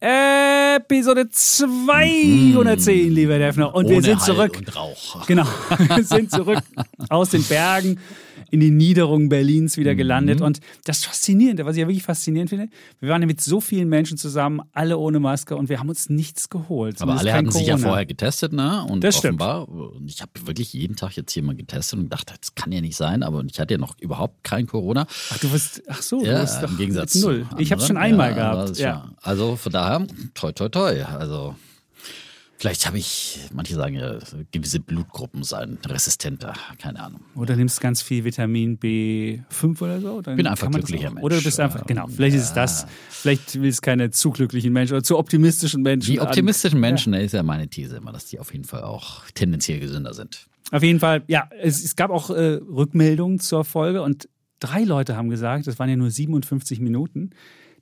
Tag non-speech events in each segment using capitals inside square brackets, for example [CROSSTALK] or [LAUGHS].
Episode 210, lieber Defner. Und wir Ohne sind Hall zurück. Und Rauch. Genau, [LAUGHS] wir sind zurück aus den Bergen in die Niederung Berlins wieder gelandet. Und das Faszinierende, was ich ja wirklich faszinierend finde, wir waren ja mit so vielen Menschen zusammen, alle ohne Maske und wir haben uns nichts geholt. Aber alle hatten sich ja Corona. vorher getestet, ne? Und Das stimmt. offenbar, und ich habe wirklich jeden Tag jetzt hier mal getestet und dachte, das kann ja nicht sein, aber ich hatte ja noch überhaupt kein Corona. Ach, du bist, ach so, du Ja, bist doch im Gegensatz null. Ich habe schon anderen. einmal Ja, gehabt. Ja. Also von daher, toi, toi, toi. Also vielleicht habe ich, manche sagen ja, gewisse Blutgruppen seien resistenter, keine Ahnung. Oder nimmst ganz viel Vitamin B5 oder so. Dann Bin einfach glücklicher. Mensch. Oder du bist einfach, Ja. genau, vielleicht ist es das. Vielleicht willst du keine zu glücklichen Menschen oder zu optimistischen Menschen. Die an- optimistischen Menschen, da ist ja meine These immer, dass die auf jeden Fall auch tendenziell gesünder sind. Auf jeden Fall, ja, es, es gab auch äh, Rückmeldungen zur Folge und drei Leute haben gesagt, das waren ja nur 57 Minuten,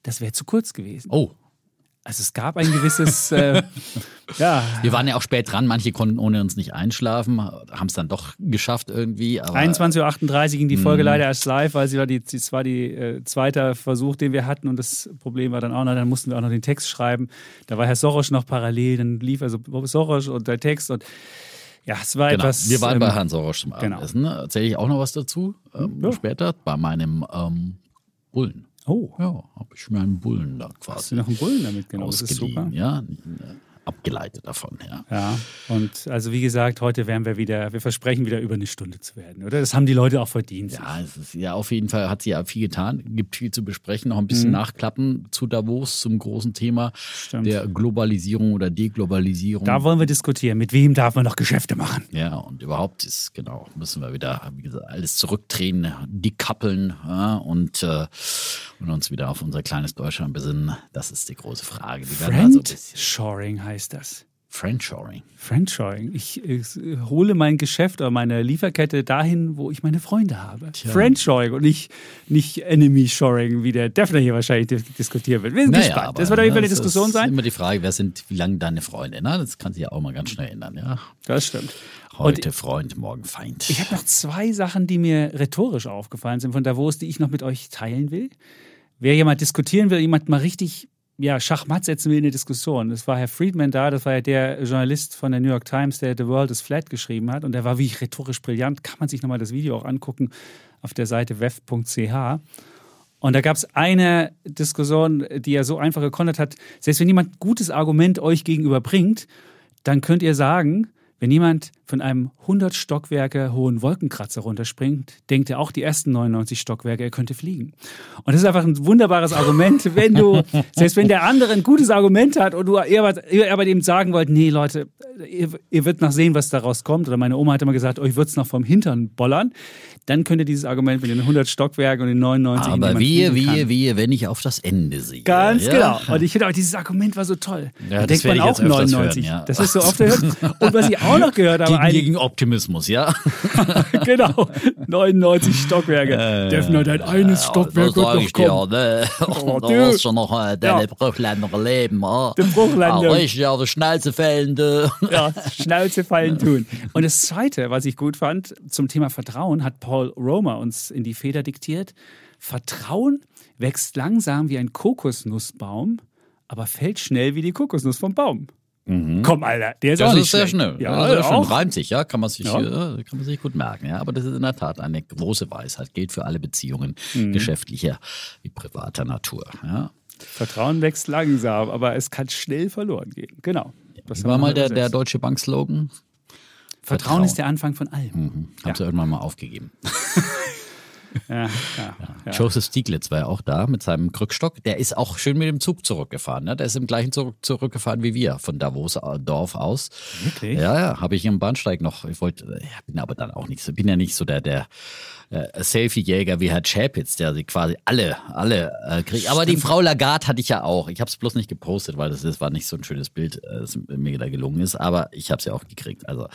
das wäre zu kurz gewesen. Oh, Also es gab ein gewisses, äh, [LAUGHS] ja, wir waren ja auch spät dran, manche konnten ohne uns nicht einschlafen, haben es dann doch geschafft irgendwie. Aber 21.38 Uhr ging die. Folge leider erst live, weil sie war die, es war die äh, zweite Versuch, den wir hatten und das Problem war dann auch noch, dann mussten wir auch noch den Text schreiben. Da war Herr Soros noch parallel, dann lief also Soros und der Text und ja, es war Genau, etwas. wir waren ähm, bei Herrn Soros zum genau. Abendessen. Erzähle ich auch noch was dazu ähm, Ja. später bei meinem ähm, Bullen. Oh, Ja, habe ich mir einen Bullen da hast du quasi noch einen Bullen damit genommen? Das ist super. Ja, abgeleitet davon, ja. Ja, und also wie gesagt, heute werden wir wieder, wir versprechen wieder über eine Stunde zu werden, oder? Das haben die Leute auch verdient. Ja, es ist ja auf jeden Fall hat sie ja viel getan, gibt viel zu besprechen, noch ein bisschen nachklappen zu Davos zum großen Thema Mhm. Stimmt. der Globalisierung oder Deglobalisierung. Da wollen wir diskutieren, mit wem darf man noch Geschäfte machen? ja, und überhaupt ist, genau, müssen wir wieder, wie gesagt, alles zurückdrehen, dekappeln ja, und, äh, und uns wieder auf unser kleines Deutschland besinnen. Das ist die große Frage. Die werden also bisschen Friendshoring heißt das. Friendshoring. Friendshoring. Ich, ich hole mein Geschäft oder meine Lieferkette dahin, wo ich meine Freunde habe. Tja. Friendshoring und nicht, nicht Enemy-Shoring, wie der Defner hier wahrscheinlich dis- diskutieren wird. Wir sind Naja, gespannt. aber, Das wird auf jeden Fall eine ne, Diskussion ist sein. immer die Frage, wer sind, wie lange deine Freunde? Ne? Das kann sich ja auch mal ganz schnell ändern. Ja? Das stimmt. Heute Freund, morgen Feind. Ich habe noch zwei Sachen, die mir rhetorisch aufgefallen sind von Davos, die ich noch mit euch teilen will. Wer jemand diskutieren will, jemand mal richtig ja, Schachmatt setzen will in der Diskussion. Das war Herr Friedman da, das war ja der Journalist von der New York Times, der The World is Flat geschrieben hat. Und der war wie rhetorisch brillant. Kann man sich nochmal das Video auch angucken auf der Seite wef.ch. Und da gab es eine Diskussion, die er so einfach gekontert hat. Selbst wenn jemand ein gutes Argument euch gegenüber bringt, dann könnt ihr sagen, wenn jemand von einem 100 Stockwerke hohen Wolkenkratzer runterspringt, denkt er auch die ersten 99 Stockwerke, er könnte fliegen. Und das ist einfach ein wunderbares Argument, [LAUGHS] wenn du, selbst wenn der andere ein gutes Argument hat und du eher aber dem sagen wollt, nee Leute, ihr, ihr wird noch sehen, was daraus kommt. Oder meine Oma hat immer gesagt, euch wird es noch vom Hintern bollern. Dann könnt ihr dieses Argument mit den 100 Stockwerken und den 99 Aber kann. wehe, wehe, wenn ich auf das Ende sehe. Ganz ja? genau. Und ich finde auch, dieses Argument war so toll. Ja, da das denkt man auch jetzt öfters 99. hören, ja. Das ist so oft gehört. Und was ich auch noch gehört [LAUGHS] habe, Gegen, ein, gegen Optimismus, ja. [LAUGHS] genau, 99 Stockwerke. Defner, dein eines Stockwerk das wird noch ich dir, kommen. ne? [LAUGHS] Oh, da du. wirst schon noch äh, deine Ja. Bruchländer leben. Oh. Die Bruchländer. Ah, richtig auf die Schnauze fällen, du. Ja, Schnauze [LAUGHS] fallen tun. Und das Zweite, was ich gut fand, zum Thema Vertrauen, hat Paul Romer uns in die Feder diktiert. Vertrauen wächst langsam wie ein Kokosnussbaum, aber fällt schnell wie die Kokosnuss vom Baum. Komm, Alter, der ist Das auch nicht ist sehr schnell. Ja, ist sehr schön. Reimt sich, ja, kann man sich, Ja. äh, kann man sich gut merken. Ja, aber das ist in der Tat eine große Weisheit. Gilt für alle Beziehungen Mhm. geschäftlicher wie privater Natur. Ja. Vertrauen wächst langsam, aber es kann schnell verloren gehen. Genau. Das war mal der, der. Deutsche Bank-Slogan. Vertrauen ist der Anfang von allem. Mhm. Haben sie irgendwann mal aufgegeben. [LAUGHS] Ja, ja, ja. Joseph Stieglitz war ja auch da mit seinem Krückstock. Der ist auch schön mit dem Zug zurückgefahren. Ne? Der ist im gleichen Zug zurückgefahren wie wir, von Davos äh, Dorf aus. Okay. Ja, ja, habe ich im Bahnsteig noch. Ich wollte, bin aber dann auch nicht so, bin ja nicht so der, der äh, Selfie-Jäger wie Herr Chapitz, der sie quasi alle, alle äh, kriegt. Aber die Frau Lagarde hatte ich ja auch. Ich habe es bloß nicht gepostet, weil das, das war nicht so ein schönes Bild, äh, das mir da gelungen ist. Aber ich habe es ja auch gekriegt. Also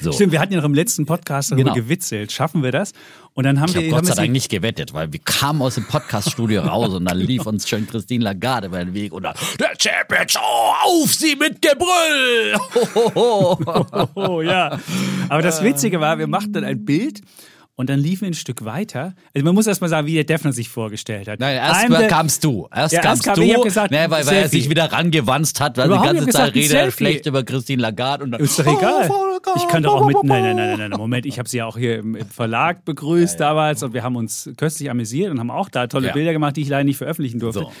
so. Stimmt, wir hatten ja noch im letzten Podcast darüber genau. gewitzelt. Schaffen wir das? Und dann haben ich wir hab Gott sei Dank nicht gewettet, weil wir kamen aus dem Podcaststudio raus und dann lief uns schön Christine Lagarde über den Weg und dann der Chapitz, oh, auf sie mit Gebrüll! [LAUGHS] Oh, ja. Aber das Witzige war, wir machten dann ein Bild und dann liefen wir ein Stück weiter. Also man muss erst mal sagen, wie der Defner sich vorgestellt hat. Nein, erst I'm kamst du. Erst ja, kamst erst kam, du. gesagt, ne, weil, weil er sich wieder rangewanzt hat, weil Überhaupt die ganze Zeit redet er schlecht über Christine Lagarde. Und dann, ist doch egal. Oh, ich kann doch auch mit. Nein, nein, nein, nein, nein. Moment, ich habe sie ja auch hier im, Verlag begrüßt ja, ja. damals und wir haben uns köstlich amüsiert und haben auch da tolle ja. Bilder gemacht, die ich leider nicht veröffentlichen durfte. So.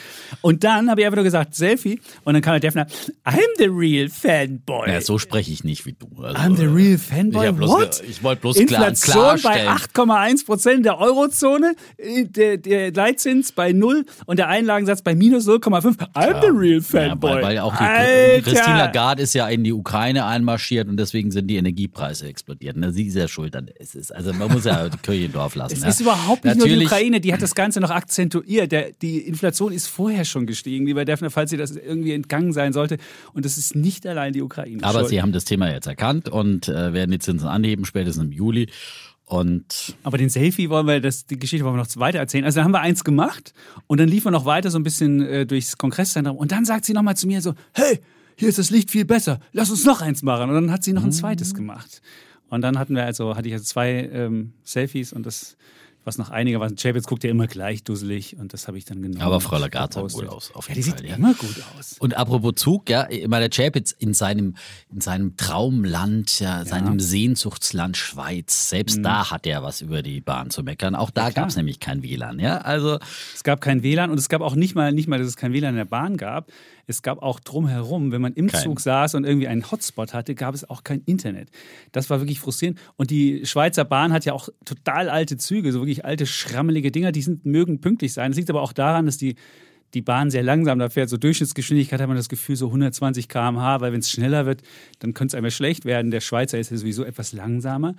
Und dann habe ich einfach nur gesagt, Selfie. Und dann kam der Defner, I'm the real Fanboy. Ja, so spreche ich nicht wie du. Also, I'm the real Fanboy. Ich, bloß, ich wollte bloß Inflation klar, bei 8,1 Prozent. Der Eurozone, äh, der, der Leitzins bei null und der Einlagensatz bei minus 0,5. I'm ja. the real fanboy. Ja, weil, weil auch die Alter. Christine Lagarde ist ja in die Ukraine einmarschiert und deswegen sind die Energiepreise explodiert. Ne? Sie ist ja schuld an es ist. Also man muss ja [LAUGHS] die Kirche im Dorf lassen. Es ja. ist überhaupt nicht Natürlich. nur die Ukraine, die hat das Ganze noch akzentuiert. Der, die Inflation ist vorher schon gestiegen, lieber Defner, falls sie das irgendwie entgangen sein sollte. Und das ist nicht allein die Ukraine. Aber schuld. sie haben das Thema jetzt erkannt und äh, werden die Zinsen anheben, spätestens im Juli. Und Aber den Selfie wollen wir, das, die Geschichte wollen wir noch weiter erzählen. Also dann haben wir eins gemacht und dann liefen wir noch weiter so ein bisschen äh, durchs Kongresszentrum und dann sagt sie nochmal zu mir so, hey, hier ist das Licht viel besser, lass uns noch eins machen. Und dann hat sie noch ein zweites gemacht. Und dann hatten wir also, hatte ich also zwei ähm, Selfies und das was noch einigermaßen. Chapitz guckt ja immer gleich dusselig und das habe ich dann genommen. Aber Frau Lagarde sah gut aus. Auf jeden ja, die Fall, sieht ja. immer gut aus. Und apropos Zug, ja, immer der Chapitz in seinem, in seinem Traumland, ja, seinem Sehnsuchtsland Schweiz, selbst mhm. da hat er was über die Bahn zu meckern. Auch da gab es nämlich kein WLAN, ja. Also es gab kein WLAN und es gab auch nicht mal, nicht mal, dass es kein WLAN in der Bahn gab. Es gab auch drumherum, wenn man im kein. Zug saß und irgendwie einen Hotspot hatte, gab es auch kein Internet. Das war wirklich frustrierend. Und die Schweizer Bahn hat ja auch total alte Züge, so wirklich alte, schrammelige Dinger, die sind, mögen pünktlich sein. Das liegt aber auch daran, dass die die Bahn sehr langsam da fährt. So Durchschnittsgeschwindigkeit hat man das Gefühl so 120 km/h, weil wenn es schneller wird, dann könnte es einmal schlecht werden. Der Schweizer ist ja sowieso etwas langsamer.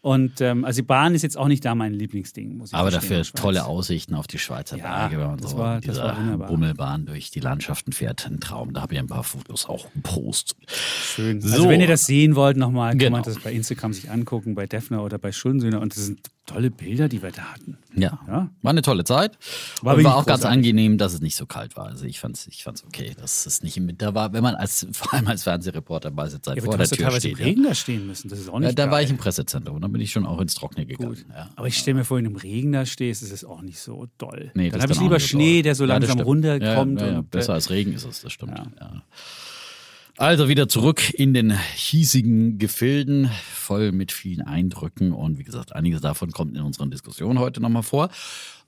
Und ähm, also die Bahn ist jetzt auch nicht da mein Lieblingsding, muss ich Aber dafür tolle Aussichten auf die Schweizer ja, Berge, wenn man so war, dieser Bummelbahn durch die Landschaften fährt. Ein Traum. Da habe ich ein paar Fotos auch gepostet. Schön. So. Also wenn ihr das sehen wollt nochmal, kann genau. man das bei Instagram sich angucken, bei Defner oder bei Schulensöhne. Und das sind tolle Bilder, die wir da hatten. Ja, ja. war eine tolle Zeit. War, war auch ganz angenehm, dass es nicht so kalt war. Also ich fand es ich fand's okay, dass es nicht im Winter war. Wenn man als, [LAUGHS] vor allem als Fernsehreporter bei Zeit ja, vor der Tür teilweise steht. im Regen da stehen müssen, das ist auch nicht ja, Dann war ich im Pressezentrum, dann bin ich schon auch ins Trockene gegangen. Ja. Aber ich stelle mir vor, wenn du im Regen da stehst, ist es auch nicht so doll. Nee, dann habe ich lieber Schnee, der so langsam runterkommt. Ja, besser als Regen ist es, das stimmt. Ja. Also wieder zurück in den hiesigen Gefilden, voll mit vielen Eindrücken und wie gesagt, einiges davon kommt in unseren Diskussionen heute nochmal vor.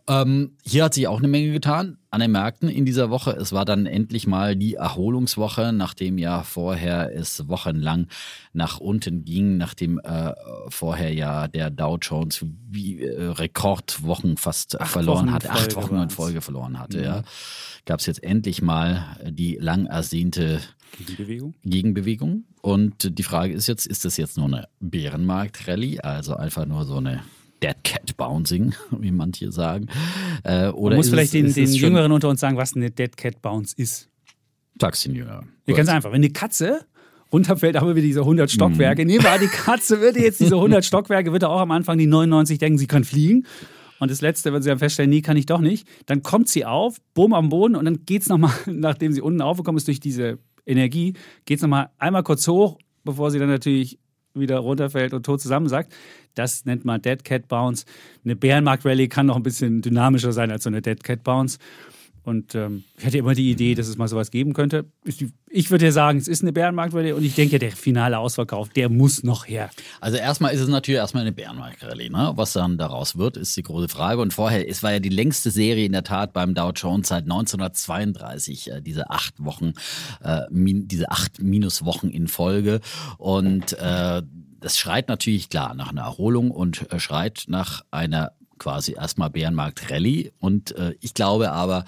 Ähm, hier hat sich auch eine Menge getan an den Märkten in dieser Woche. Es war dann endlich mal die Erholungswoche, nachdem ja vorher es wochenlang nach unten ging, nachdem äh, vorher ja der Dow Jones wie äh, Rekordwochen fast acht verloren Wochen hatte, acht Wochen in Folge verloren hatte. Mhm. Ja, gab es jetzt endlich mal die lang ersehnte Gegenbewegung? Gegenbewegung. Und die Frage ist jetzt, ist das jetzt nur eine Bärenmarkt-Rallye, also einfach nur so eine Dead Cat Bouncing, [LAUGHS] wie manche sagen? Äh, oder Man muss vielleicht es, den, den Jüngeren unter uns sagen, was eine Dead Cat Bounce ist. Sag's den Jüngeren. Ja, ganz einfach. Wenn eine Katze runterfällt, haben wir wieder diese 100 Stockwerke. Mhm. Nehmen wir die Katze würde jetzt diese [LAUGHS] 100 Stockwerke, wird auch am Anfang die 99 denken, sie kann fliegen. Und das Letzte, wenn sie dann feststellen, nee, kann ich doch nicht, dann kommt sie auf, bumm am Boden und dann geht's nochmal, [LAUGHS] nachdem sie unten aufgekommen ist, durch diese Energie, geht es nochmal einmal kurz hoch, bevor sie dann natürlich wieder runterfällt und tot zusammensackt. Das nennt man Dead Cat Bounce. Eine Bärenmarkt Rally kann noch ein bisschen dynamischer sein als so eine Dead Cat Bounce. Und ähm, ich hatte immer die Idee, dass es mal sowas geben könnte. Ich würde ja sagen, es ist eine Bärenmarkt-Rallye und ich denke, der finale Ausverkauf, der muss noch her. Also erstmal ist es natürlich erstmal eine Bärenmarkt-Rallye. Ne? Was dann daraus wird, ist die große Frage. Und vorher, es war ja die längste Serie in der Tat beim Dow Jones seit 1932, äh, diese acht Wochen, äh, min, diese acht Minuswochen in Folge. Und äh, das schreit natürlich klar nach einer Erholung und äh, schreit nach einer quasi erstmal Bärenmarkt Rallye. Und äh, ich glaube aber,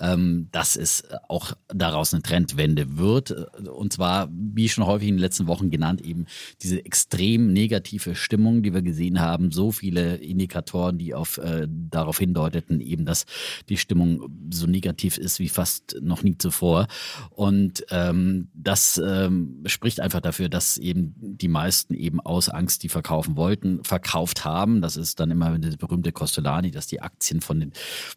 ähm, dass es auch daraus eine Trendwende wird. Und zwar, wie schon häufig in den letzten Wochen genannt, eben diese extrem negative Stimmung, die wir gesehen haben. So viele Indikatoren, die auf, äh, darauf hindeuteten, eben, dass die Stimmung so negativ ist wie fast noch nie zuvor. Und ähm, das ähm, spricht einfach dafür, dass eben die meisten eben aus Angst, die verkaufen wollten, verkauft haben. Das ist dann immer diese berühmte Costolani, dass die Aktien von den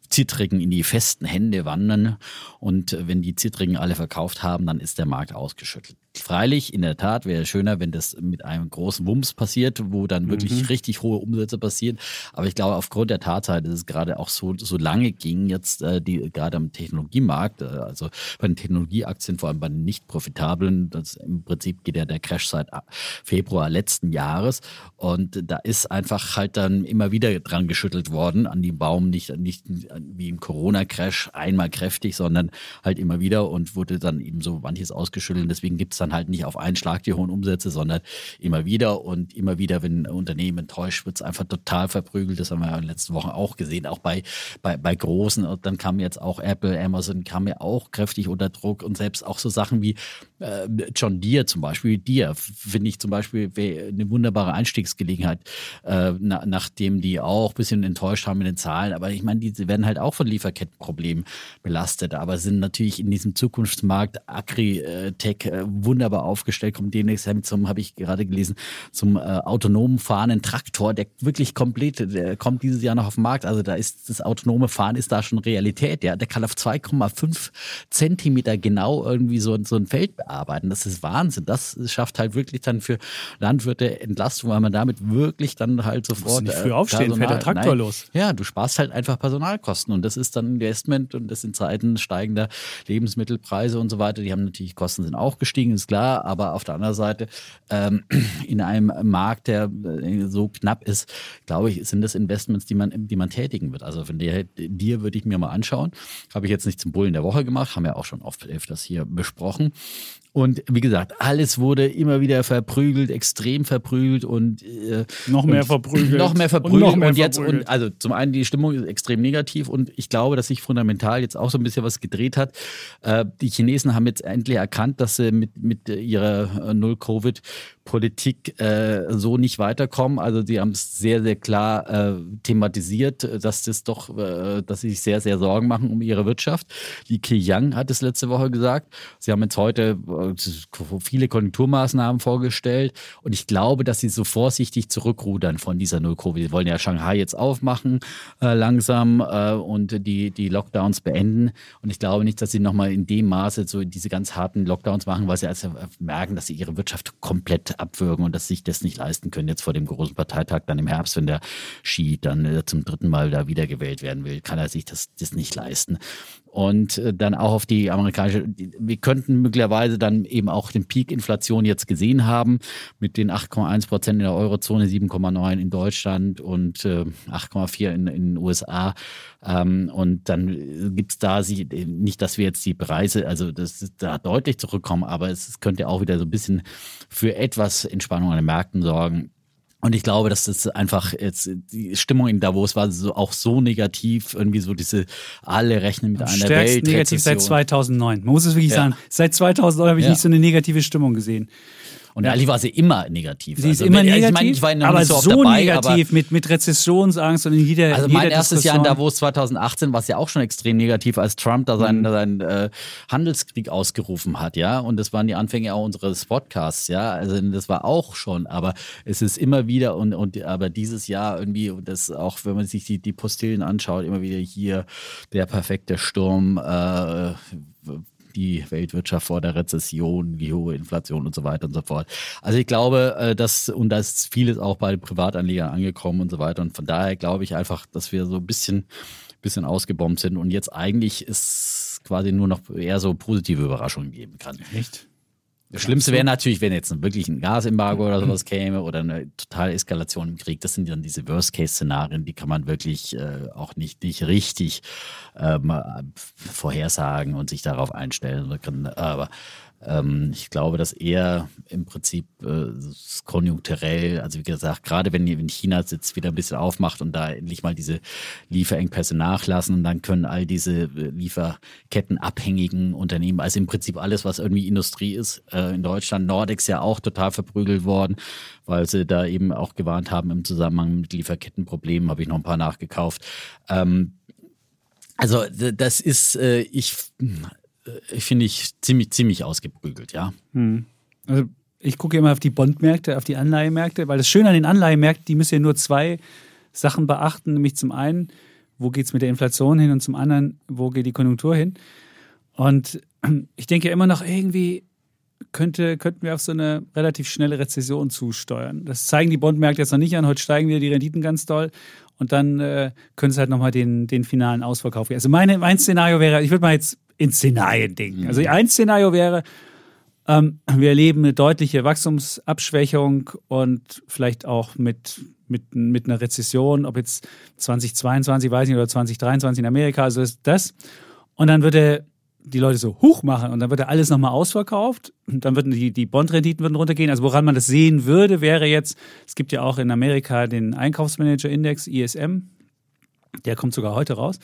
Zittrigen in die festen Hände wandern. Und wenn die Zittrigen alle verkauft haben, dann ist der Markt ausgeschüttelt. Freilich, in der Tat wäre es schöner, wenn das mit einem großen Wumms passiert, wo dann wirklich mhm. richtig hohe Umsätze passieren. Aber ich glaube, aufgrund der Tatsache, dass es gerade auch so, so lange ging, jetzt äh, die gerade am Technologiemarkt, äh, also bei den Technologieaktien, vor allem bei den nicht profitablen, das im Prinzip geht ja der Crash seit Februar letzten Jahres. Und da ist einfach halt dann immer wieder dran geschüttelt worden an den Baum, nicht, nicht wie im Corona-Crash einmal kräftig, sondern halt immer wieder und wurde dann eben so manches ausgeschüttelt. Deswegen gibt es dann halt nicht auf einen Schlag die hohen Umsätze, sondern immer wieder und immer wieder, wenn ein Unternehmen enttäuscht, wird es einfach total verprügelt. Das haben wir ja in den letzten Wochen auch gesehen, auch bei, bei, bei großen. Und dann kam jetzt auch Apple, Amazon kam ja auch kräftig unter Druck und selbst auch so Sachen wie äh, John Deere zum Beispiel. Deere finde ich zum Beispiel eine wunderbare Einstiegsgelegenheit, äh, na, nachdem die auch ein bisschen enttäuscht haben mit den Zahlen. Aber ich meine, die werden halt auch von Lieferkettenproblemen belastet, aber sind natürlich in diesem Zukunftsmarkt Agri-Tech äh, wunderbar aufgestellt. Kommt demnächst zum, habe ich gerade gelesen, zum äh, autonomen fahrenden Traktor, der wirklich komplett, der kommt dieses Jahr noch auf den Markt. Also da ist das autonome Fahren ist da schon Realität. Ja, der kann auf 2,5 Zentimeter genau irgendwie so, so ein Feld bearbeiten. Das ist Wahnsinn. Das schafft halt wirklich dann für Landwirte Entlastung, weil man damit wirklich dann halt sofort. Nicht früh äh, aufstehen, Personal, fährt der Traktor nein, los. Ja, du sparst halt einfach Personalkosten und das ist dann Investment und das in Zeiten steigender Lebensmittelpreise und so weiter. Die haben natürlich Kosten sind auch gestiegen, ist klar, aber auf der anderen Seite ähm, [CLEARS THROAT] in einem Markt, der äh, so knapp ist, glaube ich, sind das Investments, die man, die man tätigen wird. Also von der dir würde ich mir mal anschauen. Habe ich jetzt nicht zum Bullen der Woche gemacht, haben wir auch schon oft öfters hier besprochen. Und wie gesagt, alles wurde immer wieder verprügelt, extrem verprügelt und äh, noch mehr und verprügelt. Noch mehr verprügelt. Und, noch mehr und jetzt, verprügelt. und also zum einen die Stimmung ist extrem negativ und ich glaube, dass sich fundamental jetzt auch so ein bisschen was gedreht hat. Äh, die Chinesen haben jetzt endlich erkannt, dass sie mit, mit ihrer Null-Covid Politik äh, so nicht weiterkommen. Also sie haben es sehr, sehr klar äh, thematisiert, dass das doch, äh, dass sie sich sehr, sehr Sorgen machen um ihre Wirtschaft. Li Keqiang hat es letzte Woche gesagt. Sie haben jetzt heute äh, viele Konjunkturmaßnahmen vorgestellt und ich glaube, dass sie so vorsichtig zurückrudern von dieser Null-Covid. Sie wollen ja Shanghai jetzt aufmachen äh, langsam äh, und die, die Lockdowns beenden. Und ich glaube nicht, dass sie nochmal in dem Maße so diese ganz harten Lockdowns machen, weil sie also merken, dass sie ihre Wirtschaft komplett abwürgen und dass sich das nicht leisten können, jetzt vor dem großen Parteitag dann im Herbst, wenn der Xi dann äh, zum dritten Mal da wiedergewählt werden will, kann er sich das, das nicht leisten und äh, dann auch auf die amerikanische, wir könnten möglicherweise dann eben auch den Peak Inflation jetzt gesehen haben mit den 8,1 Prozent in der Eurozone, 7,9 in Deutschland und äh, 8,4 in, in den USA. Ähm, und dann gibt's da sie, nicht, dass wir jetzt die Preise, also das da deutlich zurückkommen, aber es könnte auch wieder so ein bisschen für etwas Entspannung an den Märkten sorgen. Und ich glaube, dass das einfach jetzt die Stimmung in Davos war so, auch so negativ, irgendwie so diese alle rechnen mit einer Welt. negativ seit 2009. Man muss es wirklich ja. sagen. Seit 2009 habe ich ja. nicht so eine negative Stimmung gesehen. Und ja. eigentlich war sie immer negativ. Sie ist also, immer wenn, negativ, ich meine, ich war noch aber nicht so, so dabei, negativ mit, mit Rezessionsangst und in jeder Also mein jeder erstes Jahr in Davos 2018 war es ja auch schon extrem negativ, als Trump da seinen, mhm. seinen äh, Handelskrieg ausgerufen hat, ja. Und das waren die Anfänge auch unseres Podcasts, ja. Also das war auch schon, aber es ist immer wieder und, und aber dieses Jahr irgendwie, das auch, wenn man sich die, die Postillen anschaut, immer wieder hier der perfekte Sturm, äh, die Weltwirtschaft vor der Rezession, die hohe Inflation und so weiter und so fort. Also ich glaube, äh, dass, und da ist vieles auch bei den Privatanlegern angekommen und so weiter. Und von daher glaube ich einfach, dass wir so ein bisschen, bisschen ausgebombt sind und jetzt eigentlich ist quasi nur noch eher so positive Überraschungen geben kann. Echt? Das Schlimmste wäre natürlich, wenn jetzt wirklich ein Gasembargo oder sowas käme oder eine totale Eskalation im Krieg. Das sind dann diese Worst-Case-Szenarien, die kann man wirklich äh, auch nicht, nicht richtig ähm, vorhersagen und sich darauf einstellen. Aber ich glaube, dass eher im Prinzip äh, konjunkturell, also wie gesagt, gerade wenn, wenn China jetzt wieder ein bisschen aufmacht und da endlich mal diese Lieferengpässe nachlassen, dann können all diese äh, Lieferkettenabhängigen Unternehmen, also im Prinzip alles, was irgendwie Industrie ist, äh, in Deutschland, Nordex ja auch total verprügelt worden, weil sie da eben auch gewarnt haben im Zusammenhang mit Lieferkettenproblemen, habe ich noch ein paar nachgekauft. Ähm, also das ist, äh, ich finde ich ziemlich, ziemlich ausgeprügelt, ja. Hm. Also ich gucke immer auf die Bondmärkte, auf die Anleihemärkte, weil das Schöne an den Anleihemärkten, die müssen ja nur zwei Sachen beachten, nämlich zum einen, wo geht es mit der Inflation hin und zum anderen, wo geht die Konjunktur hin. Und [CLEARS THROAT] ich denke immer noch irgendwie, könnte, könnten wir auf so eine relativ schnelle Rezession zusteuern. Das zeigen die Bondmärkte jetzt noch nicht an. Heute steigen wieder die Renditen ganz doll. Und dann äh, können es halt nochmal den, den finalen Ausverkauf geben. Also meine, mein Szenario wäre, ich würde mal jetzt in Szenarien denken. Also ein Szenario wäre, ähm, wir erleben eine deutliche Wachstumsabschwächung und vielleicht auch mit, mit, mit einer Rezession, ob jetzt 2022, weiß ich nicht, oder 2023 in Amerika, also ist das. Und dann würde die Leute so hoch machen und dann wird alles nochmal ausverkauft und dann würden die, die Bondrenditen würden runtergehen. Also woran man das sehen würde, wäre jetzt, es gibt ja auch in Amerika den Einkaufsmanager-Index, ISM, der kommt sogar heute raus.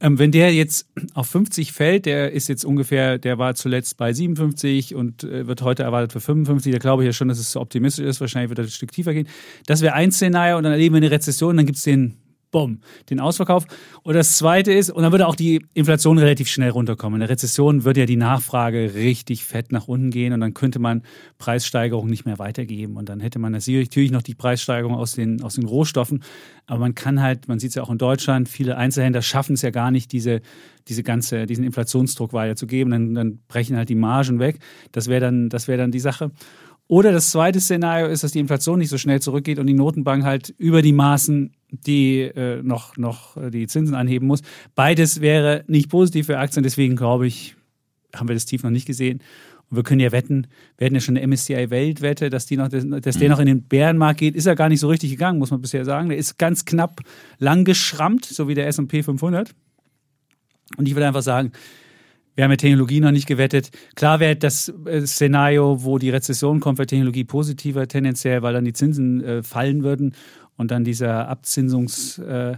Ähm, wenn der jetzt auf 50 fällt, der ist jetzt ungefähr, der war zuletzt bei 57 und äh, wird heute erwartet für 55, da glaube ich ja schon, dass es so optimistisch ist, wahrscheinlich wird er ein Stück tiefer gehen. Das wäre ein Szenario und dann erleben wir eine Rezession, dann gibt es den bumm, den Ausverkauf. Und das Zweite ist, und dann würde auch die Inflation relativ schnell runterkommen. In der Rezession würde ja die Nachfrage richtig fett nach unten gehen und dann könnte man Preissteigerungen nicht mehr weitergeben. Und dann hätte man natürlich noch die Preissteigerung aus den, aus den Rohstoffen. Aber man kann halt, man sieht es ja auch in Deutschland, viele Einzelhändler schaffen es ja gar nicht, diese, diese ganze, diesen Inflationsdruck weiterzugeben. Dann, dann brechen halt die Margen weg. Das wäre dann, das wäre dann die Sache. Oder das zweite Szenario ist, dass die Inflation nicht so schnell zurückgeht und die Notenbank halt über die Maßen die äh, noch, noch die Zinsen anheben muss. Beides wäre nicht positiv für Aktien, deswegen glaube ich, haben wir das Tief noch nicht gesehen. Und wir können ja wetten, wir hatten ja schon eine MSCI Weltwette, dass, die noch, dass der noch in den Bärenmarkt geht, ist er gar nicht so richtig gegangen, muss man bisher sagen. Der ist ganz knapp lang geschrammt, so wie der S&P 500. Und ich würde einfach sagen, wir haben ja Technologie noch nicht gewettet. Klar wäre das äh, Szenario, wo die Rezession kommt, für Technologie positiver tendenziell, weil dann die Zinsen äh, fallen würden und dann dieser Abzinsungs... Äh,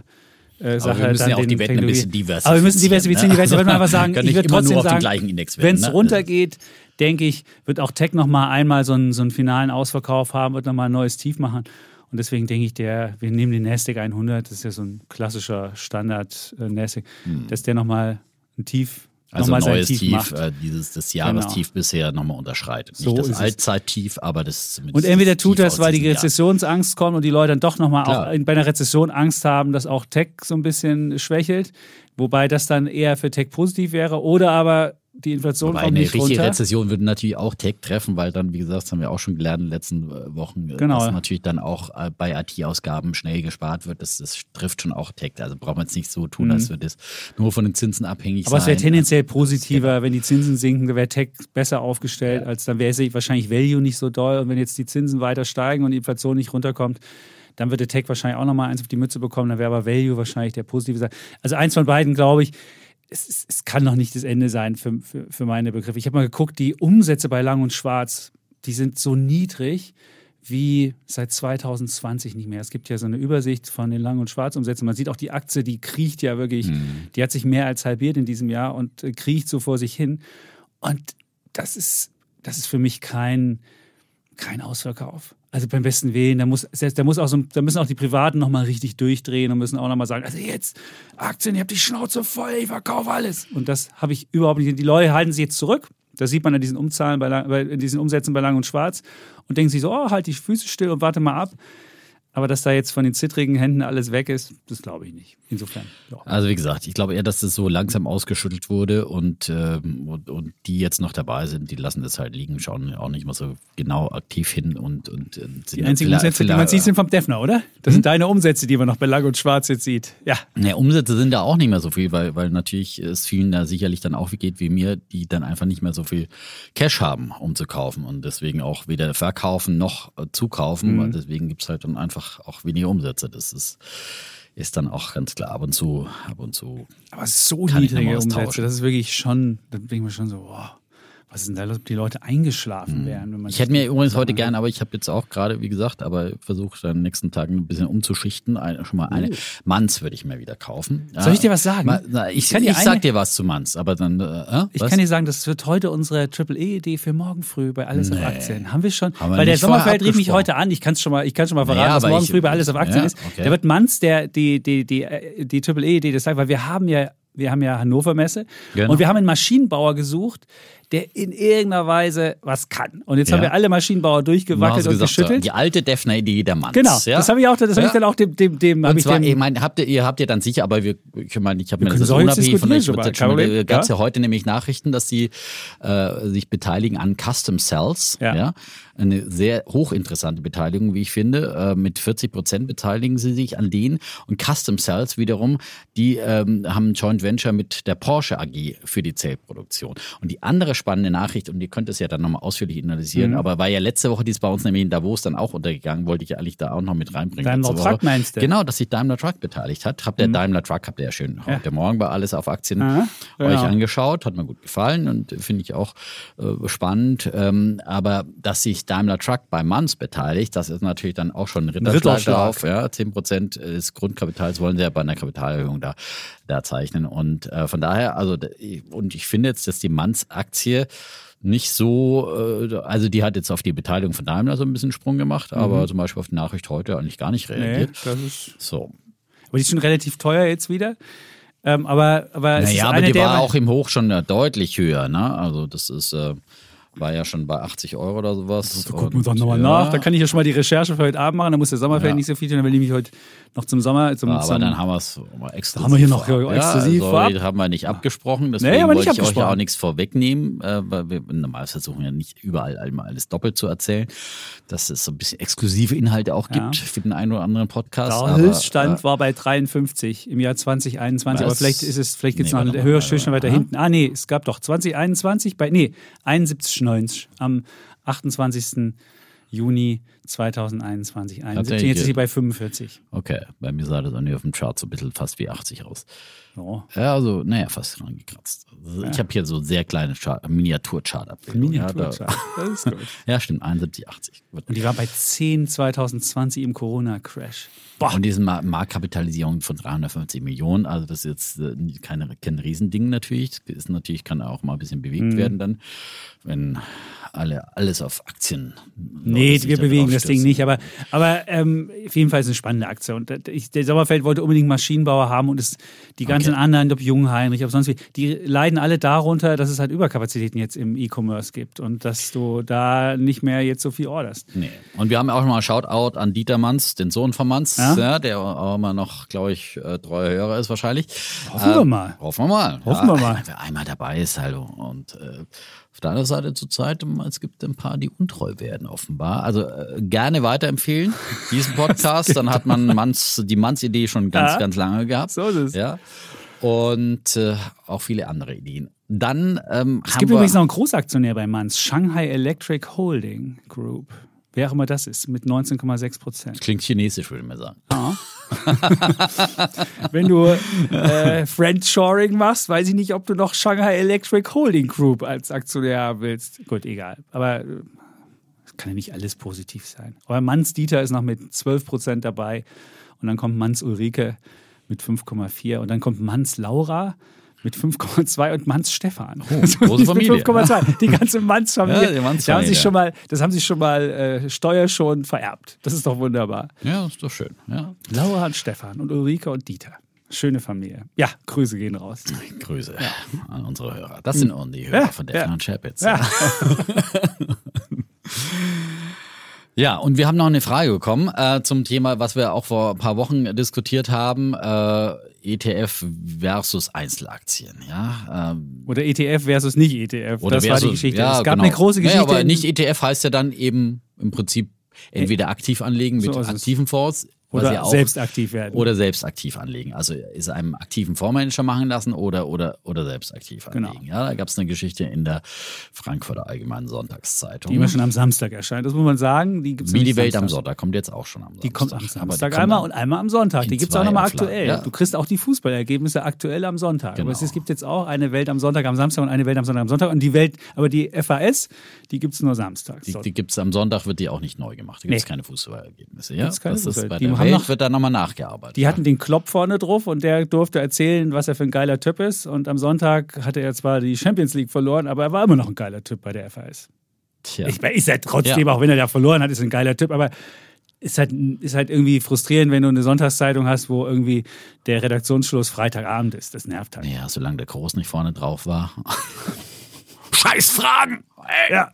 äh, Sache. Aber wir müssen ja auch die Wetten ein bisschen diversifizieren. Aber wir müssen diversifizieren. Ne? Also, ich würde einfach sagen, [LAUGHS] ich würde trotzdem sagen, wenn es ne? runtergeht, denke ich, wird auch Tech nochmal einmal so einen, so einen finalen Ausverkauf haben, wird nochmal ein neues Tief machen. Und deswegen denke ich, der, wir nehmen den Nasdaq 100, das ist ja so ein klassischer Standard äh, Nasdaq, hm. dass der nochmal ein Tief also ein neues Tief, Tief äh, dieses das Jahrestief genau. bisher nochmal unterschreitet. So Nicht das Allzeittief, aber das zumindest. Und entweder tut das, weil die Rezessionsangst kommt und die Leute dann doch nochmal auch bei einer Rezession Angst haben, dass auch Tech so ein bisschen schwächelt, wobei das dann eher für Tech positiv wäre, oder aber die Inflation Wobei kommt eine nicht richtige runter. Rezession würde natürlich auch Tech treffen, weil dann, wie gesagt, das haben wir auch schon gelernt in den letzten äh, Wochen, äh, genau. dass natürlich dann auch äh, bei IT-Ausgaben schnell gespart wird. Das, das trifft schon auch Tech. Also braucht man jetzt nicht so tun, mhm. als würde es nur von den Zinsen abhängig Aber sein. Aber es wäre tendenziell positiver, wenn die Zinsen sinken, wäre Tech besser aufgestellt, ja. als dann wäre wahrscheinlich Value nicht so doll. Und wenn jetzt die Zinsen weiter steigen und die Inflation nicht runterkommt, dann würde Tech wahrscheinlich auch nochmal eins auf die Mütze bekommen, dann wäre aber Value wahrscheinlich der positive. Also eins von beiden, glaube ich, es, es, kann noch nicht das Ende sein für, für, für meine Begriffe. Ich habe mal geguckt, die Umsätze bei Lang und Schwarz, die sind so niedrig wie seit 2020 nicht mehr. Es gibt ja so eine Übersicht von den Lang- und Schwarz-Umsätzen. Man sieht auch die Aktie, die kriecht ja wirklich, mhm. die hat sich mehr als halbiert in diesem Jahr und äh, kriecht so vor sich hin. Und das ist, das ist für mich kein, kein Ausverkauf. Also beim besten Willen, da muss, da muss auch so, da müssen auch die Privaten nochmal richtig durchdrehen und müssen auch nochmal sagen, also jetzt Aktien, ihr habt die Schnauze voll, ich verkaufe alles. Und das habe ich überhaupt nicht. Die Leute halten sich jetzt zurück. Das sieht man an diesen Umzahlen bei, bei diesen Umsätzen bei Lang und Schwarz und denken sich so, oh, halt die Füße still und warte mal ab. Aber dass da jetzt von den zittrigen Händen alles weg ist, das glaube ich nicht. Insofern. Ja. Also wie gesagt, ich glaube eher, dass das so langsam ausgeschüttelt wurde und, ähm, und, und, die jetzt noch dabei sind, die lassen das halt liegen, schauen auch nicht mal so genau aktiv hin und, und sind Die einzigen Umsätze, die man sieht, sind vom Defner, oder? Das hm? sind deine Umsätze, die man noch bei Lang und Schwarz jetzt sieht. Ja. Ja, Umsätze sind da auch nicht mehr so viel, weil, weil natürlich es vielen da sicherlich dann auch wie geht wie mir, die dann einfach nicht mehr so viel Cash haben, um zu kaufen und deswegen auch weder verkaufen noch äh, zukaufen. Mhm. Deswegen gibt es halt dann einfach auch weniger Umsätze. Das ist ist dann auch ganz klar ab und zu, ab und zu. Aber so niedrige Umsätze, das ist wirklich schon, da bin ich mir schon so, wow. Was ist denn da los, ob die Leute eingeschlafen wären? Wenn man Ich hätte mir übrigens heute gern, aber ich habe jetzt auch gerade, wie gesagt, aber versucht dann nächsten Tagen ein bisschen umzuschichten. Eine, schon mal eine. Manns würde ich mir wieder kaufen. Soll ich dir was sagen? Na, ich Ich kann dir ich sag dir was zu Manns, aber dann. Äh, Ich was? kann dir sagen, das wird heute unsere Triple-E-Idee für morgen früh bei Alles auf Aktien. Haben wir schon? Haben wir Weil der Sommerfeld rief mich heute an. Ich kann es schon mal, ich kann schon mal verraten, Naja, was morgen ich- früh bei Alles auf Aktien ja, ist. okay. Da wird Manz, der die die die äh, die Triple-E-Idee das sagt, weil wir haben ja wir haben ja Hannover Messe Genau. und wir haben einen Maschinenbauer gesucht, der in irgendeiner Weise was kann. Und jetzt Ja. haben wir alle Maschinenbauer durchgewackelt und gesagt, so, geschüttelt. die alte Defner-Idee der Manns. Genau, ja? das habe ich auch, das habe Ja. ich dann auch dem dem dem Und ich zwar, dem, ich meine, habt ihr, ihr habt ihr dann sicher, aber wir, ich meine, ich habe mir das jetzt unabhängig von euch Problem. gab es Ja. ja heute nämlich Nachrichten, dass sie äh, sich beteiligen an Custom Cells. Ja. Ja. Eine sehr hochinteressante Beteiligung, wie ich finde. Äh, mit 40 Prozent beteiligen sie sich an denen. Und Custom Cells wiederum, die ähm, haben ein Joint Venture mit der Porsche AG für die Zellproduktion. Und die andere spannende Nachricht, und ihr könnt es ja dann nochmal ausführlich Mhm. analysieren, aber war ja letzte Woche, die ist bei uns nämlich in Davos dann auch untergegangen, wollte ich ja eigentlich da auch noch mit reinbringen. Daimler. Truck meinst du? Genau, dass sich Daimler Truck beteiligt hat. Habt ihr Daimler Truck, habt ihr ja schön heute Morgen bei Alles auf Aktien Mhm. Ja, euch genau. angeschaut. Hat mir gut gefallen und finde ich auch äh, spannend. Ähm, aber dass sich Daimler Truck bei Manns beteiligt, das ist natürlich dann auch schon ein Ritterschlag, Ritterschlag. drauf. Ja, 10 Prozent des Grundkapitals wollen sie ja bei einer Kapitalerhöhung da, da zeichnen. Und äh, von daher, also und ich finde jetzt, dass die Manns-Aktie nicht so, äh, also die hat jetzt auf die Beteiligung von Daimler so ein bisschen Sprung gemacht, aber zum Beispiel auf die Nachricht heute eigentlich gar nicht Mhm. nee, reagiert. das ist So. aber die ist schon relativ teuer jetzt wieder. Ähm, aber aber Naja, aber die war auch im Hoch schon äh, deutlich höher, ne? Also das ist, äh, war ja schon bei 80 Euro oder sowas. Da gucken wir Und, nochmal ja, nach. Da kann ich ja schon mal die Recherche für heute Abend machen. Da muss der Sommerfeld Ja. nicht so viel tun. Dann will ich mich heute noch zum Sommer. Zum, aber zum, dann haben wir es exklusiv. haben wir hier noch vorab. exklusiv ja, sorry, haben wir nicht abgesprochen. Deswegen Nee, haben wir nicht wollte ich euch ja auch nichts vorwegnehmen, äh, weil wir normal versuchen ja nicht überall einmal alles doppelt zu erzählen, dass es so ein bisschen exklusive Inhalte auch gibt Ja. für den einen oder anderen Podcast. der aber, Höchststand äh, war bei 53 im Jahr 2021. Aber vielleicht ist es, vielleicht gibt es Nee, noch warte mal. weiter hinten. Ah, nee, es gab doch 2021 bei, nee, 71,90 am 28. Juni 2021. 71. Jetzt ist sie bei 45. Okay, bei mir sah das irgendwie auf dem Chart so ein bisschen fast wie 80 aus. Ja. Ja, also, naja, fast rangekratzt. Also, Ich habe hier so sehr kleine Chart, Miniatur-Chart-Abbildungen. Miniaturchart. Ja, Das ist gut. da, [LAUGHS] ja, stimmt, 71, 80. Gut. Und die war bei 10 2020 im Corona-Crash. Und diese Mar- Marktkapitalisierung von 350 Millionen, also das ist jetzt äh, keine, kein Riesending natürlich. Das ist natürlich, kann auch mal ein bisschen bewegt Mhm. werden dann, wenn alle alles auf Aktien. Nee, wir da bewegen drauf das Ding nicht, aber, aber ähm, auf jeden Fall ist es eine spannende Aktion. Und äh, ich, der Sommerfeld wollte unbedingt Maschinenbauer haben und es, die ganzen Okay. anderen, ob Jungheinrich, ob sonst wie, die leiden alle darunter, dass es halt Überkapazitäten jetzt im E-Commerce gibt und dass du da nicht mehr jetzt so viel orderst. Nee. Und wir haben auch mal Shoutout an Dieter Manns, den Sohn von Manns, Ja? ja? der auch immer noch, glaube ich, äh, treuer Hörer ist wahrscheinlich. Hoffen wir mal. Hoffen wir mal. Hoffen wir mal. Wer einmal dabei ist, hallo. Und äh, auf der anderen Seite zurzeit, es gibt ein paar, die untreu werden, offenbar. Also äh, gerne weiterempfehlen, diesen [LAUGHS] Podcast. Dann hat man Manns, die Manns-Idee schon ganz, Ja. ganz lange gehabt. So ist es. Ja. Und äh, auch viele andere Ideen. Dann ähm, Es haben gibt wir, übrigens noch einen Großaktionär bei Manns, Shanghai Electric Holding Group. Wer auch immer das ist, mit 19,6 Prozent. Klingt chinesisch, würde ich mal sagen. Wenn du äh, Friendshoring machst, weiß ich nicht, ob du noch Shanghai Electric Holding Group als Aktionär haben willst. Gut, egal. Aber äh, es kann ja nicht alles positiv sein. Aber Manns Dieter ist noch mit 12 Prozent dabei. Und dann kommt Manns Ulrike mit 5,4. Und dann kommt Manns Laura mit 5,2 und Manns Stefan. Oh, große [LAUGHS] Familie. Mit 5,2. Die [LAUGHS] ganze Manns-Familie. Ja, die Manns-Familie. Da haben sich schon mal, das haben sich schon mal äh, steuerschonend vererbt. Das ist doch wunderbar. Ja, ist doch schön. Ja. Laura und Stefan und Ulrike und Dieter. Schöne Familie. Ja, Grüße gehen raus. Grüße an unsere Hörer. Das sind die Hörer Ja, von Defner ja. und Chapitz. Ja. [LAUGHS] Ja, und wir haben noch eine Frage bekommen äh, zum Thema, was wir auch vor ein paar Wochen diskutiert haben, äh, ETF versus Einzelaktien. Ja, ähm, Oder ETF versus nicht ETF. oder das war versus, die Geschichte. Ja, es gab genau. eine große Geschichte. Naja, aber nicht ETF heißt ja dann eben im Prinzip entweder aktiv anlegen mit So aktiven Fonds Oder selbst aktiv werden. Oder selbst aktiv anlegen. Also ist einem aktiven Fondsmanager machen lassen oder, oder, oder selbst aktiv Genau. anlegen. Ja, da gab es eine Geschichte in der Frankfurter Allgemeinen Sonntagszeitung. die immer schon am Samstag erscheint. Das muss man sagen. Die gibt's Wie die Welt am samstags. Sonntag kommt jetzt auch schon am Samstag. Die kommt am Samstag einmal am- und einmal am Sonntag. Die gibt es auch nochmal aktuell. ja. Du kriegst auch die Fußballergebnisse aktuell am Sonntag. Genau. Aber es gibt jetzt auch eine Welt am Sonntag am Samstag und eine Welt am Sonntag am Sonntag. Und die Welt, aber die FAS, die gibt es nur samstags. Die, die gibt es am Sonntag, wird die auch nicht neu gemacht. Da gibt es Nee. keine Fußballergebnisse. Ja? Gibt's keine das ist, Fußball- bei die der Welt noch- wird da nochmal nachgearbeitet. Die hatten den Klopp vorne drauf und der durfte erzählen, was er für ein geiler Typ ist. Und am Sonntag hatte er zwar die Champions League verloren, aber er war immer noch ein geiler Typ bei der FAS. Tja. Ich meine, ist ja trotzdem, Ja. auch wenn er da verloren hat, ist ein geiler Typ, aber ist halt, ist halt irgendwie frustrierend, wenn du eine Sonntagszeitung hast, wo irgendwie der Redaktionsschluss Freitagabend ist. Das nervt halt. Ja, solange der Groß nicht vorne drauf war. Scheiß Fragen! Ey. Ja.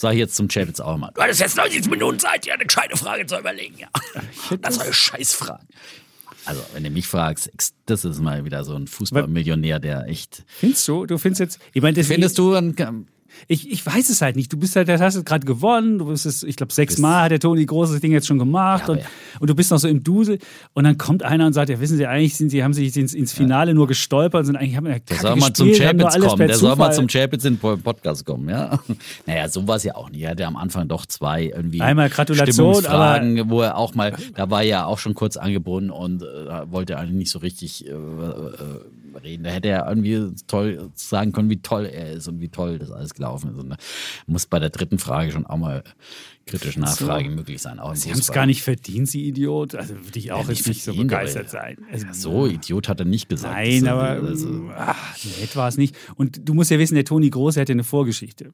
Sag ich jetzt zum Chapitz auch mal. Du hattest jetzt 90 Minuten Zeit, dir eine gescheite Frage zu überlegen. Ja. Das soll Scheißfragen. Also, wenn du mich fragst, das ist mal wieder so ein Fußballmillionär, der echt. Findest du? Du findest jetzt, ich meine, das Findest du, ein- Ich, ich weiß es halt nicht. Du bist halt, das hast du gerade gewonnen. Du bist es, ich glaube, sechsmal hat der Toni Groß das Ding jetzt schon gemacht. Ja, und, aber- und du bist noch so im Dusel. Und dann kommt einer und sagt, ja, wissen Sie, eigentlich sind Sie, haben Sie sich ins, ins Finale nur gestolpert und sind eigentlich, haben ja der soll mal zum alles kommen. Der soll mal zum Chapitz in Podcast kommen, ja. [LAUGHS] Naja, so war es ja auch nicht. Er hatte am Anfang doch zwei irgendwie Einmal Gratulation, Stimmungsfragen, wo er auch mal, da war er ja auch schon kurz angebunden und äh, wollte eigentlich nicht so richtig äh, äh, reden. Da hätte er irgendwie toll sagen können, wie toll er ist und wie toll das alles gelaufen ist. Und da muss bei der dritten Frage schon auch mal kritische Nachfrage möglich sein. Auch Sie haben es gar nicht verdient, Sie Idiot. Also würde ich auch Ja, jetzt nicht so verdient, aber- begeistert sein. Also, Ja, so Idiot hat er nicht gesagt. Nein, aber also, ach, nett war es nicht. Und du musst ja wissen, der Toni Groß der hat ja eine Vorgeschichte.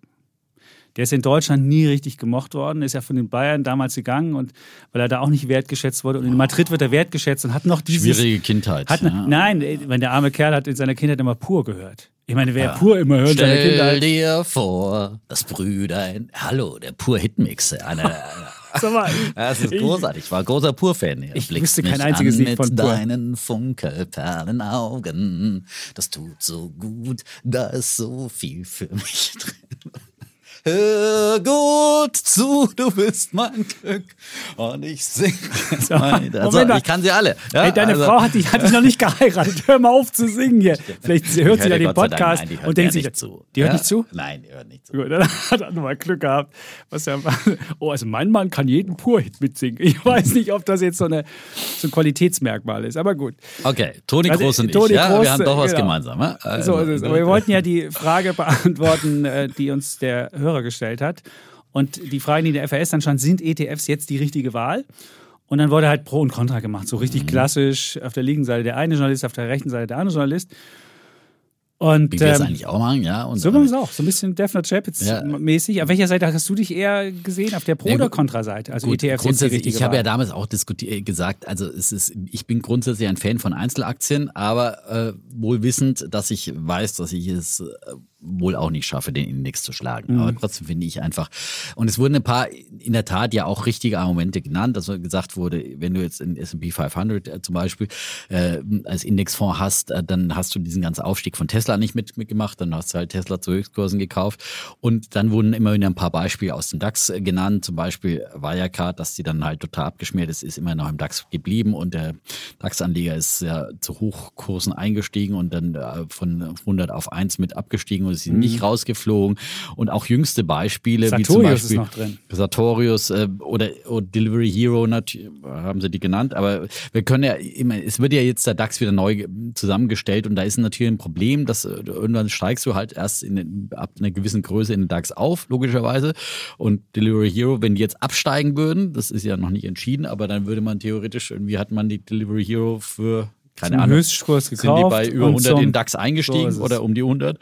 Der ist in Deutschland nie richtig gemocht worden, ist ja von den Bayern damals gegangen und weil er da auch nicht wertgeschätzt wurde. Und in Madrid wird er wertgeschätzt und hat noch dieses. schwierige Kindheit. Hat, ja. Nein, wenn der arme Kerl hat in seiner Kindheit immer pur gehört. Ich meine, wer pur immer hört Stell Kindheit. dir vor, das Brüdein. Hallo, der Pur Hitmix. [LAUGHS] Sag mal, Ja, [LAUGHS] das ist ich- großartig. Ich war großer Pur-Fan. Ich wüsste kein einziges Lied mit von Pur. deinen Funkelperlenaugen. Das tut so gut. Da ist so viel für mich [LAUGHS] drin. Hör gut zu, du bist mein Glück. Und ich sing [LAUGHS] jetzt weiter. Also, Moment ich kann sie alle. Ja, Ey, deine also- Frau hat dich, hat dich noch nicht geheiratet. Hör mal auf zu singen hier. Vielleicht hört sie ja den Podcast nein, und denkt ja sich, zu. die hört Ja? nicht zu? Nein, die hört nicht zu. Gut, [LAUGHS] dann hat er nochmal Glück gehabt. Was ja, [LAUGHS] oh, also mein Mann kann jeden Pur-Hit mitsingen. Ich weiß nicht, ob das jetzt so, eine, so ein Qualitätsmerkmal ist, aber gut. Okay, Toni Also, Groß und Toni ich. Ja, Groß, wir haben doch was genau. gemeinsam. Ja? Also, So ist es. Aber wir wollten ja die Frage beantworten, äh, die uns der Hörer gestellt hat. Und die Frage, die der FAS dann stand, sind ETFs jetzt die richtige Wahl? Und dann wurde halt Pro und Contra gemacht, so Mhm. richtig klassisch. Auf der linken Seite der eine Journalist, auf der rechten Seite der andere Journalist. Und Wie wir es ähm, eigentlich auch machen, ja. Und so machen wir es auch, so ein bisschen Defner Chapitz Ja. mäßig. Auf welcher Seite hast du dich eher gesehen? Auf der Pro- Ja, oder. Contra-Seite? Also Gut, ETFs grundsätzlich, ich habe ja damals auch diskutiert, gesagt, also es ist, ich bin grundsätzlich ein Fan von Einzelaktien, aber äh, wohl wissend, dass ich weiß, dass ich es äh, wohl auch nicht schaffe, den Index zu schlagen. Mhm. Aber trotzdem finde ich einfach, und es wurden ein paar in der Tat ja auch richtige Argumente genannt, dass gesagt wurde, wenn du jetzt in S&P 500 äh, zum Beispiel äh, als Indexfonds hast, äh, dann hast du diesen ganzen Aufstieg von Tesla nicht mit, mitgemacht, dann hast du halt Tesla zu Höchstkursen gekauft und dann wurden immer wieder ein paar Beispiele aus dem DAX äh, genannt, zum Beispiel Wirecard, dass die dann halt total abgeschmiert ist, ist immer noch im DAX geblieben und der DAX-Anleger ist ja zu Hochkursen eingestiegen und dann äh, von 100 auf 1 mit abgestiegen und ist nicht rausgeflogen und auch jüngste Beispiele wie zum Mhm. Sartorius ist Beispiel noch drin. Sartorius äh, oder, oder Delivery Hero haben sie die genannt, aber wir können ja immer, es wird ja jetzt der DAX wieder neu ge- zusammengestellt und da ist natürlich ein Problem, dass äh, irgendwann steigst du halt erst in, ab einer gewissen Größe in den DAX auf, logischerweise. Und Delivery Hero, wenn die jetzt absteigen würden, das ist ja noch nicht entschieden, aber dann würde man theoretisch, irgendwie hat man die Delivery Hero für keine Zum Ahnung, Höchstkurs sind gekauft. die bei über und 100 zum- in den DAX So eingestiegen es. oder um die 100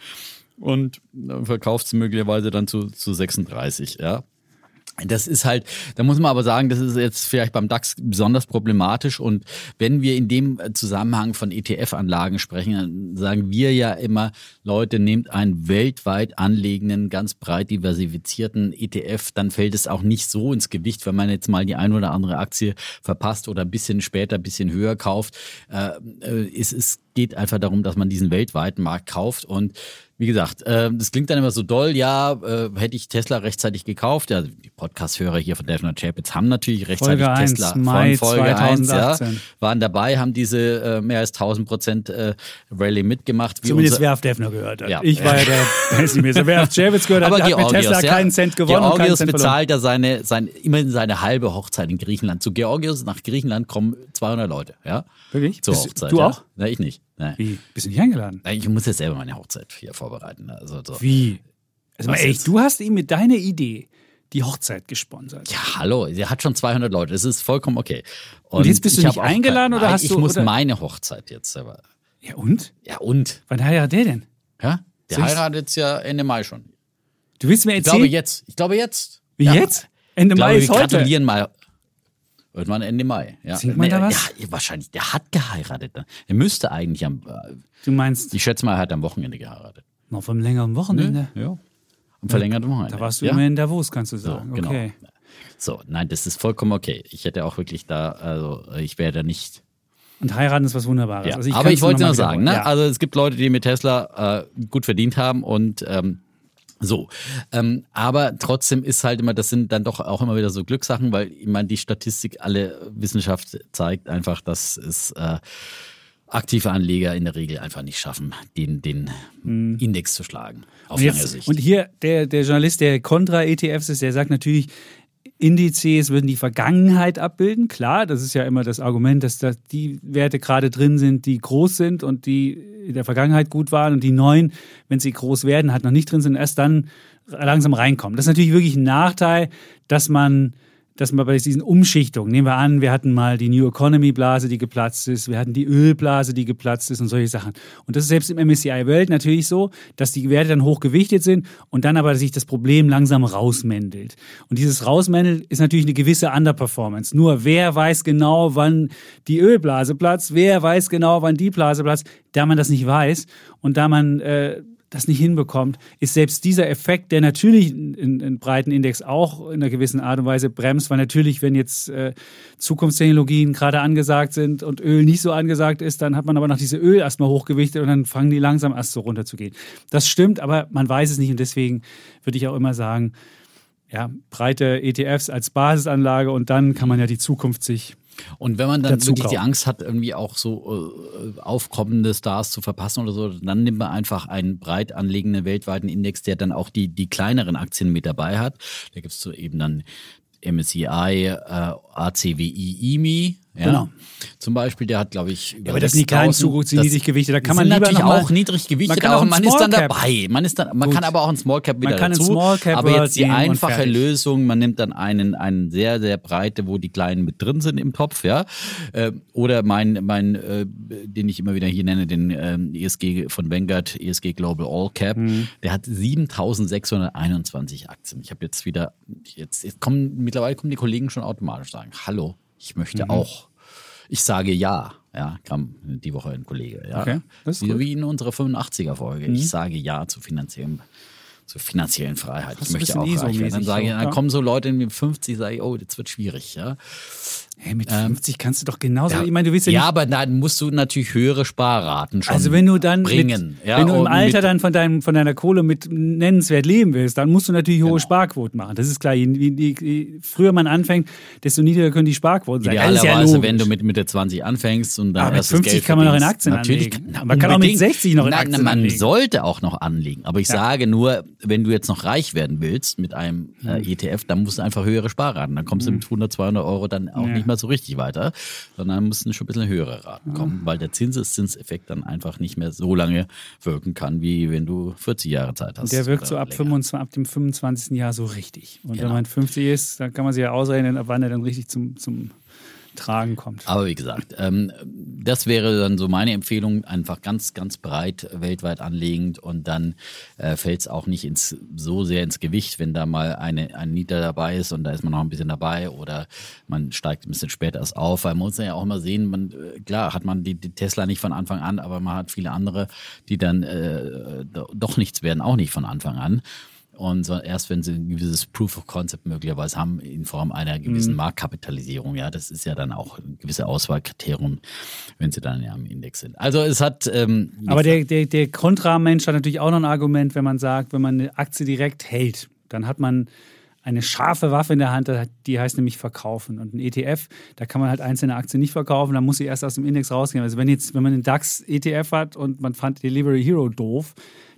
und verkauft es möglicherweise dann zu, zu 36, ja. Das ist halt, da muss man aber sagen, das ist jetzt vielleicht beim DAX besonders problematisch. Und wenn wir in dem Zusammenhang von ETF-Anlagen sprechen, dann sagen wir ja immer, Leute, nehmt einen weltweit anlegenden, ganz breit diversifizierten ETF, dann fällt es auch nicht so ins Gewicht, wenn man jetzt mal die ein oder andere Aktie verpasst oder ein bisschen später, ein bisschen höher kauft. Äh, äh, es geht einfach darum, dass man diesen weltweiten Markt kauft und wie gesagt, äh, das klingt dann immer so doll, ja, äh, hätte ich Tesla rechtzeitig gekauft. Ja, die Podcast-Hörer hier von Defner Chapitz haben natürlich rechtzeitig Folge 1, Tesla Mai von Folge 1, ja, 2018. waren dabei, haben diese äh, mehr als 1000 Prozent äh, Rallye mitgemacht. Zumindest wer auf Defner gehört hat. Ja. Ich war ja der [LAUGHS] Pessimist. Wer auf Javits gehört hat, aber hat mit Georgios, Tesla ja, keinen Cent gewonnen und keinen Georgios Cent bezahlt ja seine, sein, immerhin seine halbe Hochzeit in Griechenland. Zu Georgios nach Griechenland kommen 200 Leute, ja? Wirklich? Zur Bist- Hochzeit. du ja? auch? Nein, ich nicht. Nein. Wie? Bist du nicht eingeladen? Nein, Ich muss jetzt selber meine Hochzeit hier vorbereiten. Also, so. Wie? Also mal ehrlich, du hast ihm mit deiner Idee die Hochzeit gesponsert. Ja, hallo, sie hat schon 200 Leute, das ist vollkommen okay. Und jetzt bist du ich nicht eingeladen kein- oder Nein, hast ich du- muss oder- meine Hochzeit jetzt selber. Ja und? Ja, und? Wann heiratet der denn? Ja? Der Soll ich- heiratet jetzt ja Ende Mai schon. Du willst mir Ich glaube erzählen? jetzt. Ich glaube jetzt. Wie Ja. jetzt? Ende Ich glaube, Mai ist wir heute. gratulieren mal. Irgendwann Ende Mai. Ja. Singt man da was? Ja, wahrscheinlich. Der hat geheiratet. ne? Er müsste eigentlich am, äh, Du meinst ich schätze mal, er hat am Wochenende geheiratet. noch vom längeren Wochenende? Ja. Am verlängerten Wochenende. Da warst du ja? immer in Davos, kannst du sagen. genau. Okay. So, nein, das ist vollkommen okay. Ich hätte auch wirklich da, also ich wäre da nicht. Und heiraten ist was Wunderbares. Ja. Also ich Aber ich wollte nur sagen, ne? Ja. also es gibt Leute, die mit Tesla äh, gut verdient haben und ähm, so. Ähm, aber trotzdem ist halt immer, das sind dann doch auch immer wieder so Glückssachen, weil ich meine, die Statistik, alle Wissenschaft zeigt einfach, dass es äh, aktive Anleger in der Regel einfach nicht schaffen, den, den Index zu schlagen. Auf Und, jetzt, Sicht. und hier der, der Journalist, der kontra ETFs ist, der sagt natürlich, Indizes würden die Vergangenheit abbilden. Klar, das ist ja immer das Argument, dass da die Werte gerade drin sind, die groß sind und die in der Vergangenheit gut waren und die neuen, wenn sie groß werden, halt noch nicht drin sind, erst dann langsam reinkommen. Das ist natürlich wirklich ein Nachteil, dass man dass man bei diesen Umschichtungen, nehmen wir an, wir hatten mal die New Economy Blase, die geplatzt ist, wir hatten die Ölblase, die geplatzt ist und solche Sachen. Und das ist selbst im MSCI Welt natürlich so, dass die Werte dann hochgewichtet sind und dann aber sich das Problem langsam rausmändelt. Und dieses Rausmändeln ist natürlich eine gewisse Underperformance. Nur wer weiß genau, wann die Ölblase platzt, wer weiß genau, wann die Blase platzt, da man das nicht weiß und da man äh, das nicht hinbekommt, ist selbst dieser Effekt, der natürlich einen breiten Index auch in einer gewissen Art und Weise bremst, weil natürlich, wenn jetzt äh, Zukunftstechnologien gerade angesagt sind und Öl nicht so angesagt ist, dann hat man aber noch diese Öl erstmal hochgewichtet und dann fangen die langsam erst so runterzugehen. Das stimmt, aber man weiß es nicht und deswegen würde ich auch immer sagen, ja, breite ETFs als Basisanlage und dann kann man ja die Zukunft sich Und wenn man dann wirklich die kaufen. Angst hat, irgendwie auch so äh, aufkommende Stars zu verpassen oder so, dann nimmt man einfach einen breit anlegenden weltweiten Index, der dann auch die, die kleineren Aktien mit dabei hat. Da gibt's so eben dann MSCI, äh, ACWI, IMI. Ja. Genau. Zum Beispiel, der hat, glaube ich, über aber das sind die kleinen 6000. Zukunft, die Das niedrig gewichtet. Da kann man lieber natürlich auch niedrig gewichtet, Man kann auch ein man ist dann Cap. dabei. Man, ist dann, man Gut. kann aber auch ein Small Cap wieder Man kann dazu. Small Cap aber jetzt die einfache. Lösung, man nimmt dann einen, einen sehr, sehr breite, wo die Kleinen mit drin sind im Topf, ja. Äh, Oder mein, mein äh, den ich immer wieder hier nenne, den ähm, ESG von Vanguard, ESG Global All Cap, Mhm. der hat 7621 Aktien. Ich habe jetzt wieder, jetzt, jetzt kommen, mittlerweile kommen die Kollegen schon automatisch sagen, hallo, ich Mhm. möchte auch. Ich sage ja, ja, kam die Woche ein Kollege, ja. Okay, das ist wie, gut. Mhm. wie in unserer 85er-Folge. Ich sage ja zu finanziellem zur finanziellen Freiheit. Ich möchte auch reich werden. Dann sage so, dann ja. kommen so Leute in die 50, sage ich, oh, jetzt wird schwierig, ja. Hey, mit 50 kannst du doch genauso. Ja, ich meine, du willst ja, ja, nicht. aber dann musst du natürlich höhere Sparraten schon Also wenn du dann bringen. mit, ja, wenn du im Alter mit- dann von, deinem, von deiner Kohle mit nennenswert leben willst, dann musst du natürlich hohe Genau. Sparquoten machen. Das ist klar. Je, je, je früher man anfängt, desto niedriger können die Sparquoten sein. Ja Idealerweise, logisch. wenn du mit Mitte 20 anfängst und dann Aber mit erstes 50 Geld kann man noch in. Aktien Natürlich, anlegen. na, Man kann auch mit unbedingt. 60 noch in Aktien Man anlegen. sollte auch noch anlegen. Aber ich Ja. sage nur, wenn du jetzt noch reich werden willst mit einem äh, Mhm. ETF, dann musst du einfach höhere Sparraten. Dann kommst du mit 100, 200 Euro dann auch Ja. nicht mehr so richtig weiter, sondern müssen schon ein bisschen höhere Raten kommen, weil der Zinseszinseffekt dann einfach nicht mehr so lange wirken kann, wie wenn du 40 Jahre Zeit hast. Der wirkt so ab, länger. 25, ab dem 25. Jahr so richtig. Und wenn Genau. man 50 ist, dann kann man sich ja ausrechnen, ab wann er dann richtig zum, zum Tragen kommt. Aber wie gesagt, ähm, das wäre dann so meine Empfehlung, einfach ganz, ganz breit weltweit anlegend und dann äh, fällt es auch nicht ins, so sehr ins Gewicht, wenn da mal eine, ein Nieter dabei ist und da ist man noch ein bisschen dabei oder man steigt ein bisschen später erst auf, weil man muss ja auch immer sehen, man, äh, klar hat man die, die Tesla nicht von Anfang an, aber man hat viele andere, die dann äh, do- doch nichts werden, auch nicht von Anfang an. Und so erst wenn sie ein gewisses Proof of Concept möglicherweise haben in Form einer gewissen Mhm. Marktkapitalisierung, ja, das ist ja dann auch ein gewisse Auswahlkriterium, wenn sie dann ja im Index sind. Also es hat ähm, Aber der, der, der Grundrahmenmensch hat natürlich auch noch ein Argument, wenn man sagt, wenn man eine Aktie direkt hält, dann hat man eine scharfe Waffe in der Hand, die heißt nämlich verkaufen. Und ein ETF, da kann man halt einzelne Aktien nicht verkaufen, dann muss sie erst aus dem Index rausgehen. Also wenn jetzt, wenn man einen DAX-ETF hat und man fand Delivery Hero doof,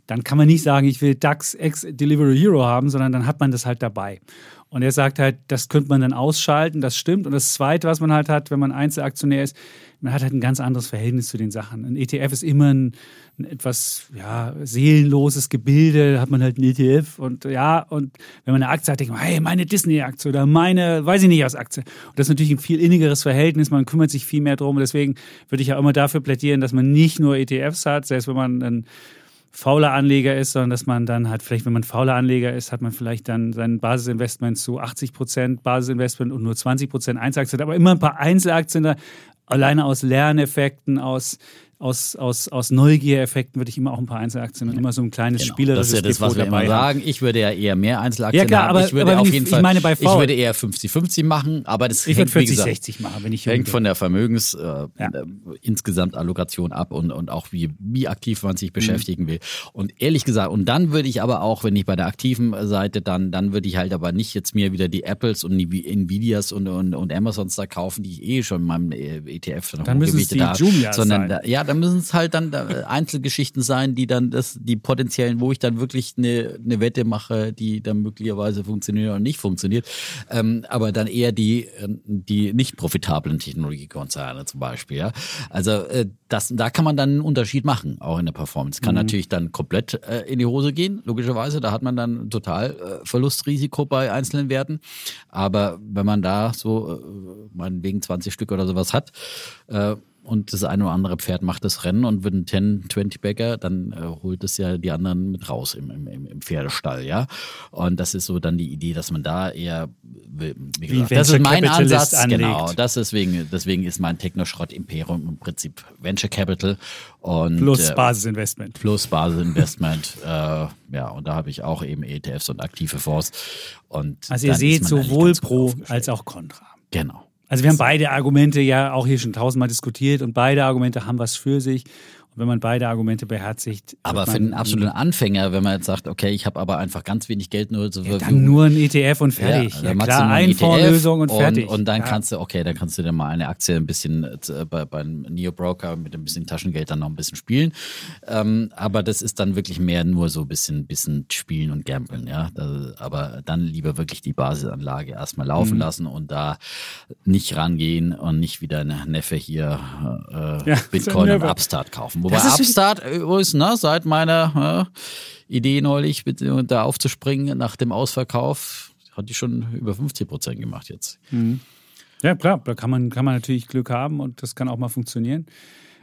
dann kann man nicht sagen, ich will DAX X Delivery Hero haben, sondern dann hat man das halt dabei. Und er sagt halt, das könnte man dann ausschalten, das stimmt. Und das Zweite, was man halt hat, wenn man Einzelaktionär ist, man hat halt ein ganz anderes Verhältnis zu den Sachen. Ein ETF ist immer ein, ein etwas ja, seelenloses Gebilde, da hat man halt einen ETF und ja, und wenn man eine Aktie hat, denkt man, hey, meine Disney-Aktie oder meine, weiß ich nicht, was Aktie. Und das ist natürlich ein viel innigeres Verhältnis, man kümmert sich viel mehr drum. Und deswegen würde ich ja immer dafür plädieren, dass man nicht nur ETFs hat, selbst wenn man ein fauler Anleger ist, sondern dass man dann hat, vielleicht wenn man fauler Anleger ist, hat man vielleicht dann sein Basisinvestment zu 80 Prozent Basisinvestment und nur 20 Prozent Einzelaktien, aber immer ein paar Einzelaktien da, alleine aus Lerneffekten, aus aus, aus, aus Neugiereffekten würde ich immer auch ein paar Einzelaktien und immer so ein kleines Genau. spielerisches Das ist ja das, was Depot wir immer haben. sagen. Ich würde ja eher mehr Einzelaktien Ja, klar, haben. aber- ich würde aber auf jeden ich- Fall, ich meine bei ich V- würde eher 50-50 machen, aber das Ich hängt, würde wie gesagt, 40-60 machen, wenn ich hängt von der Vermögens äh, Ja. äh, insgesamt Allokation ab und, und auch wie, wie aktiv man Mhm. sich beschäftigen will. Und ehrlich gesagt, und dann würde ich aber auch, wenn ich bei der aktiven Seite, dann, dann würde ich halt aber nicht jetzt mir wieder die Apples und die Nvidias und, und, und Amazons da kaufen, die ich eh schon in meinem äh, ETF dann, Dann müssen es die habe. Jumias sondern sein. Da, ja, dann müssen es halt dann da, äh, Einzelgeschichten sein, die dann das, die potenziellen, wo ich dann wirklich eine, eine Wette mache, die dann möglicherweise funktioniert oder nicht funktioniert. Ähm, aber dann eher die, äh, die nicht profitablen Technologiekonzerne zum Beispiel. Ja? Also äh, das, da kann man dann einen Unterschied machen, auch in der Performance. Kann natürlich dann komplett äh, in die Hose gehen, logischerweise. Da hat man dann total äh, Verlustrisiko bei einzelnen Werten. Aber wenn man da so äh, meinetwegen 20 Stück oder sowas hat, äh, und das eine oder andere Pferd macht das Rennen und wird ein 10-20-Bagger, dann äh, holt es ja die anderen mit raus im, im, im Pferdestall, ja. Und das ist so dann die Idee, dass man da eher, wie Wie gesagt, ein das ist mein Ansatz, Capitalist anlegt. genau. Das deswegen, deswegen ist mein Technoschrott-Imperium im Prinzip Venture Capital und Plus äh, Basisinvestment. plus Basisinvestment, [LAUGHS] äh, ja, und da habe ich auch eben ETFs und aktive Fonds. Und Also ihr seht ist sowohl Pro als auch Contra. Genau. Also wir haben beide Argumente ja auch hier schon tausendmal diskutiert und beide Argumente haben was für sich. Wenn man beide Argumente beherzigt, Aber für man den absoluten Anfänger, wenn man jetzt sagt, okay, ich habe aber einfach ganz wenig Geld nur zur ja, Verfügung. dann nur ein ETF und fertig. Ja, machst klar, du nur ein Einfondslösung und fertig. Und, dann ja. kannst du, okay, dann kannst du dir mal eine Aktie ein bisschen äh, bei, beim Neo-Broker mit ein bisschen Taschengeld dann noch ein bisschen spielen. Ähm, aber das ist dann wirklich mehr nur so ein bisschen, bisschen spielen und gambeln, ja. Das, aber dann lieber wirklich die Basisanlage erstmal laufen Mhm. lassen und da nicht rangehen und nicht wieder eine Neffe hier äh, Ja, Bitcoin und. Upstart kaufen. Wobei Das ist- Upstart übrigens, ne, seit meiner äh, Idee neulich, mit, da aufzuspringen nach dem Ausverkauf, hat die schon über 50 Prozent gemacht jetzt. Ja, klar, da kann man, kann man natürlich Glück haben und das kann auch mal funktionieren.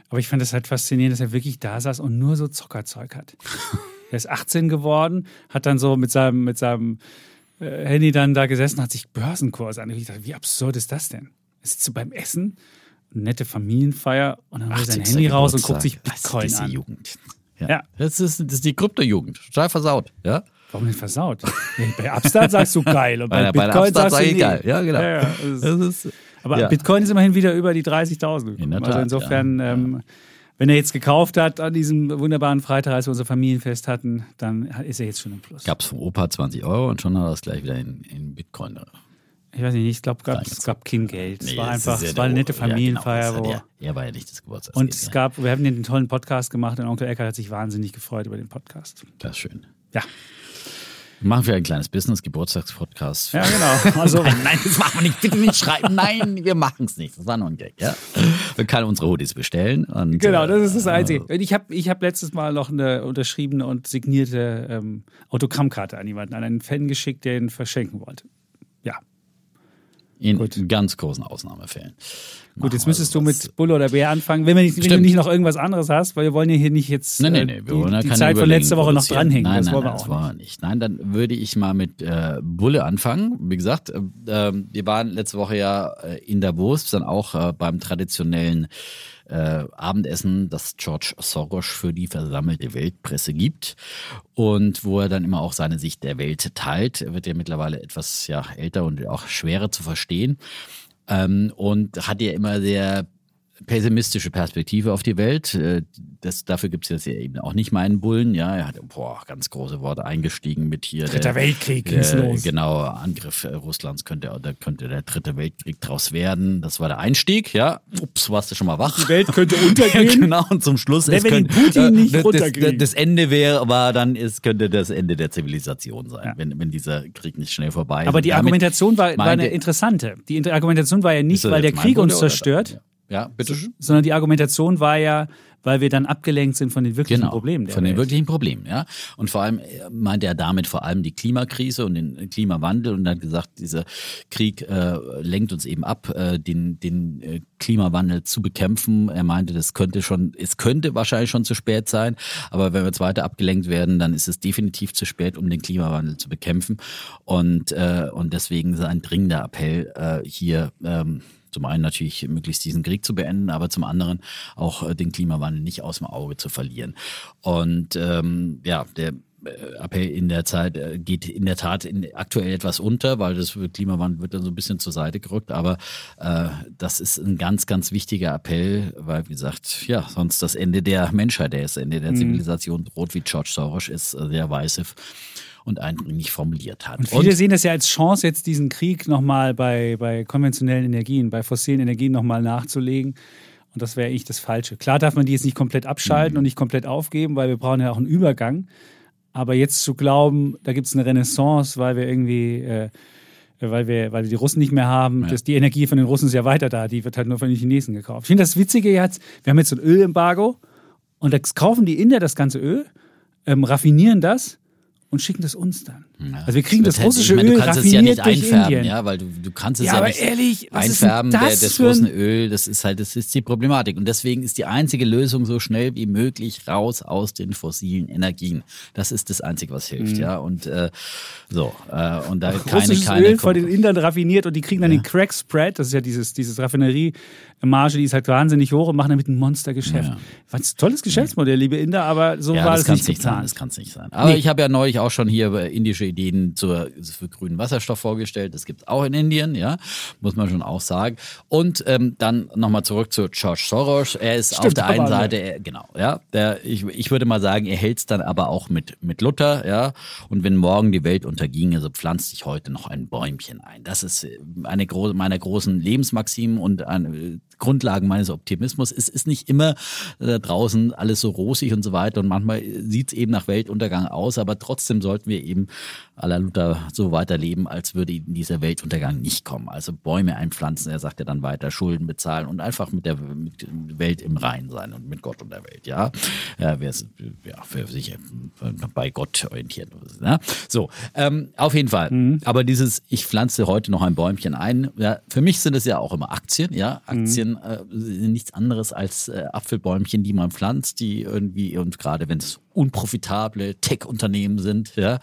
Aber ich fand es halt faszinierend, dass er wirklich da saß und nur so Zockerzeug hat. [LAUGHS] er ist 18 geworden, hat dann so mit seinem, mit seinem äh, Handy dann da gesessen, hat sich Börsenkurs an. Ich dachte, wie absurd ist das denn? Sitzt so beim Essen, nette Familienfeier und dann holt er sein 80. Handy raus und guckt sich. Bitcoin diese an. Jugend. Ja. Ja. Das, ist, das ist die Kryptojugend. Total versaut. Ja? Warum denn versaut? Bei Upstart sagst du geil und bei, Bei, bei Bitcoin Upstart sagst du nee. geil. Ja, genau. Ja, ja, das ist- Aber. Bitcoin ist immerhin wieder über die 30.000 gekommen. In also insofern, ähm, wenn er jetzt gekauft hat an diesem wunderbaren Freitag, als wir unser Familienfest hatten, dann ist er jetzt schon im Plus. Gab es vom Opa 20 Euro und schon hat er das gleich wieder in, in Bitcoin. Ich weiß nicht, ich glaube, es gab, Reingezogen. es gab kein Geld. Es Nee, war das einfach, ja es war eine nette Familienfeier. Ja, genau, hat er, war ja nicht das Geburtstag. und es gab, wir haben den tollen Podcast gemacht und Onkel Eckert hat sich wahnsinnig gefreut über den Podcast. Das ist schön. Ja, Machen wir ein kleines Business, Geburtstagspodcast. ja genau. [LAUGHS] Also, Nein, nein, das machen wir nicht. Bitte nicht schreiben. Nein, wir machen es nicht. Das war nur ein Gag. Ja? Wir können unsere Hoodies bestellen. Und, Genau, das ist das äh, Einzige. Und Ich habe ich hab letztes Mal noch eine unterschriebene und signierte ähm, Autogrammkarte an jemanden, an einen Fan geschickt, der ihn verschenken wollte. Ja. In Gut. ganz großen Ausnahmefällen. Gut, jetzt Machen müsstest du sowas. mit Bulle oder Bär anfangen, wenn, wir nicht, wenn du nicht noch irgendwas anderes hast, weil wir wollen ja hier nicht jetzt Nee, nee, äh, nee, wir wollen ja die, die Zeit von letzter Woche noch dranhängen. Nein, das nein, wollen wir nein, auch das wollen wir nicht. Nein, dann würde ich mal mit äh, Bulle anfangen. Wie gesagt, äh, ähm, wir waren letzte Woche ja äh, in Davos, dann auch äh, beim traditionellen äh, Abendessen, das George Soros für die versammelte Weltpresse gibt und wo er dann immer auch seine Sicht der Welt teilt. Er wird ja mittlerweile etwas ja, älter und auch schwerer zu verstehen. Ähm, und hat ja immer sehr pessimistische Perspektive auf die Welt. Äh, das, dafür gibt es jetzt eben auch nicht meinen Bullen. Ja, er hat boah, ganz große Worte eingestiegen mit hier. Dritter der, Weltkrieg der, los. Genau, Angriff äh, Russlands könnte, da könnte der dritte Weltkrieg draus werden. Das war der Einstieg, ja. Ups, warst du schon mal wach. Die Welt könnte [LAUGHS] untergehen. genau, und zum Schluss Wenn es könnte, Putin nicht äh, das, das, Ende wäre, war dann ist, könnte das Ende der Zivilisation sein, ja. wenn, wenn dieser Krieg nicht schnell vorbei ist. Aber die Argumentation war, war eine interessante. Die Argumentation war ja nicht, weil der Krieg uns zerstört. Oder? Ja, bitteschön. Sondern die Argumentation war ja, weil wir dann abgelenkt sind von den wirklichen genau, Problemen. von den wirklichen Problemen, ja. Und vor allem äh, meinte er damit vor allem die Klimakrise und den Klimawandel und hat gesagt, dieser Krieg äh, lenkt uns eben ab, äh, den, den äh, Klimawandel zu bekämpfen. Er meinte, das könnte schon, es könnte wahrscheinlich schon zu spät sein, aber wenn wir jetzt weiter abgelenkt werden, dann ist es definitiv zu spät, um den Klimawandel zu bekämpfen. Und, äh, und deswegen sein dringender Appell äh, hier. Ähm, zum einen natürlich möglichst diesen Krieg zu beenden, aber zum anderen auch äh, den Klimawandel nicht aus dem Auge zu verlieren. Und ähm, ja, der äh, Appell in der Zeit äh, geht in der Tat in, aktuell etwas unter, weil das Klimawandel wird dann so ein bisschen zur Seite gerückt. Aber äh, das ist ein ganz, ganz wichtiger Appell, weil, wie gesagt, ja, sonst das Ende der Menschheit, der ist Ende der mhm. Zivilisation droht, wie George Soros ist sehr weiße und eindringlich formuliert hat. Und viele und, sehen das ja als Chance, jetzt diesen Krieg nochmal bei, bei konventionellen Energien, bei fossilen Energien nochmal nachzulegen. Und das wäre eigentlich das Falsche. Klar darf man die jetzt nicht komplett abschalten mhm. und nicht komplett aufgeben, weil wir brauchen ja auch einen Übergang. Aber jetzt zu glauben, da gibt es eine Renaissance, weil wir irgendwie, äh, weil wir, weil wir die Russen nicht mehr haben, ja. dass die Energie von den Russen ist ja weiter da, die wird halt nur von den Chinesen gekauft. Ich finde das Witzige jetzt, wir haben jetzt so ein Ölembargo und da kaufen die Inder das ganze Öl, ähm, raffinieren das und schicken das uns dann. Also wir kriegen das, das russische meine, Öl du kannst es ja nicht einfärben, ja, weil du, du kannst es ja, ja, aber nicht ehrlich, einfärben, das der, das Russenöl, das ist halt, das ist die Problematik. Und deswegen ist die einzige Lösung so schnell wie möglich raus aus den fossilen Energien. Das ist das Einzige, was hilft, mhm. ja. Und äh, so, äh, und da Ach, keine, keine Öl von den Indern raffiniert und die kriegen dann ja. den Crack Spread, das ist ja dieses, dieses Raffinerie. Marge, die ist halt wahnsinnig hoch und machen damit ein Monstergeschäft. Ja. Was tolles Geschäftsmodell, liebe Inder, aber so ja, war das, das nicht, nicht sein. Das kann es nicht sein. Aber nee. ich habe ja neulich auch schon hier indische Ideen zur, für grünen Wasserstoff vorgestellt. Das gibt es auch in Indien, ja, muss man schon auch sagen. Und ähm, dann nochmal zurück zu George Soros. Er ist Stimmt, auf der einen Seite, er, genau, ja, der, ich, ich würde mal sagen, er hält es dann aber auch mit, mit Luther, ja. Und wenn morgen die Welt unterginge, so pflanzt sich heute noch ein Bäumchen ein. Das ist eine große meiner großen Lebensmaximen und eine Grundlagen meines Optimismus. Es ist nicht immer äh, draußen alles so rosig und so weiter und manchmal sieht es eben nach Weltuntergang aus, aber trotzdem sollten wir eben à la Luther so weiterleben, als würde dieser Weltuntergang nicht kommen. Also Bäume einpflanzen, er sagt ja dann weiter, Schulden bezahlen und einfach mit der mit Welt im Rein sein und mit Gott und der Welt, ja. ja wer ja, für sich bei Gott orientiert. Ja? So, ähm, auf jeden Fall. Mhm. Aber dieses, ich pflanze heute noch ein Bäumchen ein, ja, für mich sind es ja auch immer Aktien, ja. Aktien mhm. Äh, sind nichts anderes als äh, Apfelbäumchen, die man pflanzt, die irgendwie, und gerade wenn es unprofitable Tech-Unternehmen sind. Ja.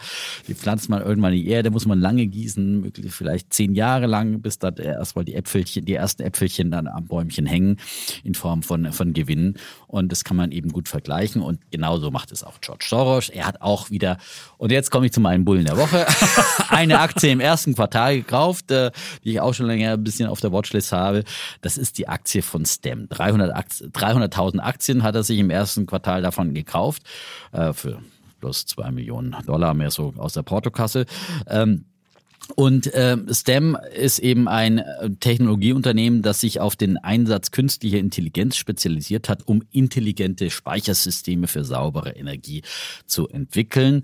Die pflanzt man irgendwann in die Erde, muss man lange gießen, vielleicht zehn Jahre lang, bis dann erstmal die Äpfelchen, die ersten Äpfelchen dann am Bäumchen hängen in Form von, von Gewinnen. Und das kann man eben gut vergleichen. Und genauso macht es auch George Soros. Er hat auch wieder, und jetzt komme ich zu meinen Bullen der Woche, [LAUGHS] eine Aktie im ersten Quartal gekauft, äh, die ich auch schon länger ein bisschen auf der Watchlist habe. Das ist die Aktie von STEM. 300.000 300 Aktien hat er sich im ersten Quartal davon gekauft äh, für plus zwei Millionen Dollar mehr so aus der Portokasse. Ähm, und äh, STEM ist eben ein äh, Technologieunternehmen, das sich auf den Einsatz künstlicher Intelligenz spezialisiert hat, um intelligente Speichersysteme für saubere Energie zu entwickeln.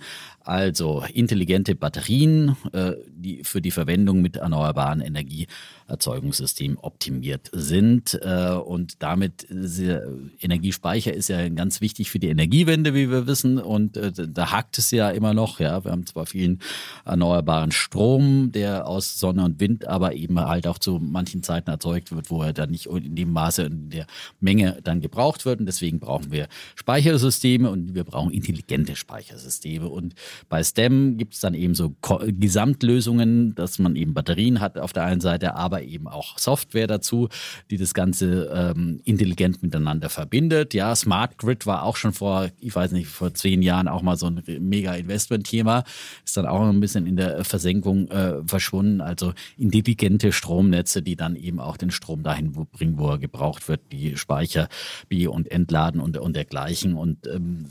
Also intelligente Batterien, äh, die für die Verwendung mit erneuerbaren Energieerzeugungssystemen optimiert sind. Äh, und damit äh, Energiespeicher ist ja ganz wichtig für die Energiewende, wie wir wissen. Und äh, da hakt es ja immer noch. Ja, wir haben zwar vielen erneuerbaren Strom, der aus Sonne und Wind, aber eben halt auch zu manchen Zeiten erzeugt wird, wo er dann nicht in dem Maße in der Menge dann gebraucht wird. Und deswegen brauchen wir Speichersysteme und wir brauchen intelligente Speichersysteme. Und Bei STEM gibt es dann eben so Gesamtlösungen, dass man eben Batterien hat auf der einen Seite, aber eben auch Software dazu, die das Ganze ähm, intelligent miteinander verbindet. Ja, Smart Grid war auch schon vor, ich weiß nicht, vor zehn Jahren auch mal so ein mega Investment-Thema. Ist dann auch ein bisschen in der Versenkung äh, verschwunden. Also intelligente Stromnetze, die dann eben auch den Strom dahin bringen, wo er gebraucht wird, die Speicher, Bi- und Entladen und, und dergleichen. Und ähm,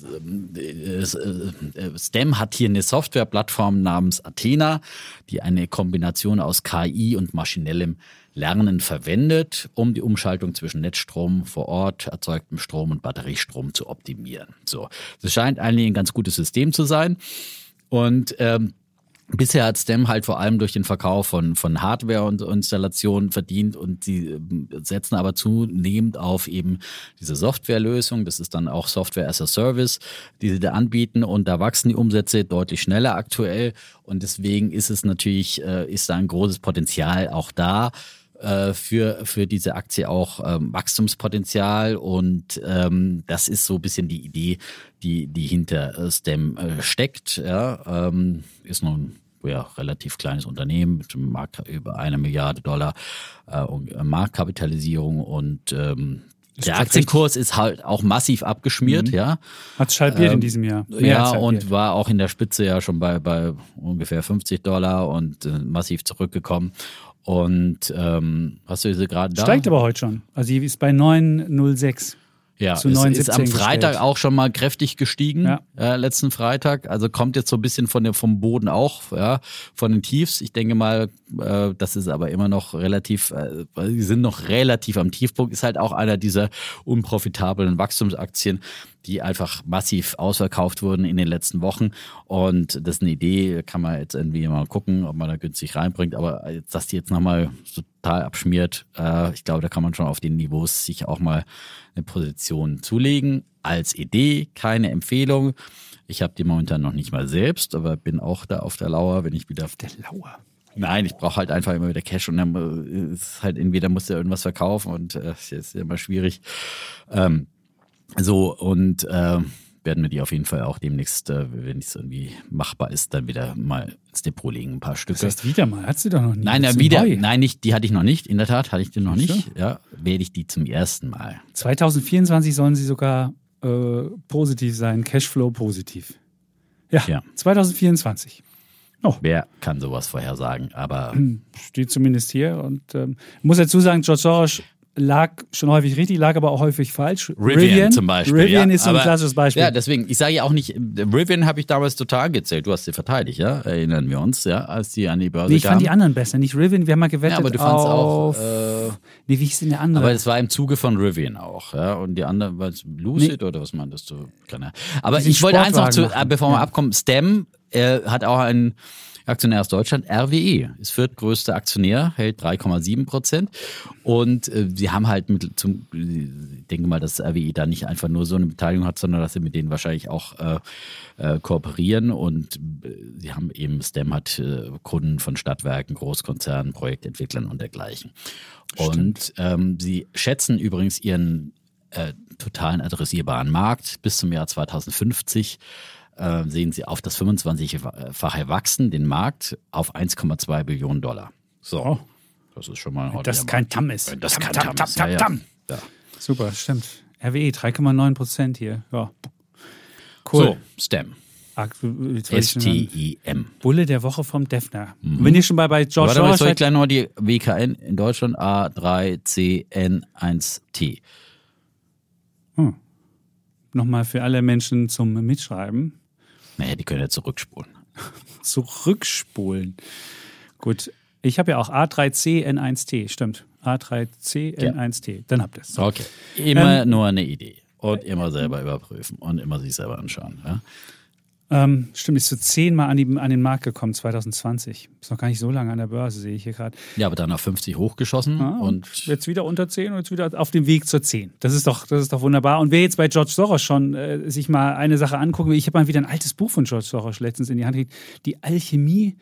äh, äh, STEM hat eine Softwareplattform namens Athena, die eine Kombination aus KI und maschinellem Lernen verwendet, um die Umschaltung zwischen Netzstrom vor Ort, erzeugtem Strom und Batteriestrom zu optimieren. So, das scheint eigentlich ein ganz gutes System zu sein. Und ähm, Bisher hat STEM halt vor allem durch den Verkauf von, von Hardware und Installationen verdient und sie ähm, setzen aber zunehmend auf eben diese Softwarelösung. Das ist dann auch Software as a Service, die sie da anbieten. Und da wachsen die Umsätze deutlich schneller aktuell. Und deswegen ist es natürlich, äh, ist da ein großes Potenzial auch da äh, für, für diese Aktie auch ähm, Wachstumspotenzial und ähm, das ist so ein bisschen die Idee, die, die hinter äh, STEM äh, steckt. Ja, ähm, ist nun ja, relativ kleines Unternehmen mit Markt über eine Milliarde Dollar äh, Marktkapitalisierung und ähm, der Aktienkurs ist halt auch massiv abgeschmiert, mhm. ja. Hat es halbiert ähm, in diesem Jahr. Mehr ja, und war auch in der Spitze ja schon bei, bei ungefähr 50 Dollar und äh, massiv zurückgekommen. Und ähm, hast du diese gerade da? Steigt aber heute schon. Also die ist bei 9,06. Ja, zu es ist am Freitag gestellt. auch schon mal kräftig gestiegen, ja. äh, letzten Freitag. Also kommt jetzt so ein bisschen von der, vom Boden auch, ja, von den Tiefs. Ich denke mal, äh, das ist aber immer noch relativ, äh, sie sind noch relativ am Tiefpunkt. Ist halt auch einer dieser unprofitablen Wachstumsaktien, die einfach massiv ausverkauft wurden in den letzten Wochen. Und das ist eine Idee, kann man jetzt irgendwie mal gucken, ob man da günstig reinbringt. Aber dass die jetzt nochmal total abschmiert, äh, ich glaube, da kann man schon auf den Niveaus sich auch mal eine Position zulegen. Als Idee, keine Empfehlung. Ich habe die momentan noch nicht mal selbst, aber bin auch da auf der Lauer, wenn ich wieder. Auf der Lauer? Nein, ich brauche halt einfach immer wieder Cash und dann äh, ist halt entweder muss der irgendwas verkaufen und äh, das ist immer schwierig. Ähm, so, und äh, werden wir die auf jeden Fall auch demnächst, äh, wenn es irgendwie machbar ist, dann wieder mal ins Depot legen, ein paar Stücke. Das heißt, wieder mal, hat sie doch noch nicht. Nein, ja, wieder, nein, nicht, die hatte ich noch nicht, in der Tat hatte ich die noch nicht. Ja, werde ich die zum ersten Mal. 2024 sollen sie sogar äh, positiv sein, Cashflow positiv. Ja, ja. 2024. Oh. Wer kann sowas vorhersagen? Aber steht zumindest hier und ähm, muss dazu sagen, George Soros lag schon häufig richtig, lag aber auch häufig falsch. Rivian, Rivian zum Beispiel. Rivian ja. ist so ein klassisches Beispiel. Ja, deswegen, ich sage ja auch nicht, Rivian habe ich damals total gezählt. Du hast sie verteidigt, ja? Erinnern wir uns, ja, als die an die Börse nee, ich fand die anderen besser, nicht Rivian. Wir haben mal gewettet ja, aber du fandst auf, auch. Äh, nee, wie hieß denn der andere? Aber es war im Zuge von Rivian auch, ja. Und die andere, war es Lucid nee. oder was meintest du? Keine Aber ich wollte eins noch zu, machen. bevor wir ja. abkommen, Stem äh, hat auch einen Aktionär aus Deutschland, RWE, ist viertgrößter Aktionär, hält 3,7 Prozent. Und äh, sie haben halt mit, zum, ich denke mal, dass RWE da nicht einfach nur so eine Beteiligung hat, sondern dass sie mit denen wahrscheinlich auch äh, äh, kooperieren. Und äh, sie haben eben, STEM hat äh, Kunden von Stadtwerken, Großkonzernen, Projektentwicklern und dergleichen. Stimmt. Und ähm, sie schätzen übrigens ihren äh, totalen adressierbaren Markt bis zum Jahr 2050 äh, sehen Sie auf das 25-fache wachsen, den Markt auf 1,2 Billionen Dollar. So, oh. das ist schon mal ein Das kein Tam ist. Das Tam, kein Tam, Tam, Tam, ja, Tam. Ja. Super, stimmt. RWE 3,9 Prozent hier. Ja. Cool. So, STEM. S-T-I-M. Bulle der Woche vom Defner. Mhm. Wenn ihr schon bei, bei George Warte, Soros soll ich gleich noch die WKN in Deutschland A3CN1T. Hm. Nochmal für alle Menschen zum Mitschreiben. Naja, die können ja zurückspulen. [LAUGHS] zurückspulen. Gut. Ich habe ja auch A3C-N1T, stimmt. A3C-N1T. Ja. Dann habt ihr es. Okay. Immer ähm, nur eine Idee. Und immer selber überprüfen und immer sich selber anschauen. Ja? Ähm, stimmt, ist so zehnmal an, an den Markt gekommen 2020. Ist noch gar nicht so lange an der Börse, sehe ich hier gerade. Ja, aber dann auf 50 hochgeschossen ah, und, und, jetzt wieder unter 10 und jetzt wieder auf dem Weg zur 10. Das ist doch, das ist doch wunderbar. Und wer jetzt bei George Soros schon äh, sich mal eine Sache angucken will, ich habe mal wieder ein altes Buch von George Soros letztens in die Hand gekriegt, Die Alchemie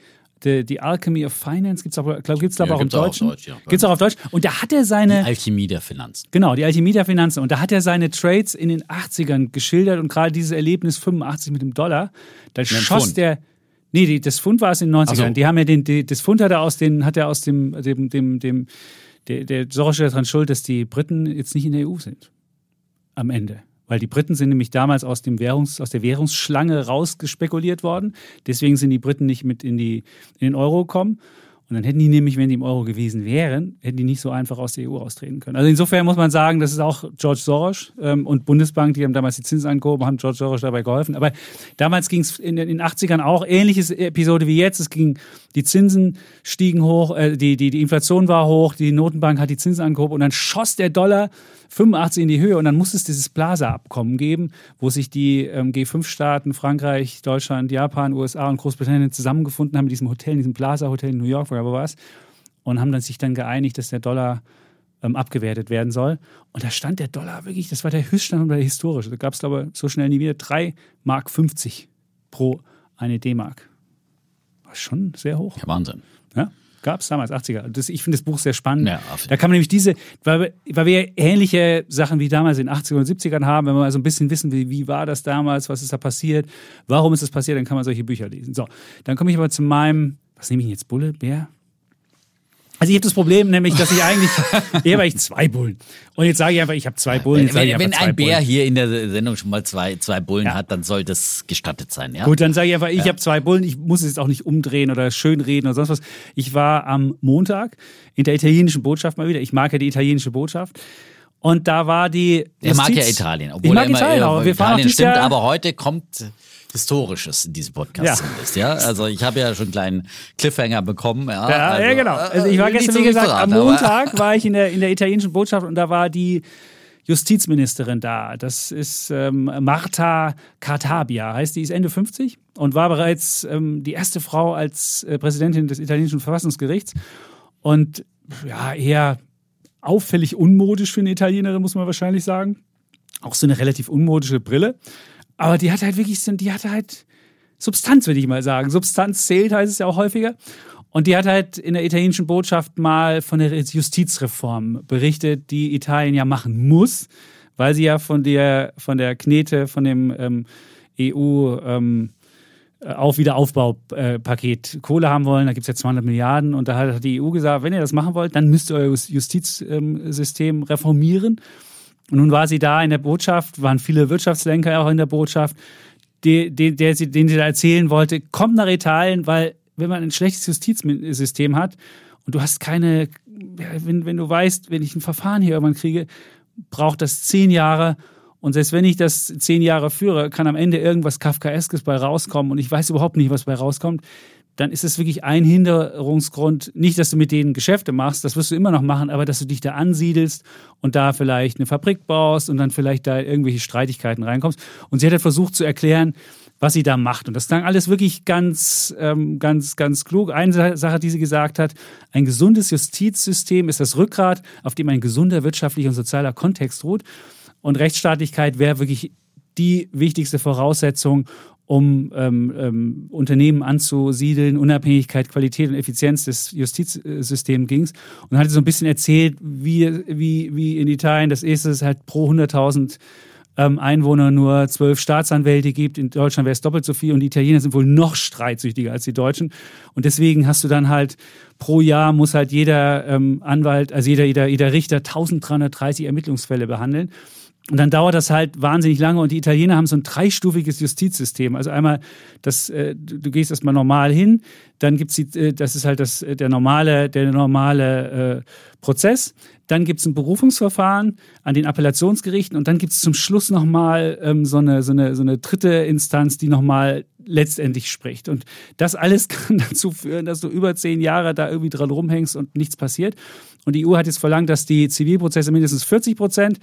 The, The Alchemy of Finance, gibt es auch, glaube gibt's Ja, aber auch im gibt's auch Deutschen. Deutsch, ja. Gibt es auch auf Deutsch. Und da hat er Die seine, Alchemie der Finanzen. genau, die Alchemie der Finanzen. Und da hat er seine Trades in den 80ern geschildert und gerade dieses Erlebnis 85 mit dem Dollar, da schoss Pfund. der, nee, die, das Pfund war es in den 90ern. Ach so. Die haben ja den, die, das Pfund hat er aus den, hat er aus dem, dem, dem, dem der, der Soros ist daran schuld, dass die Briten jetzt nicht in der EU sind. Am Ende. Weil die Briten sind nämlich damals aus, dem Währungs, aus der Währungsschlange rausgespekuliert worden. Deswegen sind die Briten nicht mit in, die, in den Euro gekommen. Und dann hätten die nämlich, wenn die im Euro gewesen wären, hätten die nicht so einfach aus der EU austreten können. Also insofern muss man sagen, das ist auch George Soros ähm, und Bundesbank, die haben damals die Zinsen angehoben, haben George Soros dabei geholfen. Aber damals ging es in, den- in den 80ern auch ähnliches Episode wie jetzt. Es ging, die Zinsen stiegen hoch, äh, die, die, die Inflation war hoch, die Notenbank hat die Zinsen angehoben und dann schoss der Dollar 85 in die Höhe und dann musste es dieses Plaza-Abkommen geben, wo sich die ähm, G5-Staaten, Frankreich, Deutschland, Japan, USA und Großbritannien zusammengefunden haben in diesem Hotel, in diesem Plaza-Hotel in New York, wo aber was, und haben dann sich dann geeinigt, dass der Dollar ähm, abgewertet werden soll. Und da stand der Dollar wirklich, das war der Höchststand und der historische. Da gab es, glaube ich, so schnell nie wieder 3 Mark 50 pro eine D-Mark. War schon sehr hoch. Ja, Wahnsinn. Ja, gab es damals, 80er. Das, ich finde das Buch sehr spannend. Ja, da kann man nämlich diese, weil, wir- weil wir ähnliche Sachen wie damals in den 80er und 70ern haben, wenn wir mal so ein bisschen wissen, wie, wie war das damals, was ist da passiert, warum ist das passiert, dann kann man solche Bücher lesen. So, dann komme ich aber zu meinem, was nehme ich jetzt, Bulle, Bär? Also ich habe das Problem nämlich, dass ich eigentlich, [LAUGHS] ich habe eigentlich zwei Bullen. Und jetzt sage ich einfach, ich habe zwei Bullen. Wenn, ich wenn, ein Bär Bullen. hier in der Sendung schon mal zwei, zwei Bullen Ja. hat, dann soll das gestattet sein. Ja? Gut, dann sage ich einfach, ich habe zwei Bullen, ich muss es jetzt auch nicht umdrehen oder schönreden oder sonst was. Ich war am Montag in der italienischen Botschaft mal wieder. Ich mag ja die italienische Botschaft. Und da war die. Er mag ja Italien. Ich mag er immer, Italien, aber wir fahren auch Italien stimmt, Jahr, aber heute kommt Historisches in diesem Podcast Ja. zumindest. Ja? Also ich habe ja schon einen kleinen Cliffhanger bekommen. Ja, Ja, also, ja, genau. Also ich war äh, gestern, wie gesagt, am verraten, Montag war ich in der, in der italienischen Botschaft und da war die Justizministerin da. Das ist ähm, Marta Cartabia, heißt die, ist Ende 50 und war bereits ähm, die erste Frau als äh, Präsidentin des italienischen Verfassungsgerichts. Und ja, eher auffällig unmodisch für eine Italienerin, muss man wahrscheinlich sagen. Auch so eine relativ unmodische Brille. Aber die hatte halt wirklich, die hatte halt Substanz, würde ich mal sagen. Substanz zählt, heißt es ja auch häufiger. Und die hat halt in der italienischen Botschaft mal von der Justizreform berichtet, die Italien ja machen muss, weil sie ja von der, von der Knete, von dem ähm, EU ähm, auf Wiederaufbaupaket Kohle haben wollen. Da gibt es ja 200 Milliarden. Und da hat die EU gesagt, wenn ihr das machen wollt, dann müsst ihr euer Justizsystem reformieren. Und nun war sie da in der Botschaft, waren viele Wirtschaftslenker auch in der Botschaft, die, der sie, den sie da erzählen wollte, kommt nach Italien, weil wenn man ein schlechtes Justizsystem hat und du hast keine, wenn, wenn du weißt, wenn ich ein Verfahren hier irgendwann kriege, braucht das zehn Jahre und selbst wenn ich das zehn Jahre führe, kann am Ende irgendwas Kafkaeskes bei rauskommen und ich weiß überhaupt nicht, was bei rauskommt, dann ist es wirklich ein Hinderungsgrund, nicht, dass du mit denen Geschäfte machst, das wirst du immer noch machen, aber dass du dich da ansiedelst und da vielleicht eine Fabrik baust und dann vielleicht da irgendwelche Streitigkeiten reinkommst. Und sie hat halt versucht zu erklären, was sie da macht. Und das klang alles wirklich ganz, ähm, ganz, ganz klug. Eine Sa- Sache, die sie gesagt hat, ein gesundes Justizsystem ist das Rückgrat, auf dem ein gesunder wirtschaftlicher und sozialer Kontext ruht. Und Rechtsstaatlichkeit wäre wirklich die wichtigste Voraussetzung, um ähm, ähm, Unternehmen anzusiedeln, Unabhängigkeit, Qualität und Effizienz des Justizsystems ging Und hat so ein bisschen erzählt, wie, wie, wie in Italien das ist, es halt pro 100.000 ähm, Einwohner nur zwölf Staatsanwälte gibt. In Deutschland wäre es doppelt so viel und die Italiener sind wohl noch streitsüchtiger als die Deutschen. Und deswegen hast du dann halt pro Jahr muss halt jeder ähm, Anwalt, also jeder, jeder, jeder Richter 1330 Ermittlungsfälle behandeln. Und dann dauert das halt wahnsinnig lange und die Italiener haben so ein dreistufiges Justizsystem. Also einmal, das, äh, du gehst erstmal normal hin, dann gibt's die, äh, das ist halt das, äh, der normale, der normale äh, Prozess. Dann gibt's ein Berufungsverfahren an den Appellationsgerichten und dann gibt's zum Schluss nochmal ähm, so, eine, so, eine, so eine dritte Instanz, die nochmal letztendlich spricht. Und das alles [LAUGHS] kann dazu führen, dass du über zehn Jahre da irgendwie dran rumhängst und nichts passiert. Und die EU hat jetzt verlangt, dass die Zivilprozesse mindestens 40 Prozent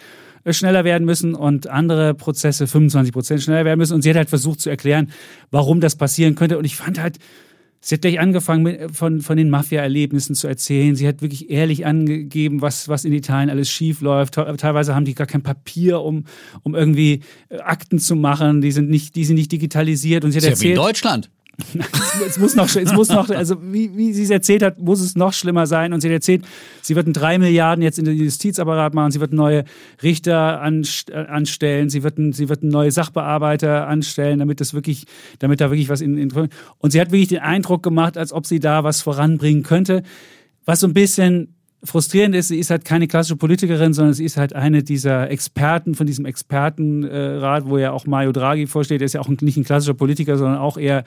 schneller werden müssen und andere Prozesse 25 Prozent schneller werden müssen. Und sie hat halt versucht zu erklären, warum das passieren könnte. Und ich fand halt, Sie hat gleich angefangen, mit, von, von den Mafia-Erlebnissen zu erzählen. Sie hat wirklich ehrlich angegeben, was, was in Italien alles schief läuft. Te- Teilweise haben die gar kein Papier, um, um irgendwie äh, Akten zu machen. Die sind nicht, die sind nicht digitalisiert. Und sie hat ja wie in erzählt, Deutschland. [LAUGHS] es muss noch, es muss noch, also wie, wie sie es erzählt hat, muss es noch schlimmer sein. Und sie hat erzählt, sie wird drei Milliarden jetzt in den Justizapparat machen, sie wird neue Richter anstellen, sie wird, sie wird neue Sachbearbeiter anstellen, damit das wirklich, damit da wirklich was in, in und sie hat wirklich den Eindruck gemacht, als ob sie da was voranbringen könnte. Was so ein bisschen frustrierend ist, sie ist halt keine klassische Politikerin, sondern sie ist halt eine dieser Experten von diesem Expertenrat, wo ja auch Mario Draghi vorsteht. Er ist ja auch nicht ein klassischer Politiker, sondern auch eher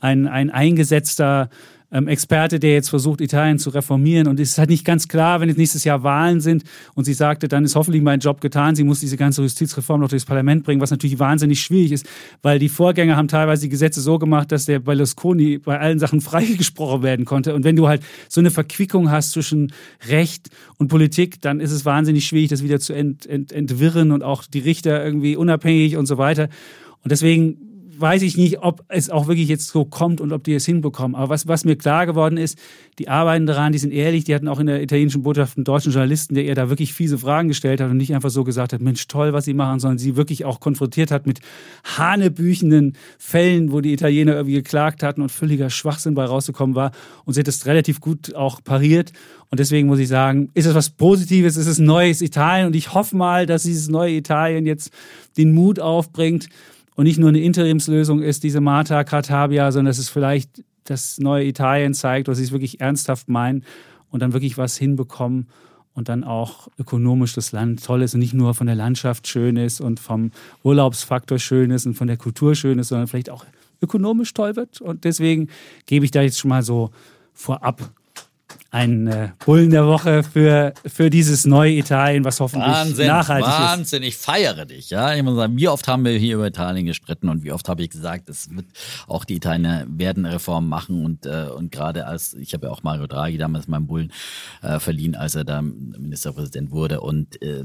ein, ein eingesetzter ähm, Experte, der jetzt versucht, Italien zu reformieren. Und es ist halt nicht ganz klar, wenn jetzt nächstes Jahr Wahlen sind und sie sagte, dann ist hoffentlich mein Job getan. Sie muss diese ganze Justizreform noch durchs Parlament bringen, was natürlich wahnsinnig schwierig ist, weil die Vorgänger haben teilweise die Gesetze so gemacht, dass der Berlusconi bei allen Sachen [LAUGHS] freigesprochen werden konnte. Und wenn du halt so eine Verquickung hast zwischen Recht und Politik, dann ist es wahnsinnig schwierig, das wieder zu ent, ent, entwirren und auch die Richter irgendwie unabhängig und so weiter. Und deswegen weiß ich nicht, ob es auch wirklich jetzt so kommt und ob die es hinbekommen. Aber was, was mir klar geworden ist, die arbeiten daran, die sind ehrlich, die hatten auch in der italienischen Botschaft einen deutschen Journalisten, der ihr da wirklich fiese Fragen gestellt hat und nicht einfach so gesagt hat, Mensch, toll, was sie machen, sondern sie wirklich auch konfrontiert hat mit hanebüchenden Fällen, wo die Italiener irgendwie geklagt hatten und völliger Schwachsinn bei rausgekommen war. Und sie hat das relativ gut auch pariert. Und deswegen muss ich sagen, ist es was Positives, ist es neues Italien und ich hoffe mal, dass dieses neue Italien jetzt den Mut aufbringt, und nicht nur eine Interimslösung ist, diese Marta Cartabia, sondern dass es vielleicht das neue Italien zeigt, was sie es wirklich ernsthaft meinen und dann wirklich was hinbekommen und dann auch ökonomisch das Land toll ist und nicht nur von der Landschaft schön ist und vom Urlaubsfaktor schön ist und von der Kultur schön ist, sondern vielleicht auch ökonomisch toll wird. Und deswegen gebe ich da jetzt schon mal so vorab ein äh, Bullen der Woche für, für dieses neue Italien, was hoffentlich Wahnsinn, nachhaltig Wahnsinn, ist. Wahnsinn, ich feiere dich. Ja, ich muss sagen, wie oft haben wir hier über Italien gestritten und wie oft habe ich gesagt, es wird auch die Italiener werden Reformen machen und äh, und gerade als ich habe ja auch Mario Draghi damals meinem Bullen äh, verliehen, als er da Ministerpräsident wurde und äh,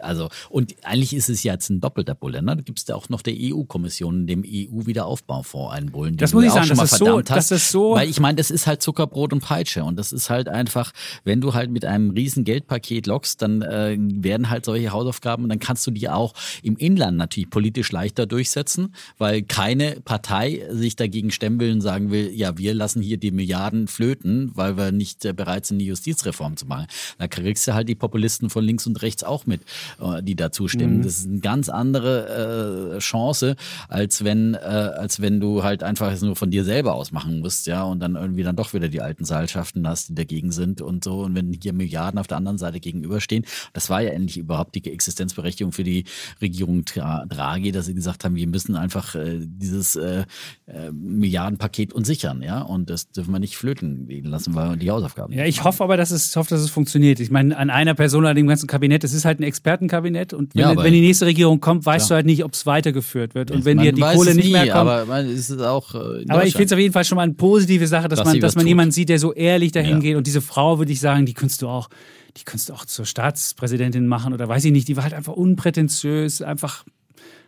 also und eigentlich ist es jetzt ein doppelter Bulle. Ne? Da gibt es da auch noch der EU-Kommission, dem EU-Wiederaufbaufonds einen Bullen. Das muss ich sagen, das ist, so, das ist so. Weil ich meine, das ist halt Zuckerbrot und Peitsche und das ist halt einfach, wenn du halt mit einem riesen Geldpaket lockst, dann äh, werden halt solche Hausaufgaben und dann kannst du die auch im Inland natürlich politisch leichter durchsetzen, weil keine Partei sich dagegen stemmen will und sagen will, ja, wir lassen hier die Milliarden flöten, weil wir nicht äh, bereit sind, die Justizreform zu machen. Da kriegst du halt die Populisten von links und rechts auch mit, äh, die dazu stimmen. Mhm. Das ist eine ganz andere äh, Chance, als wenn, äh, als wenn du halt einfach es nur von dir selber aus machen musst, ja, und dann irgendwie dann doch wieder die alten Seilschaften hast, die dagegen sind und so. Und wenn hier Milliarden auf der anderen Seite gegenüberstehen, das war ja endlich überhaupt die Existenzberechtigung für die Regierung Draghi, dass sie gesagt haben, wir müssen einfach äh, dieses äh, äh, Milliardenpaket uns sichern, ja, und das dürfen wir nicht flöten lassen wir die Hausaufgaben. Ja, ich hoffe aber, dass es, hoffe, dass es funktioniert. Ich meine, an einer Person, an dem ganzen Kabinett, das ist halt ein Expertenkabinett und wenn, ja, wenn die nächste Regierung kommt, weißt klar. du halt nicht, ob es weitergeführt wird. Und wenn dir die Kohle nicht nie, mehr kommt. Aber man, ist es auch. Äh, aber ich finde es auf jeden Fall schon mal eine positive Sache, dass, dass man, dass man jemanden sieht, der so ehrlich dahin ja. geht. Und diese Frau, würde ich sagen, die könntest du auch, die könntest du auch zur Staatspräsidentin machen oder weiß ich nicht. Die war halt einfach unprätentiös, einfach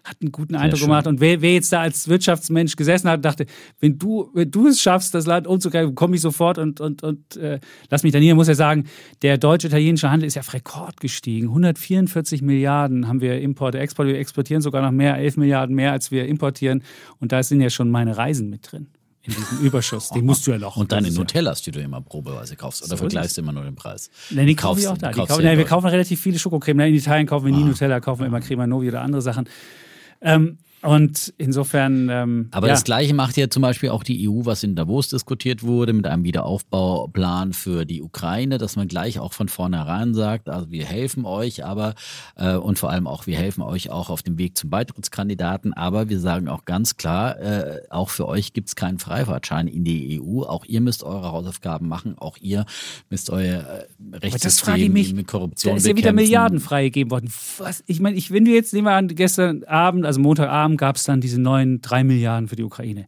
hat einen guten Eindruck gemacht. Und wer, wer, jetzt da als Wirtschaftsmensch gesessen hat, dachte, wenn du, wenn du es schaffst, das Land umzugreifen, komme ich sofort und, und, und äh, lass mich dann hier, muss ja sagen, der deutsch-italienische Handel ist ja auf Rekord gestiegen. 144 Milliarden haben wir Importe, Export. Wir exportieren sogar noch mehr, 11 Milliarden mehr, als wir importieren. Und da sind ja schon meine Reisen mit drin in diesem Überschuss. Den musst du ja noch. Und deine Nutellas, die du immer probeweise kaufst. Oder so vergleichst du immer nur den Preis? Nein, die kaufe ich auch da. Kaufen, nein, wir kaufen relativ viele Schokocreme. In Italien kaufen wir nie ah. Nutella, kaufen wir immer Crema Novi oder andere Sachen. Ähm, und insofern. Ähm, Aber ja. das Gleiche macht ja zum Beispiel auch die EU, was in Davos diskutiert wurde, mit einem Wiederaufbauplan für die Ukraine, dass man gleich auch von vornherein sagt, also wir helfen euch, aber äh, und vor allem auch, wir helfen euch auch auf dem Weg zum Beitrittskandidaten, aber wir sagen auch ganz klar, äh, auch für euch gibt es keinen Freifahrtschein in die EU. Auch ihr müsst eure Hausaufgaben machen, auch ihr müsst euer äh, Rechtssystem mit Korruption da ist ja wieder Milliarden freigegeben worden. Was? Ich meine, ich, wenn du jetzt, nehmen wir an, gestern Abend, also Montagabend, Abend gab es dann diese neuen drei Milliarden für die Ukraine.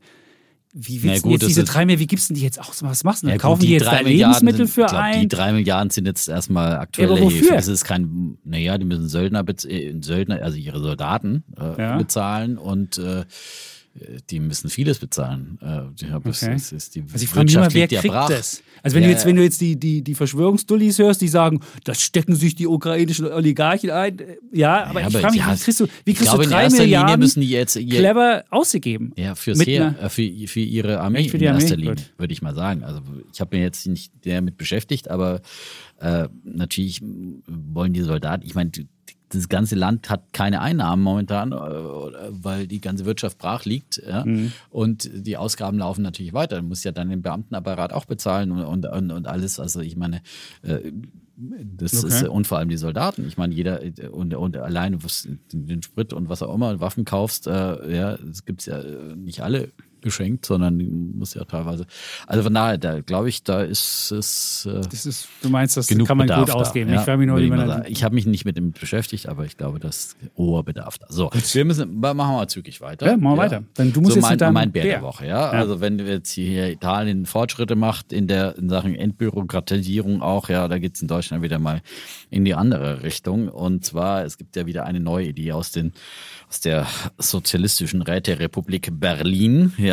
Wie willst du jetzt diese drei Milliarden, wie gibst du die jetzt aus? Was machst du? Kaufen gut, die, die jetzt da Lebensmittel für sind, ein? Die drei Milliarden sind jetzt erstmal aktuelle ja, Hilfe. Es ist kein, naja, die müssen Söldner, äh, Söldner also ihre Soldaten äh, ja. bezahlen und äh, die müssen vieles bezahlen. Äh, ja, Okay. es ist die Also ich frage mich immer, wer kriegt brach. das? Also wenn Ja, du jetzt, wenn du jetzt die, die, die Verschwörungsdullis hörst, die sagen, das stecken sich die ukrainischen Oligarchen ein. Ja, aber Ja, ich frage mich, wie kriegst du, wie kriegst glaube, du in drei erster Linie Milliarden müssen die jetzt ihr- clever ausgegeben? Ja, fürs Heer, einer- für, für ihre Armee für die in erster Armee? Linie, würde ich mal sagen. Also ich habe mir jetzt nicht damit beschäftigt, aber äh, natürlich wollen die Soldaten, ich meine, das ganze Land hat keine Einnahmen momentan, äh, weil die ganze Wirtschaft brach liegt. Ja? Mhm. Und die Ausgaben laufen natürlich weiter. Du musst ja dann den Beamtenapparat auch bezahlen und, und, und, alles. Also ich meine, äh, das Okay. ist, und vor allem die Soldaten. Ich meine, jeder und, und alleine was, den Sprit und was auch immer, Waffen kaufst, äh, ja, es gibt's ja äh, nicht alle geschenkt, sondern muss ja teilweise. Also von daher, da glaube ich, da ist es äh, Das ist, du meinst, das genug kann man Bedarf gut ausgeben. Da, ich wie ich, habe mich nicht mit dem beschäftigt, aber ich glaube, das ist hoher Bedarf da. So, wir müssen, machen wir mal zügig weiter. Ja, machen wir weiter. Dann du musst so jetzt mein, mit deinem mein Bär, der Bär. Woche, ja? Also wenn jetzt hier Italien Fortschritte macht in der in Sachen Entbürokratisierung auch, ja, da geht's in Deutschland wieder mal in die andere Richtung. Und zwar, es gibt ja wieder eine neue Idee aus den aus der sozialistischen Räterepublik Berlin, ja,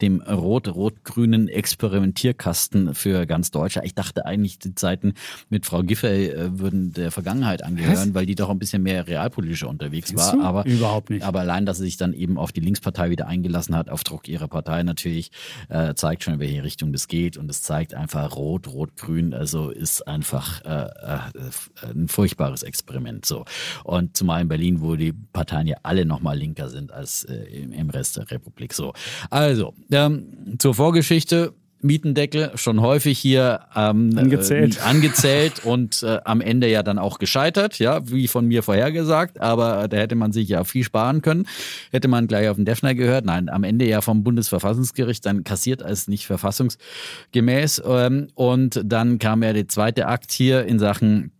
dem rot-rot-grünen Experimentierkasten für ganz Deutschland. Ich dachte eigentlich, die Zeiten mit Frau Giffey äh, würden der Vergangenheit angehören, weil die doch ein bisschen mehr realpolitischer unterwegs Findest war. du? Aber Überhaupt nicht. aber allein, dass sie sich dann eben auf die Linkspartei wieder eingelassen hat, auf Druck ihrer Partei natürlich, äh, zeigt schon, in welche Richtung das geht. Und es zeigt einfach Rot, Rot, Grün. Also ist einfach äh, äh, ein furchtbares Experiment. So. Und zumal in Berlin, wo die Parteien ja alle nochmal linker sind als äh, im, Rest der Republik. So. Also, ähm, zur Vorgeschichte. Mietendeckel schon häufig hier ähm, Angezählt. Äh, angezählt [LAUGHS] und äh, am Ende ja dann auch gescheitert, ja, wie von mir vorhergesagt, aber da hätte man sich ja viel sparen können. Hätte man gleich auf den Defner gehört. Nein, am Ende ja vom Bundesverfassungsgericht dann kassiert als nicht verfassungsgemäß. Ähm, und dann kam ja der zweite Akt hier in Sachen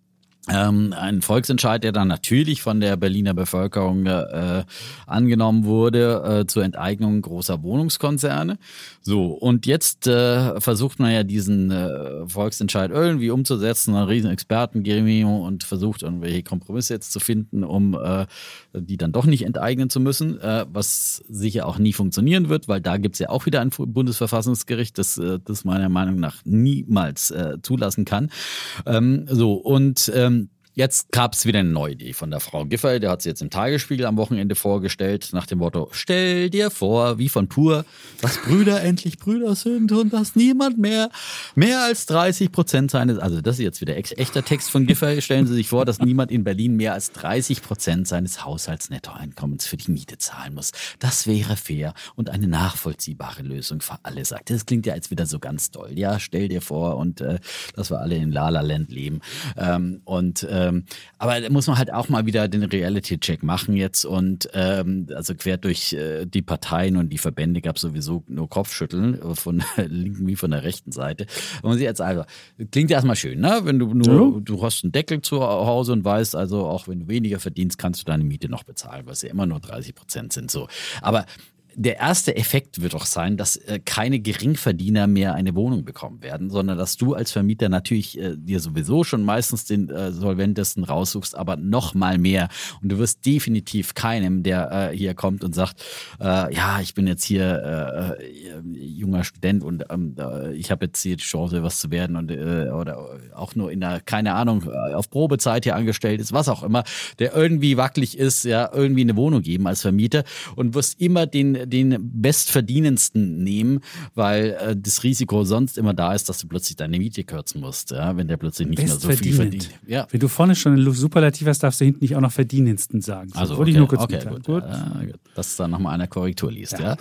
ähm, ein Volksentscheid, der dann natürlich von der Berliner Bevölkerung äh, angenommen wurde äh, zur Enteignung großer Wohnungskonzerne. So, und jetzt äh, versucht man ja diesen äh, Volksentscheid irgendwie umzusetzen, ein riesen Expertengremium und versucht irgendwelche Kompromisse jetzt zu finden, um äh, die dann doch nicht enteignen zu müssen, äh, was sicher auch nie funktionieren wird, weil da gibt's ja auch wieder ein Bundesverfassungsgericht, das das meiner Meinung nach niemals zulassen kann. Ähm, so, und ähm, Jetzt gab es wieder eine neue Idee von der Frau Giffey, der hat sie jetzt im Tagesspiegel am Wochenende vorgestellt, nach dem Motto, stell dir vor, wie von Pur, dass Brüder [LAUGHS] endlich Brüder sind und dass niemand mehr mehr als 30 Prozent seines, also das ist jetzt wieder echter Text von Giffey, stellen Sie sich vor, dass niemand in Berlin mehr als 30 Prozent seines Haushaltsnettoeinkommens für die Miete zahlen muss. Das wäre fair und eine nachvollziehbare Lösung für alle, sagt. Das klingt ja jetzt wieder so ganz toll. Ja, stell dir vor und äh, dass wir alle in Lala Land leben. Ähm, und ähm, aber da muss man halt auch mal wieder den Reality-Check machen jetzt und ähm, also quer durch äh, die Parteien und die Verbände gab sowieso nur Kopfschütteln äh, von der [LAUGHS] linken wie von der rechten Seite. Und man sieht jetzt also, klingt erstmal schön, ne? Wenn du nur, Ja. du hast einen Deckel zu Hause und weißt also, auch wenn du weniger verdienst, kannst du deine Miete noch bezahlen, was ja immer nur 30 Prozent sind. So. Aber der erste Effekt wird doch sein, dass äh, keine Geringverdiener mehr eine Wohnung bekommen werden, sondern dass du als Vermieter natürlich äh, dir sowieso schon meistens den äh, solventesten raussuchst, aber noch mal mehr. Und du wirst definitiv keinem, der äh, hier kommt und sagt, äh, ja, ich bin jetzt hier äh, junger Student und ähm, äh, ich habe jetzt hier die Chance, was zu werden und oder auch nur in der, keine Ahnung, auf Probezeit hier angestellt ist, was auch immer, der irgendwie wackelig ist, ja, irgendwie eine Wohnung geben als Vermieter und wirst immer den, den bestverdienendsten nehmen, weil äh, das Risiko sonst immer da ist, dass du plötzlich deine Miete kürzen musst, ja, wenn der plötzlich nicht mehr so viel verdient. Ja. Wenn du vorne schon einen Superlativ hast, darfst du hinten nicht auch noch verdienendsten sagen. So, Also, wollte okay, ich nur kurz okay, mitteilen. gut. Ja, gut. Dass da nochmal einer Korrektur liest, ja.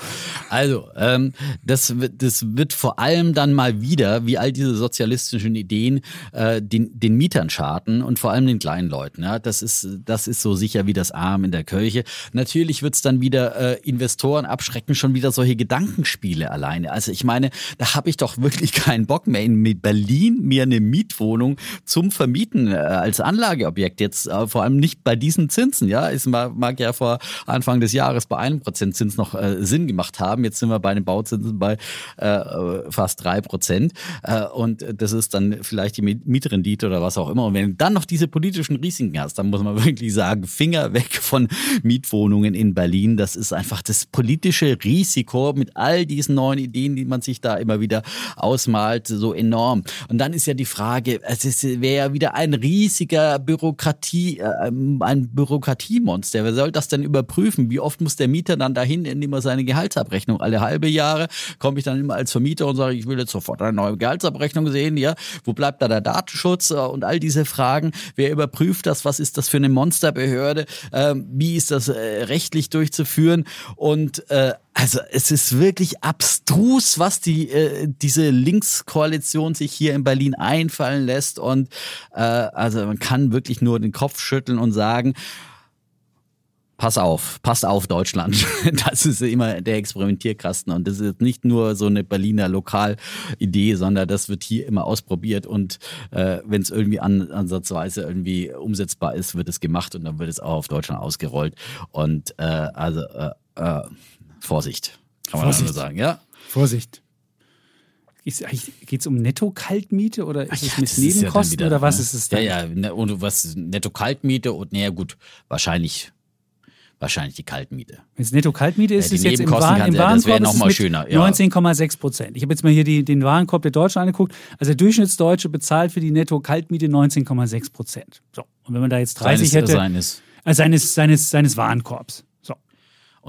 Also, ähm, das, wird- das wird vor allem dann mal wieder, wie all diese sozialistischen Ideen, äh, den, den Mietern schaden und vor allem den kleinen Leuten. Ja. Das, ist, das ist so sicher wie das Arm in der Kirche. Natürlich wird's dann wieder äh, Investoren abschrecken, schon wieder solche Gedankenspiele alleine. Also ich meine, da habe ich doch wirklich [LAUGHS] keinen Bock mehr in Berlin mir eine Mietwohnung zum Vermieten äh, als Anlageobjekt jetzt äh, vor allem nicht bei diesen Zinsen. Ja, es mag, ja vor Anfang des Jahres bei einem Prozent Zins noch äh, Sinn gemacht haben. Jetzt sind wir bei den Bauzinsen bei äh, fast drei Prozent äh, und das ist dann vielleicht die Miet- Mietrendite oder was auch immer. Und wenn du dann noch diese politischen Risiken hast, dann muss man [LAUGHS] wirklich sagen, Finger weg von Mietwohnungen in Berlin. Das ist einfach das politisch politische Risiko mit all diesen neuen Ideen, die man sich da immer wieder ausmalt, so enorm. Und dann ist ja die Frage, es wäre ja wieder ein riesiger Bürokratie, äh, ein Bürokratiemonster. Wer soll das denn überprüfen? Wie oft muss der Mieter dann dahin, indem er seine Gehaltsabrechnung alle halbe Jahre komme ich dann immer als Vermieter und sage, ich will jetzt sofort eine neue Gehaltsabrechnung sehen, ja, wo bleibt da der Datenschutz äh, und all diese Fragen, wer überprüft das, was ist das für eine Monsterbehörde, ähm, wie ist das äh, rechtlich durchzuführen und äh, also es ist wirklich abstrus, was die äh, diese Linkskoalition sich hier in Berlin einfallen lässt. Und äh, also man kann wirklich nur den Kopf schütteln und sagen, pass auf, passt auf Deutschland. [LAUGHS] Das ist immer der Experimentierkasten. Und das ist nicht nur so eine Berliner Lokalidee, sondern das wird hier immer ausprobiert. Und äh, wenn es irgendwie an, ansatzweise irgendwie umsetzbar ist, wird es gemacht und dann wird es auch auf Deutschland ausgerollt. Und äh, also äh, äh, Vorsicht, kann man Vorsicht. nur sagen, ja. Vorsicht. Geht es um Netto-Kaltmiete oder ist es mit Nebenkosten ja wieder, oder was ne? ist es denn? Ja, ja, ne, und was Netto-Kaltmiete und naja gut, wahrscheinlich wahrscheinlich die Kaltmiete. Wenn es Netto-Kaltmiete ist, ja, ist jetzt im, Waren, im Warenkorb das noch mal schöner. Ja. 19,6 Prozent. Ich habe jetzt mal hier die, den Warenkorb der Deutschen angeguckt. Also der Durchschnittsdeutsche bezahlt für die Netto-Kaltmiete 19,6 Prozent. So. Und wenn man da jetzt 30 seines, hätte. Seines. Also seines, seines, seines Warenkorbs.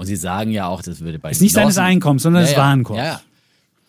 Und Sie sagen ja auch, das würde bei. Ist nicht seines Einkommens, sondern ja, des Warenkorbs. Ja, ja.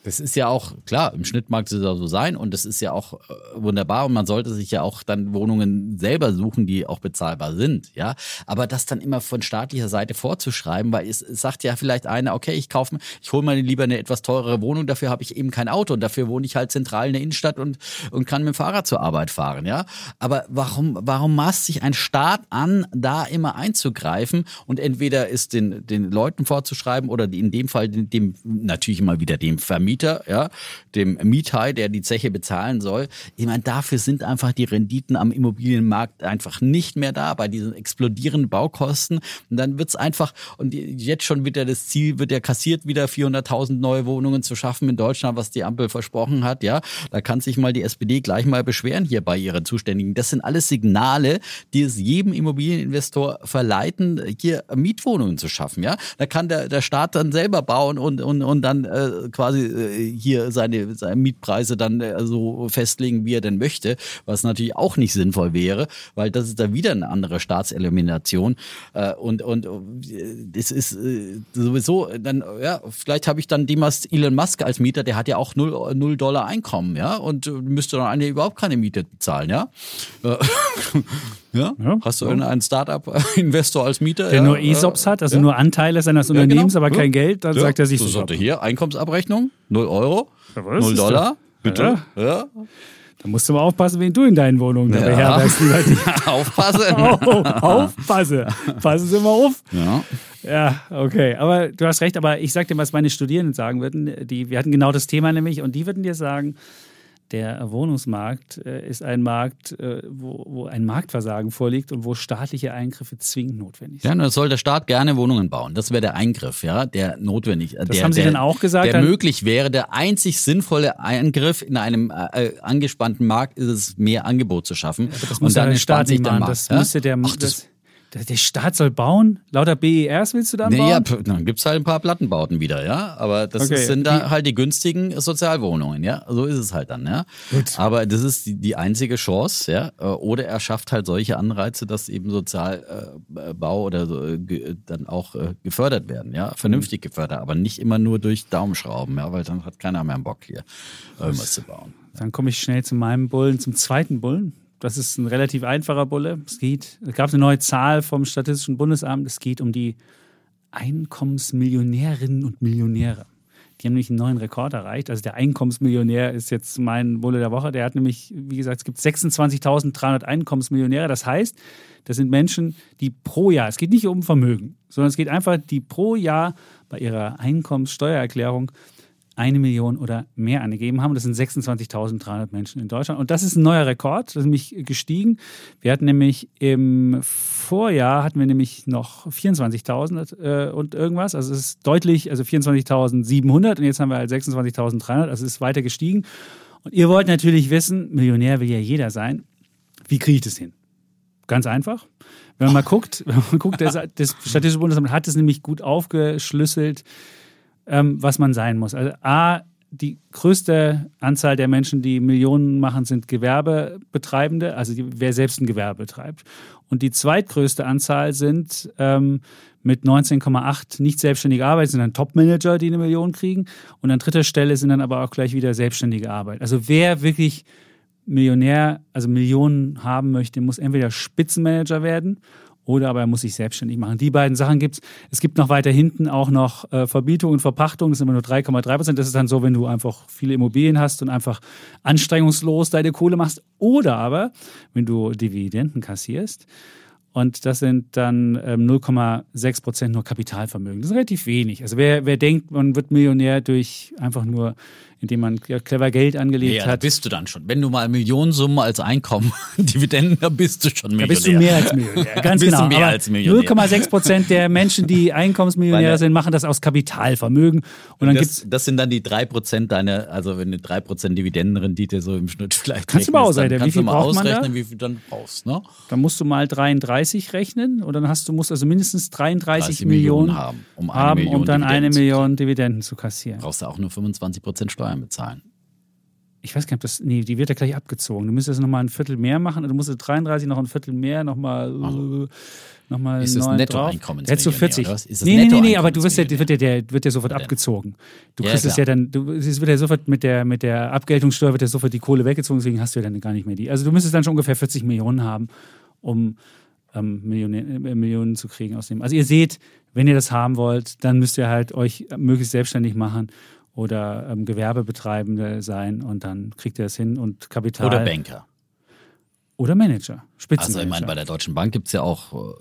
Das ist ja auch, klar, im Schnitt mag es ja so sein und das ist ja auch äh, wunderbar und man sollte sich ja auch dann Wohnungen selber suchen, die auch bezahlbar sind, ja. Aber das dann immer von staatlicher Seite vorzuschreiben, weil es, es sagt ja vielleicht einer, okay, ich kaufe, ich hole mir lieber eine etwas teurere Wohnung, dafür habe ich eben kein Auto und dafür wohne ich halt zentral in der Innenstadt und, und kann mit dem Fahrrad zur Arbeit fahren, ja. Aber warum, warum maßt sich ein Staat an, da immer einzugreifen und entweder ist den, den Leuten vorzuschreiben oder in dem Fall dem, natürlich immer wieder dem Vermieter Vermieter, ja, dem Miethai, der die Zeche bezahlen soll. Ich meine, dafür sind einfach die Renditen am Immobilienmarkt einfach nicht mehr da bei diesen explodierenden Baukosten. Und dann wird's einfach, und jetzt schon wieder das Ziel, wird ja kassiert, wieder 400.000 neue Wohnungen zu schaffen in Deutschland, was die Ampel versprochen hat, ja. Da kann sich mal die SPD gleich mal beschweren hier bei ihren Zuständigen. Das sind alles Signale, die es jedem Immobilieninvestor verleiten, hier Mietwohnungen zu schaffen, ja. Da kann der, der Staat dann selber bauen und, und, und dann äh, quasi äh, hier seine, seine Mietpreise dann äh, so festlegen, wie er denn möchte, was natürlich auch nicht sinnvoll wäre, weil das ist da wieder eine andere Staatselimination. Äh, und und das ist äh, sowieso, dann, ja, vielleicht habe ich dann demals Elon Musk als Mieter, der hat ja auch null, null Dollar Einkommen, ja, und müsste dann eigentlich überhaupt keine Miete zahlen, ja. [LAUGHS] Ja? ja? Hast du ja. einen Startup-Investor als Mieter? Der ja, nur ESOPs hat, also nur Anteile seines Unternehmens, genau. aber kein Geld, dann sagt er sich so. So er hier, Einkommensabrechnung, 0 Euro, 0 Dollar, bitte. Ja. Da musst du mal aufpassen, wen du in deinen Wohnungen ja. beherbergst. [LAUGHS] Aufpassen. [LAUGHS] oh, aufpasse. Passen Sie mal auf. Ja. Ja, okay. Aber du hast recht, aber ich sag dir, was meine Studierenden sagen würden. Die, wir hatten genau das Thema nämlich und die würden dir sagen, der Wohnungsmarkt äh, ist ein Markt, äh, wo, wo, ein Marktversagen vorliegt und wo staatliche Eingriffe zwingend notwendig sind. Ja, dann soll der Staat gerne Wohnungen bauen. Das wäre der Eingriff, ja, der notwendig. Das der, haben Sie der, denn auch gesagt? Der möglich wäre. Der einzig sinnvolle Eingriff in einem äh, äh angespannten Markt ist es, mehr Angebot zu schaffen. Ja, das muss und dann der Staat sich der Markt. Das ja? müsste der, Ach, das, der Staat soll bauen? Lauter BERs willst du dann bauen? Ja, dann gibt es halt ein paar Plattenbauten wieder, ja. Aber das okay. sind da halt die günstigen Sozialwohnungen, ja. So ist es halt dann, ja. Gut. Aber das ist die, die einzige Chance, ja. Oder er schafft halt solche Anreize, dass eben Sozialbau oder so äh, dann auch äh, gefördert werden, ja. Vernünftig mhm. gefördert, aber nicht immer nur durch Daumenschrauben, ja, weil dann hat keiner mehr Bock hier irgendwas zu bauen. Dann komme ich schnell zu meinem Bullen, zum zweiten Bullen. Das ist ein relativ einfacher Bulle. Es geht, es gab eine neue Zahl vom Statistischen Bundesamt. Es geht um die Einkommensmillionärinnen und Millionäre. Die haben nämlich einen neuen Rekord erreicht. Also der Einkommensmillionär ist jetzt mein Bulle der Woche. Der hat nämlich, wie gesagt, es gibt 26.300 Einkommensmillionäre. Das heißt, das sind Menschen, die pro Jahr, es geht nicht um Vermögen, sondern es geht einfach, die pro Jahr bei ihrer Einkommenssteuererklärung eine Million oder mehr angegeben haben. Das sind 26.300 Menschen in Deutschland. Und das ist ein neuer Rekord, das ist nämlich gestiegen. Wir hatten nämlich im Vorjahr hatten wir nämlich noch 24.000 äh, und irgendwas. Also es ist deutlich, also 24.700 und jetzt haben wir halt 26.300. Also es ist weiter gestiegen. Und ihr wollt natürlich wissen, Millionär will ja jeder sein. Wie kriege ich das hin? Ganz einfach. Wenn man mal guckt, [LAUGHS] wenn man guckt, das, das Statistische Bundesamt hat es nämlich gut aufgeschlüsselt, ähm, was man sein muss. Also A, die größte Anzahl der Menschen, die Millionen machen, sind Gewerbebetreibende, also die, wer selbst ein Gewerbe betreibt. Und die zweitgrößte Anzahl sind ähm, mit 19,8 nicht selbstständige Arbeit, sind dann Topmanager, die eine Million kriegen. Und an dritter Stelle sind dann aber auch gleich wieder selbstständige Arbeit. Also wer wirklich Millionär, also Millionen haben möchte, muss entweder Spitzenmanager werden oder aber er muss sich selbstständig machen. Die beiden Sachen gibt es. Es gibt noch weiter hinten auch noch äh, Verbietung und Verpachtung, das sind immer nur 3,3 Prozent. Das ist dann so, wenn du einfach viele Immobilien hast und einfach anstrengungslos deine Kohle machst. Oder aber, wenn du Dividenden kassierst. Und das sind dann ähm, 0,6 Prozent nur Kapitalvermögen. Das ist relativ wenig. Also wer, wer denkt, man wird Millionär durch einfach nur indem man clever Geld angelegt ja, hat. Bist du dann schon. Wenn du mal Millionensummen als Einkommen, [LAUGHS] Dividenden, da bist du schon Millionär. Da bist du mehr als Millionär. Ganz genau. Mehr als Millionär. 0,6 Prozent der Menschen, die [LAUGHS] Einkommensmillionäre sind, machen das aus Kapitalvermögen. Und dann das, gibt's das sind dann die 3 Prozent deiner, also wenn du 3 Prozent Dividendenrendite so im Schnitt vielleicht Kannst du mal ausrechnen, wie viel du mal ausrechnen, wie viel du dann brauchst. Ne? Dann musst du mal 33 rechnen und dann hast du musst also mindestens 33 30 Millionen, Millionen haben, um eine haben, Million um dann eine Dividenden zu Million Dividenden zu kassieren. Brauchst du auch nur 25 Prozent Steuern bezahlen. Ich weiß gar nicht, ob das, nee, die wird ja gleich abgezogen. Du müsstest nochmal ein Viertel mehr machen, du musst 33 noch ein Viertel mehr, nochmal, äh, nochmal Ist das. Nettoeinkommensmillionär, Hättest du 40. oder was? Ist das nee, nee, nee, aber du wirst ja, wird ja, der, wird ja sofort Ja, abgezogen. Du Ja, kriegst es klar. ja dann, du, es wird ja sofort mit der, mit der Abgeltungssteuer wird ja sofort die Kohle weggezogen, deswegen hast du ja dann gar nicht mehr die. Also du müsstest dann schon ungefähr 40 Millionen haben, um ähm, Millionen, äh, Millionen zu kriegen aus dem. Also ihr seht, wenn ihr das haben wollt, dann müsst ihr halt euch möglichst selbstständig machen oder ähm, Gewerbebetreibende sein und dann kriegt ihr das hin und Kapital. Oder Banker. Oder Manager. Also Spitzenmanager. ich meine, bei der Deutschen Bank gibt es ja auch äh,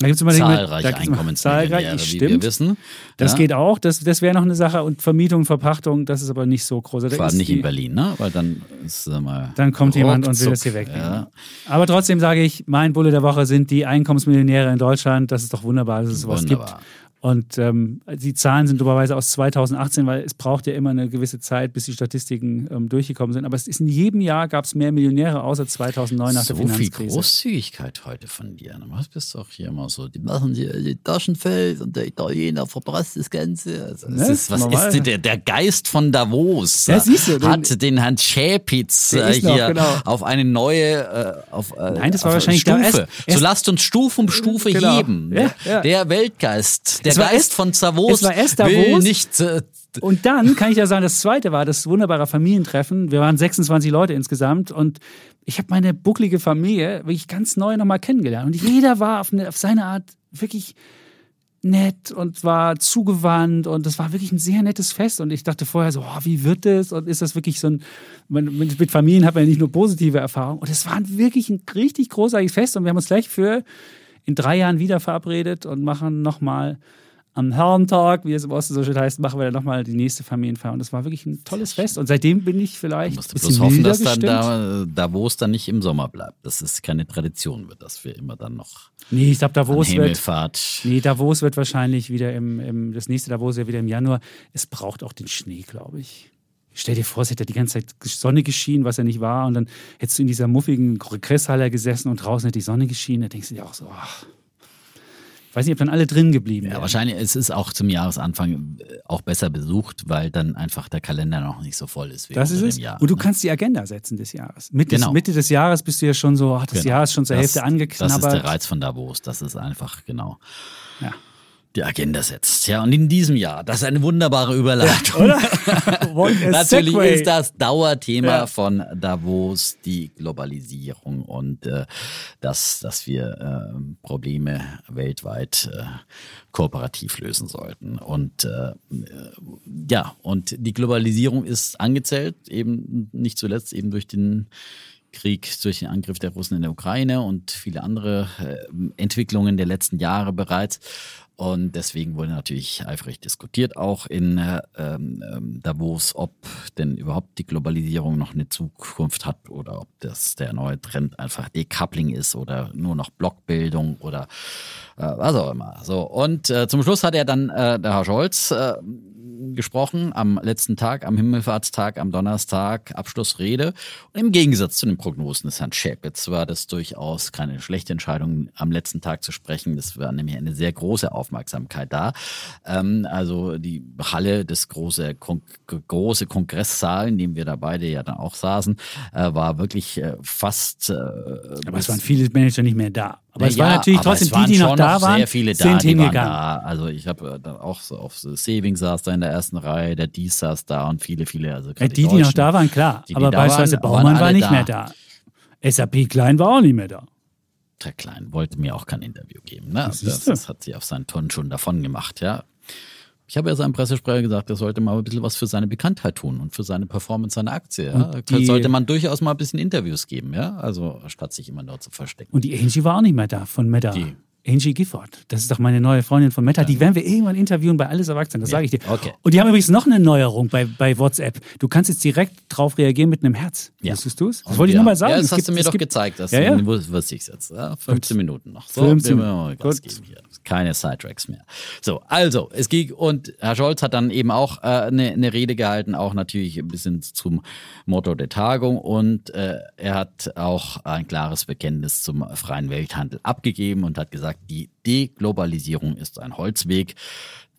da gibt's immer die- zahlreiche da immer Einkommensmillionäre, wie wir stimmt. wissen. Das ja? geht auch, das, das wäre noch eine Sache. Und Vermietung, Verpachtung, das ist aber nicht so groß. Da Vor allem nicht die- in Berlin, ne? Weil dann ist sag mal, Dann kommt jemand und will das hier wegnehmen. Ja. Aber trotzdem sage ich, mein Bulle der Woche sind die Einkommensmillionäre in Deutschland. Das ist doch wunderbar, dass es sowas Wunderbar. gibt. Und ähm, die Zahlen sind dummerweise aus 2018, weil es braucht ja immer eine gewisse Zeit, bis die Statistiken ähm, durchgekommen sind. Aber es ist in jedem Jahr gab es mehr Millionäre, außer 2009 nach so der viel Finanzkrise. Großzügigkeit heute von dir. Du bist doch hier immer so, die machen die, die Taschen voll und der Italiener verprasst das Ganze. Also, es Ne? ist, was Normal. ist der, der Geist von Davos? Ja, siehst du, den- hat den Herrn Schäpitz äh, ist noch, hier genau. auf eine neue äh, auf, äh, Nein, das war wahrscheinlich Stufe. der erst- so erst- lasst uns Stufe um Stufe Genau. heben. Ja, ja. Der Weltgeist, der Es war Geist erst- von Davos es war erst will Davos. nicht äh, Und dann kann ich ja sagen, das zweite war das wunderbare Familientreffen. Wir waren 26 Leute insgesamt und ich habe meine bucklige Familie wirklich ganz neu nochmal kennengelernt. Und jeder war auf, eine, auf seine Art wirklich nett und war zugewandt und das war wirklich ein sehr nettes Fest und ich dachte vorher so, oh, wie wird das und ist das wirklich so ein, mit Familien hat man ja nicht nur positive Erfahrungen und es war wirklich ein richtig großartiges Fest und wir haben uns gleich für in drei Jahren wieder verabredet und machen nochmal am Herrentag, wie es im Osten so schön heißt, machen wir dann nochmal die nächste Familienfeier. Und das war wirklich ein tolles Fest. Und seitdem bin ich vielleicht musst du bloß hoffen, dass dann da, Davos dann nicht im Sommer bleibt. Dass es keine Tradition wird, dass wir immer dann noch nee, ich glaube, Davos wird, nee, Davos wird wahrscheinlich wieder im, im, das nächste Davos ja wieder im Januar. Es braucht auch den Schnee, glaube ich. Stell dir vor, es hätte die ganze Zeit Sonne geschienen, was ja nicht war. Und dann hättest du in dieser muffigen Regresshalle gesessen und draußen hätte die Sonne geschienen. Da denkst du dir auch so, ach. Ich weiß nicht, ob dann alle drin geblieben Ja, wären. wahrscheinlich es ist auch zum Jahresanfang äh, auch besser besucht, weil dann einfach der Kalender noch nicht so voll ist wie Das ist es. dem Jahr. Und du ne? kannst die Agenda setzen des Jahres. Mitte, Genau. Mitte des Jahres bist du ja schon so, ach, das Genau. Jahr ist schon zur das, Hälfte angeknabbert. Das ist der Reiz von Davos. Das ist einfach, genau, Ja. Die Agenda setzt. Ja, und in diesem Jahr, das ist eine wunderbare Überleitung. Oder? [LAUGHS] What a Natürlich Segway. ist das Dauerthema Ja. von Davos die Globalisierung und äh, das, dass wir äh, Probleme weltweit äh, kooperativ lösen sollten. Und äh, äh, ja, und die Globalisierung ist angezählt, eben nicht zuletzt eben durch den Krieg, durch den Angriff der Russen in der Ukraine und viele andere äh, Entwicklungen der letzten Jahre bereits. Und deswegen wurde natürlich eifrig diskutiert, auch in äh, ähm, ähm, Davos, ob denn überhaupt die Globalisierung noch eine Zukunft hat oder ob das der neue Trend einfach Decoupling ist oder nur noch Blockbildung oder äh, was auch immer. So und äh, zum Schluss hat er dann äh, der Herr Scholz äh, gesprochen am letzten Tag, am Himmelfahrtstag, am Donnerstag, Abschlussrede. Und im Gegensatz zu den Prognosen des Herrn Schäpitz war das durchaus keine schlechte Entscheidung, am letzten Tag zu sprechen. Das war nämlich eine sehr große Aufmerksamkeit da. Ähm, also die Halle, das große, kon große Kongresssaal, in dem wir da beide ja dann auch saßen, äh, war wirklich äh, fast. Äh, Aber es waren viele Manager nicht mehr da. Aber ja, es waren natürlich trotzdem die, die noch da waren, sehr viele da, sind die hingegangen. da. Also ich habe dann auch so auf Saving saß da in der ersten Reihe, der Dies saß da und viele, viele. Also Ja, gerade die, die noch Deutschen. da waren, klar. Die, die Aber beispielsweise waren, Baumann war nicht da. mehr da. SAP Klein war auch nicht mehr da. Der Klein wollte mir auch kein Interview geben. Ne? Das, das hat sie auf seinen Ton schon davon gemacht, ja. Ich habe ja seinem Pressesprecher gesagt, er sollte mal ein bisschen was für seine Bekanntheit tun und für seine Performance seiner Aktie. Ja? Die- sollte man durchaus mal ein bisschen Interviews geben, ja. Also statt sich immer nur zu verstecken. Und die Angie war auch nicht mehr da von Meta. Die? Angie Gifford. Das ist doch meine neue Freundin von Meta. Die werden wir irgendwann interviewen bei Alles Erwachsenen, das sage ich dir. okay. Und die haben übrigens noch eine Neuerung bei, bei WhatsApp. Du kannst jetzt direkt drauf reagieren mit einem Herz. Ja. Wusstest du es? Das wollte ich ja. nur mal sagen. Ja, das Es hast gibt- du mir doch gibt- gezeigt. Das Ja, ja. wusste ich jetzt. Ja, 15 Minuten noch. So, 15 wir mal Gas Gut. hier. Keine Sidetracks mehr. So, also, es ging und Herr Scholz hat dann eben auch äh, eine, eine Rede gehalten, auch natürlich ein bisschen zum Motto der Tagung und äh, er hat auch ein klares Bekenntnis zum freien Welthandel abgegeben und hat gesagt, die Deglobalisierung ist ein Holzweg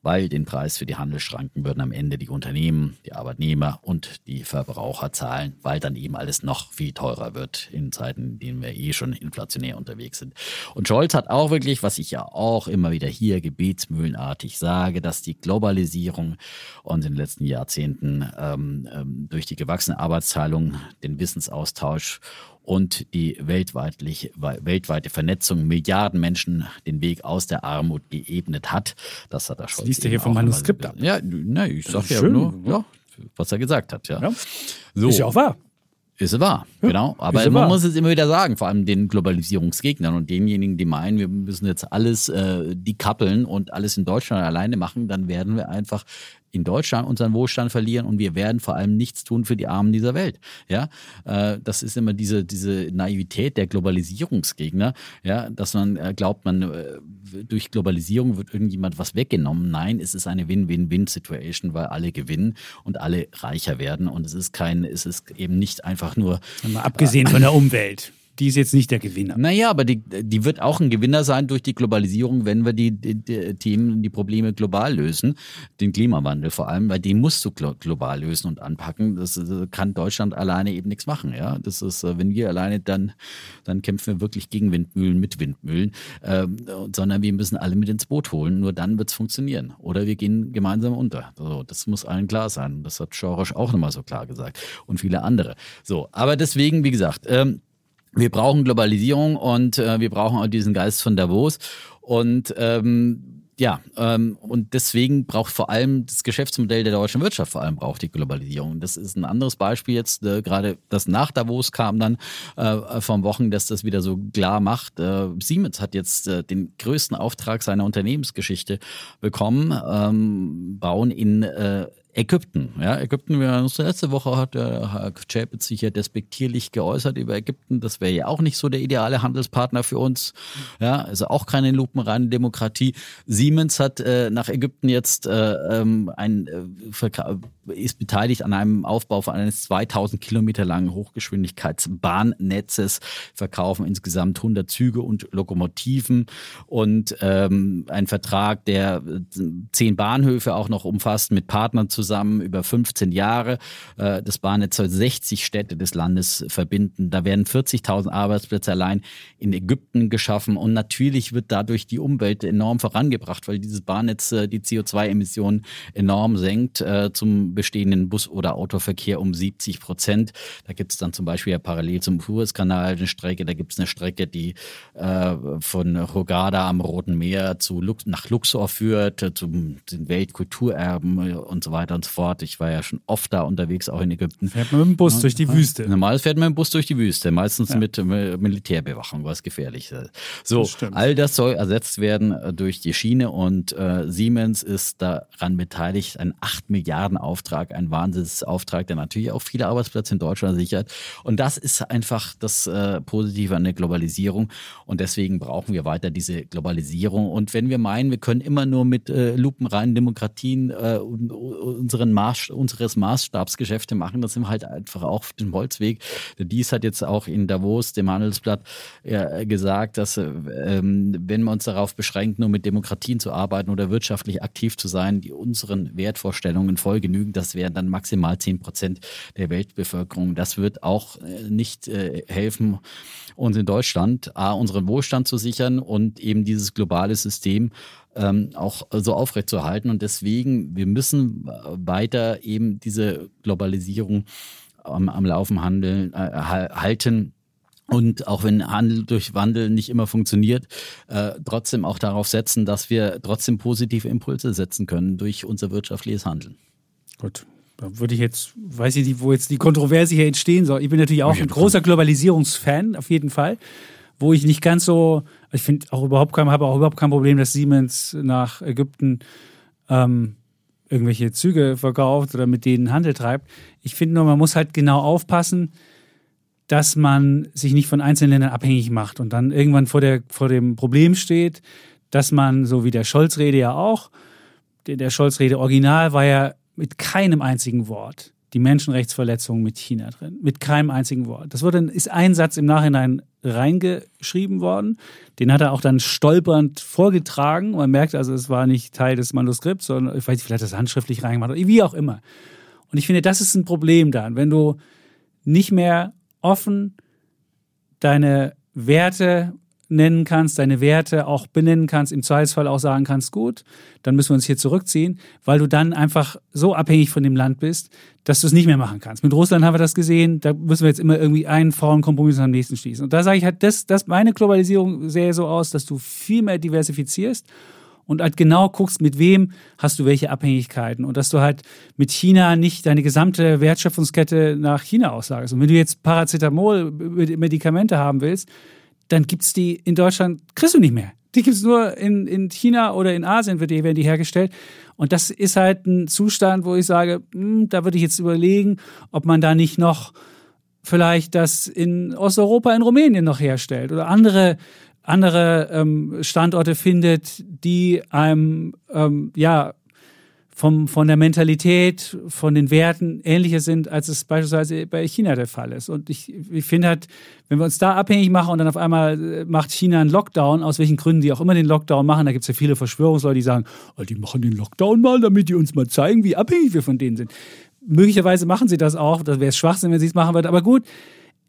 weil den Preis für die Handelsschranken würden am Ende die Unternehmen, die Arbeitnehmer und die Verbraucher zahlen, weil dann eben alles noch viel teurer wird in Zeiten, in denen wir eh schon inflationär unterwegs sind. Und Scholz hat auch wirklich, was ich ja auch immer wieder hier gebetsmühlenartig sage, dass die Globalisierung und in den letzten Jahrzehnten ähm, ähm, durch die gewachsene Arbeitsteilung, den Wissensaustausch und die weltweite Vernetzung Milliarden Menschen den Weg aus der Armut geebnet hat. Das hat er schon. liest er hier vom Manuskript ab. Ja, ne, ich sag ja Schön. nur, ja, was er gesagt hat. Ja. Ja. So. Ist ja auch wahr. Ist wahr, genau. Aber ja man wahr. muss es immer wieder sagen, vor allem den Globalisierungsgegnern und denjenigen, die meinen, wir müssen jetzt alles äh, dekappeln und alles in Deutschland alleine machen, dann werden wir einfach in Deutschland unseren Wohlstand verlieren und wir werden vor allem nichts tun für die Armen dieser Welt. Ja, äh, das ist immer diese diese Naivität der Globalisierungsgegner, ja, dass man äh, glaubt, man äh, durch Globalisierung wird irgendjemand was weggenommen. Nein, es ist eine Win-Win-Win-Situation, weil alle gewinnen und alle reicher werden und es ist kein, es ist eben nicht einfach nur Mal abgesehen von der Umwelt. Die ist jetzt nicht der Gewinner. naja, aber die, die wird auch ein Gewinner sein durch die Globalisierung, wenn wir die, die, die Themen, die Probleme global lösen. Den Klimawandel vor allem, weil den musst du glo global lösen und anpacken. Das äh, kann Deutschland alleine eben nichts machen. Ja, das ist, äh, wenn wir alleine dann, dann kämpfen wir wirklich gegen Windmühlen mit Windmühlen, ähm, sondern wir müssen alle mit ins Boot holen. Nur dann wird's funktionieren. Oder wir gehen gemeinsam unter. So, das muss allen klar sein. Das hat Schorosch auch nochmal so klar gesagt und viele andere. So, aber deswegen, wie gesagt, ähm, wir brauchen Globalisierung und äh, wir brauchen auch diesen Geist von Davos. Und ähm, ja, ähm, und deswegen braucht vor allem das Geschäftsmodell der deutschen Wirtschaft vor allem braucht die Globalisierung. Das ist ein anderes Beispiel jetzt, äh, gerade das nach Davos kam dann äh, vom Wochen, dass das wieder so klar macht. Äh, Siemens hat jetzt äh, den größten Auftrag seiner Unternehmensgeschichte bekommen, ähm, bauen in äh, Ägypten, ja, Ägypten, wir haben uns letzte Woche hat der Herr Chapitz sich ja despektierlich geäußert über Ägypten. Das wäre ja auch nicht so der ideale Handelspartner für uns. Ja, also auch keine lupenreine Demokratie. Siemens hat äh, nach Ägypten jetzt äh, ähm, ein äh, ist beteiligt an einem Aufbau von eines 2000 Kilometer langen Hochgeschwindigkeitsbahnnetzes, verkaufen insgesamt 100 Züge und Lokomotiven und ähm, ein Vertrag, der äh, zehn Bahnhöfe auch noch umfasst mit Partnern zusammen über 15 Jahre. Äh, das Bahnnetz soll 60 Städte des Landes verbinden. Da werden 40.000 Arbeitsplätze allein in Ägypten geschaffen und natürlich wird dadurch die Umwelt enorm vorangebracht, weil dieses Bahnnetz äh, die CO2-Emissionen enorm senkt äh, zum bestehenden Bus- oder Autoverkehr um 70 Prozent. Da gibt es dann zum Beispiel ja parallel zum Suezkanal eine Strecke, da gibt es eine Strecke, die von Hurghada am Roten Meer zu nach Luxor führt, zum den Weltkulturerben und so weiter fort. Ich war ja schon oft da unterwegs, auch in Ägypten. Fährt man mit dem Bus ja, durch die Wüste. Normal fährt man mit dem Bus durch die Wüste, meistens ja. mit äh, Militärbewachung, was gefährlich ist. So, das all das soll ersetzt werden äh, durch die Schiene und äh, Siemens ist daran beteiligt. Ein 8 Milliarden Auftrag, ein Wahnsinnsauftrag, der natürlich auch viele Arbeitsplätze in Deutschland sichert. Und das ist einfach das äh, Positive an der Globalisierung. Und deswegen brauchen wir weiter diese Globalisierung. Und wenn wir meinen, wir können immer nur mit äh, lupenreinen Demokratien äh, unseren Maß, unseres Maßstabsgeschäfte machen, das sind wir halt einfach auch auf dem Holzweg. Dies hat jetzt auch in Davos, dem Handelsblatt, äh, gesagt, dass äh, ähm, wenn wir uns darauf beschränken, nur mit Demokratien zu arbeiten oder wirtschaftlich aktiv zu sein, die unseren Wertvorstellungen voll genügen, das wären dann maximal 10 Prozent der Weltbevölkerung. Das wird auch äh, nicht äh, helfen, uns in Deutschland A, unseren Wohlstand zu sichern und eben dieses globale System ähm, auch so aufrechtzuerhalten. Und deswegen, wir müssen weiter eben diese Globalisierung am, am Laufen handeln, äh, halten. Und auch wenn Handel durch Wandel nicht immer funktioniert, äh, trotzdem auch darauf setzen, dass wir trotzdem positive Impulse setzen können durch unser wirtschaftliches Handeln. Gut, da würde ich jetzt, weiß ich nicht, wo jetzt die Kontroverse hier entstehen soll. Ich bin natürlich auch ein großer Globalisierungsfan, auf jeden Fall. Wo ich nicht ganz so, ich finde auch überhaupt kein, habe auch überhaupt kein Problem, dass Siemens nach Ägypten ähm, irgendwelche Züge verkauft oder mit denen Handel treibt. Ich finde nur, man muss halt genau aufpassen, dass man sich nicht von einzelnen Ländern abhängig macht und dann irgendwann vor, der, vor dem Problem steht, dass man, so wie der Scholz-Rede ja auch, der, der Scholz-Rede Original war ja mit keinem einzigen Wort die Menschenrechtsverletzungen mit China drin. Mit keinem einzigen Wort. Das wurde, ist ein Satz im Nachhinein reingeschrieben worden. Den hat er auch dann stolpernd vorgetragen. Man merkt also, es war nicht Teil des Manuskripts, sondern vielleicht hat er das handschriftlich reingemacht, wie auch immer. Und ich finde, das ist ein Problem dann, wenn du nicht mehr offen deine Werte nennen kannst, deine Werte auch benennen kannst, im Zweifelsfall auch sagen kannst, gut, dann müssen wir uns hier zurückziehen, weil du dann einfach so abhängig von dem Land bist, dass du es nicht mehr machen kannst. Mit Russland haben wir das gesehen, da müssen wir jetzt immer irgendwie einen faulen Kompromiss am nächsten schließen. Und da sage ich halt, das, das meine Globalisierung sähe so aus, dass du viel mehr diversifizierst und halt genau guckst, mit wem hast du welche Abhängigkeiten und dass du halt mit China nicht deine gesamte Wertschöpfungskette nach China auslagerst. Und wenn du jetzt Paracetamol-Medikamente haben willst, dann gibt es die in Deutschland, kriegst du nicht mehr. Die gibt es nur in, in China oder in Asien, wird die, werden die hergestellt. Und das ist halt ein Zustand, wo ich sage, mh, hm, da würde ich jetzt überlegen, ob man da nicht noch vielleicht das in Osteuropa, in Rumänien noch herstellt oder andere andere ähm, Standorte findet, die einem ähm, ja vom, von der Mentalität, von den Werten ähnlicher sind, als es beispielsweise bei China der Fall ist. Und ich, ich finde halt, wenn wir uns da abhängig machen und dann auf einmal äh, macht China einen Lockdown, aus welchen Gründen die auch immer den Lockdown machen, da gibt es ja viele Verschwörungsleute, die sagen, oh, die machen den Lockdown mal, damit die uns mal zeigen, wie abhängig wir von denen sind. Möglicherweise machen sie das auch, das wäre Schwachsinn, wenn sie es machen würden, aber gut,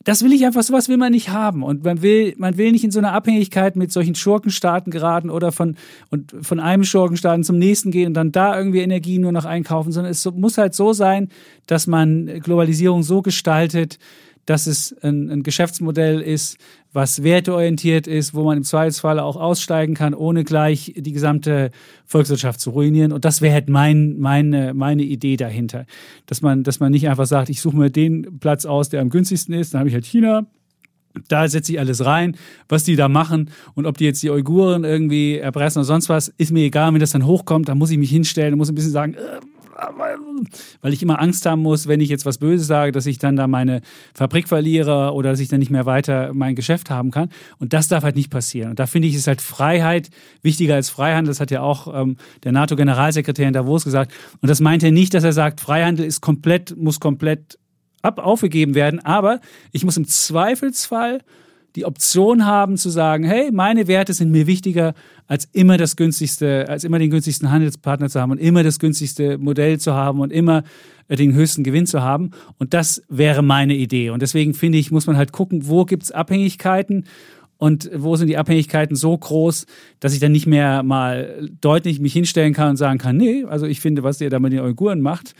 das will ich einfach, sowas will man nicht haben. Und man will, man will nicht in so eine Abhängigkeit mit solchen Schurkenstaaten geraten oder von, und von einem Schurkenstaat zum nächsten gehen und dann da irgendwie Energie nur noch einkaufen, sondern es muss halt so sein, dass man Globalisierung so gestaltet, dass es ein, ein Geschäftsmodell ist, was werteorientiert ist, wo man im Zweifelsfall auch aussteigen kann, ohne gleich die gesamte Volkswirtschaft zu ruinieren. Und das wäre halt mein, meine, meine Idee dahinter. Dass man, dass man nicht einfach sagt, ich suche mir den Platz aus, der am günstigsten ist, dann habe ich halt China, da setze ich alles rein, was die da machen und ob die jetzt die Uiguren irgendwie erpressen oder sonst was, ist mir egal. Wenn das dann hochkommt, dann muss ich mich hinstellen, und muss ein bisschen sagen, äh, weil ich immer Angst haben muss, wenn ich jetzt was Böses sage, dass ich dann da meine Fabrik verliere oder dass ich dann nicht mehr weiter mein Geschäft haben kann. Und das darf halt nicht passieren. Und da finde ich, ist halt Freiheit wichtiger als Freihandel. Das hat ja auch ähm, der NATO-Generalsekretär in Davos gesagt. Und das meint er nicht, dass er sagt, Freihandel ist komplett, muss komplett ab aufgegeben werden. Aber ich muss im Zweifelsfall die Option haben zu sagen, hey, meine Werte sind mir wichtiger, als immer das günstigste, als immer den günstigsten Handelspartner zu haben und immer das günstigste Modell zu haben und immer äh, den höchsten Gewinn zu haben. Und das wäre meine Idee. Und deswegen finde ich, muss man halt gucken, wo gibt es Abhängigkeiten und wo sind die Abhängigkeiten so groß, dass ich dann nicht mehr mal deutlich mich hinstellen kann und sagen kann, nee, also ich finde, was ihr da mit den Uiguren macht,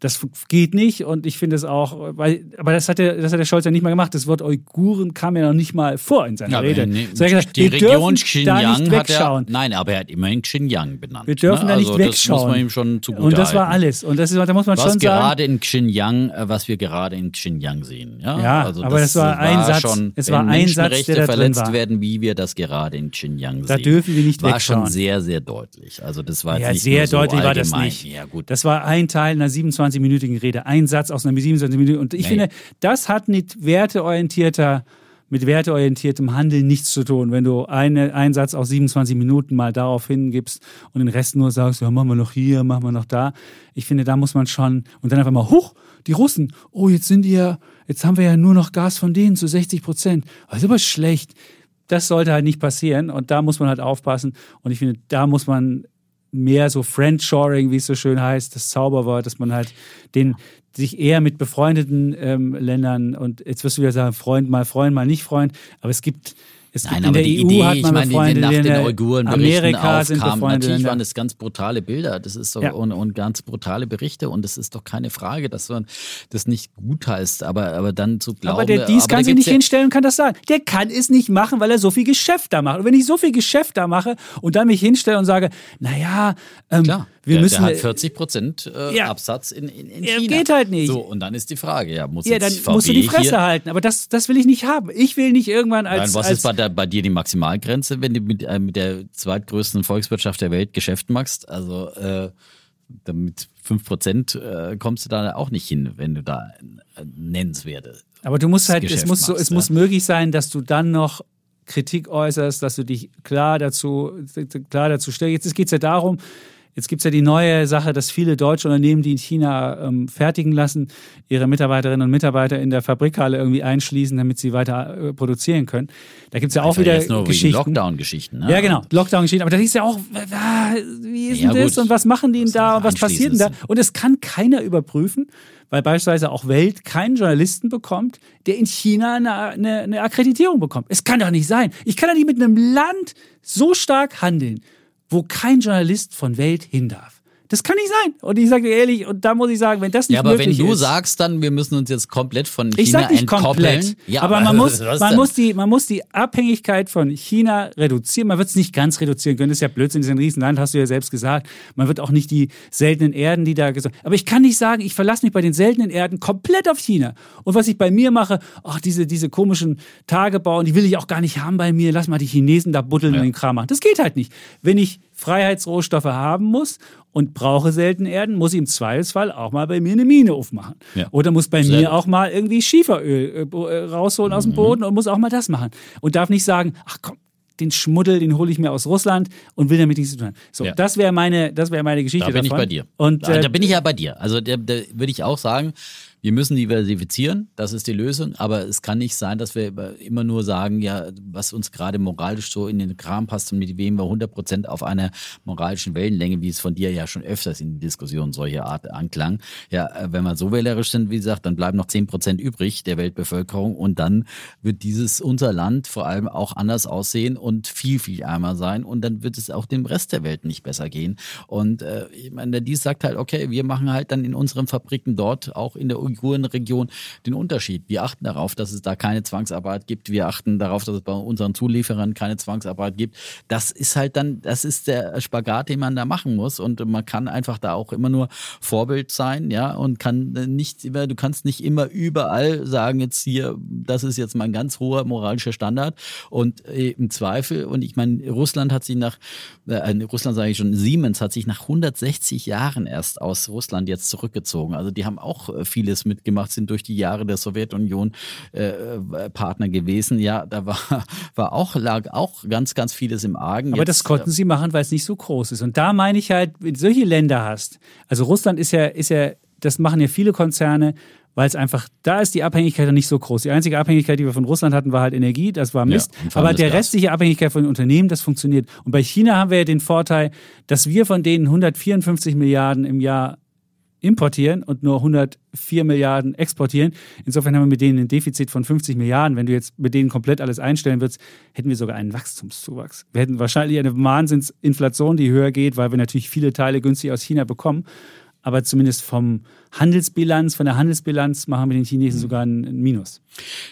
das geht nicht und ich finde es auch, weil, aber das hat, der, das hat der Scholz ja nicht mal gemacht. Das Wort Uiguren kam ja noch nicht mal vor in seiner Ja, Rede. nee, So gesagt, die wir Region dürfen da Xinjiang nicht hat er, wegschauen. nein, aber er hat immerhin Xinjiang benannt. Wir dürfen ne? da nicht also wegschauen. Das muss man ihm schon zugute und das war halten. alles. Und das ist, da muss man Was schon sagen, gerade in Xinjiang, äh, was wir gerade in Xinjiang sehen. Ja, Ja, also aber das war ein Satz- Schon, es war ein Satz, der da verletzt war. werden, wie wir das gerade in Xinjiang Da sehen. dürfen wir nicht war wegschauen. schon sehr, sehr deutlich. Also das war jetzt Ja, nicht sehr so deutlich war das nicht. Ja, gut. Das war ein Teil einer 27-minütigen Rede, ein Satz aus einer 27-minütigen. Und ich Nee. finde, das hat mit werteorientierter, mit werteorientiertem Handeln nichts zu tun, wenn du eine, einen Satz aus 27 Minuten mal darauf hingibst und den Rest nur sagst, ja, machen wir noch hier, machen wir noch da. Ich finde, da muss man schon, und dann einfach mal, huch, die Russen, oh, jetzt sind die ja, jetzt haben wir ja nur noch Gas von denen zu 60 Prozent. Das ist aber schlecht. Das sollte halt nicht passieren und da muss man halt aufpassen. Und ich finde, da muss man mehr so Friendshoring, wie es so schön heißt, das Zauberwort, dass man halt den sich eher mit befreundeten ähm, Ländern und jetzt wirst du wieder sagen, Freund mal Freund, mal nicht Freund, aber es gibt es Nein, aber in der die EU Idee, hat ich man meine, die befreundete nach den Länder, Uiguren Amerika aufkam, natürlich waren das ganz brutale Bilder, das ist doch Ja. und, und ganz brutale Berichte und es ist doch keine Frage, dass man das nicht gut heißt, aber aber dann zu glauben, aber der Dies aber kann sich nicht ja, hinstellen und kann das sagen. Der kann es nicht machen, weil er so viel Geschäft da macht. Und wenn ich so viel Geschäft da mache und dann mich hinstelle und sage, naja, ähm, Klar, wir der, müssen. der hat 40 Prozent äh, Ja. Absatz in, in, in China. geht halt nicht. So, und dann ist die Frage, ja, muss ja, dann VW musst du die Fresse halten. Aber das, das will ich nicht haben. Ich will nicht irgendwann als. Nein, was als ist bei, der, bei dir die Maximalgrenze, wenn du mit, äh, mit der zweitgrößten Volkswirtschaft der Welt Geschäft machst? Also äh, damit 5% äh, kommst du da auch nicht hin, wenn du da nennenswerte. Aber du musst halt, es Geschäft muss, so, es ja. muss möglich sein, dass du dann noch Kritik äußerst, dass du dich klar dazu, klar dazu stellst. Jetzt geht es ja darum, jetzt gibt es ja die neue Sache, dass viele deutsche Unternehmen, die in China ähm, fertigen lassen, ihre Mitarbeiterinnen und Mitarbeiter in der Fabrikhalle irgendwie einschließen, damit sie weiter äh, produzieren können. Da gibt es ja auch Einfach wieder jetzt nur Geschichten. Lockdown-Geschichten. Ne? Ja, genau, Lockdown-Geschichten. Aber das ist ja auch, ah, wie ist Ja, denn das gut. und was machen die denn da und was passiert denn da? Und es kann keiner überprüfen, weil beispielsweise auch Welt keinen Journalisten bekommt, der in China eine, eine, eine Akkreditierung bekommt. Es kann doch nicht sein. Ich kann doch nicht mit einem Land so stark handeln, wo kein Journalist von Welt hin darf. Das kann nicht sein. Und ich sage dir ehrlich, und da muss ich sagen, wenn das nicht Ja, aber wenn möglich du ist, sagst dann, wir müssen uns jetzt komplett von China ich sage nicht entkoppeln. komplett, Ja, aber man muss, [LAUGHS] was man, muss die, man muss die Abhängigkeit von China reduzieren. Man wird es nicht ganz reduzieren können. Das ist ja Blödsinn, das ist ein Riesenland, hast du ja selbst gesagt. Man wird auch nicht die seltenen Erden, die da gesagt Aber ich kann nicht sagen, ich verlasse mich bei den seltenen Erden komplett auf China. Und was ich bei mir mache, ach, diese, diese komischen Tagebau, die will ich auch gar nicht haben bei mir. Lass mal die Chinesen da buddeln und den Kram machen. Das geht halt nicht. Wenn ich Freiheitsrohstoff haben muss und brauche seltene Erden, muss ich im Zweifelsfall auch mal bei mir eine Mine aufmachen. Ja. Oder muss bei Sehr mir gut. auch mal irgendwie Schieferöl äh, äh, rausholen Mhm. aus dem Boden und muss auch mal das machen. Und darf nicht sagen, ach komm, den Schmuddel, den hole ich mir aus Russland und will damit nichts zu tun haben. So, Ja. das wäre meine, das wäre meine Geschichte Da bin ich davon. bei dir. Und da, äh, da bin ich ja bei dir. Also da, da würde ich auch sagen, wir müssen diversifizieren, das ist die Lösung, aber es kann nicht sein, dass wir immer nur sagen, ja, was uns gerade moralisch so in den Kram passt und mit wem wir 100% auf einer moralischen Wellenlänge, wie es von dir ja schon öfters in Diskussionen solcher Art anklang. Ja, wenn wir so wählerisch sind, wie gesagt, dann bleiben noch 10% übrig der Weltbevölkerung und dann wird dieses unser Land vor allem auch anders aussehen und viel, viel ärmer sein und dann wird es auch dem Rest der Welt nicht besser gehen. Und äh, ich meine, der Dies sagt halt, okay, wir machen halt dann in unseren Fabriken dort, auch in der Uigurenregion, den Unterschied. Wir achten darauf, dass es da keine Zwangsarbeit gibt. Wir achten darauf, dass es bei unseren Zulieferern keine Zwangsarbeit gibt. Das ist halt dann, das ist der Spagat, den man da machen muss. Und man kann einfach da auch immer nur Vorbild sein, ja, und kann nicht immer, du kannst nicht immer überall sagen, jetzt hier, das ist jetzt mein ganz hoher moralischer Standard. Und äh, im Zweifel, und ich meine, Russland hat sich nach, äh, Russland sage ich schon, Siemens hat sich nach 160 Jahren erst aus Russland jetzt zurückgezogen. Also die haben auch äh, vieles mitgemacht, sind durch die Jahre der Sowjetunion äh, äh, Partner gewesen. Ja, da war, [LAUGHS] war auch, lag auch ganz, ganz vieles im Argen. Aber Jetzt, das konnten sie machen, weil es nicht so groß ist. Und da meine ich halt, wenn du solche Länder hast, also Russland ist ja, ist ja, das machen ja viele Konzerne, weil es einfach, da ist die Abhängigkeit noch nicht so groß. Die einzige Abhängigkeit, die wir von Russland hatten, war halt Energie, das war Mist. allem Aber der Gas. restliche Abhängigkeit von den Unternehmen, das funktioniert. Und bei China haben wir ja den Vorteil, dass wir von denen 154 Milliarden im Jahr importieren und nur 104 Milliarden exportieren. Insofern haben wir mit denen ein Defizit von 50 Milliarden. Wenn du jetzt mit denen komplett alles einstellen würdest, hätten wir sogar einen Wachstumszuwachs. Wir hätten wahrscheinlich eine Wahnsinnsinflation, die höher geht, weil wir natürlich viele Teile günstig aus China bekommen. Aber zumindest vom Handelsbilanz, von der Handelsbilanz machen wir den Chinesen sogar ein, Minus.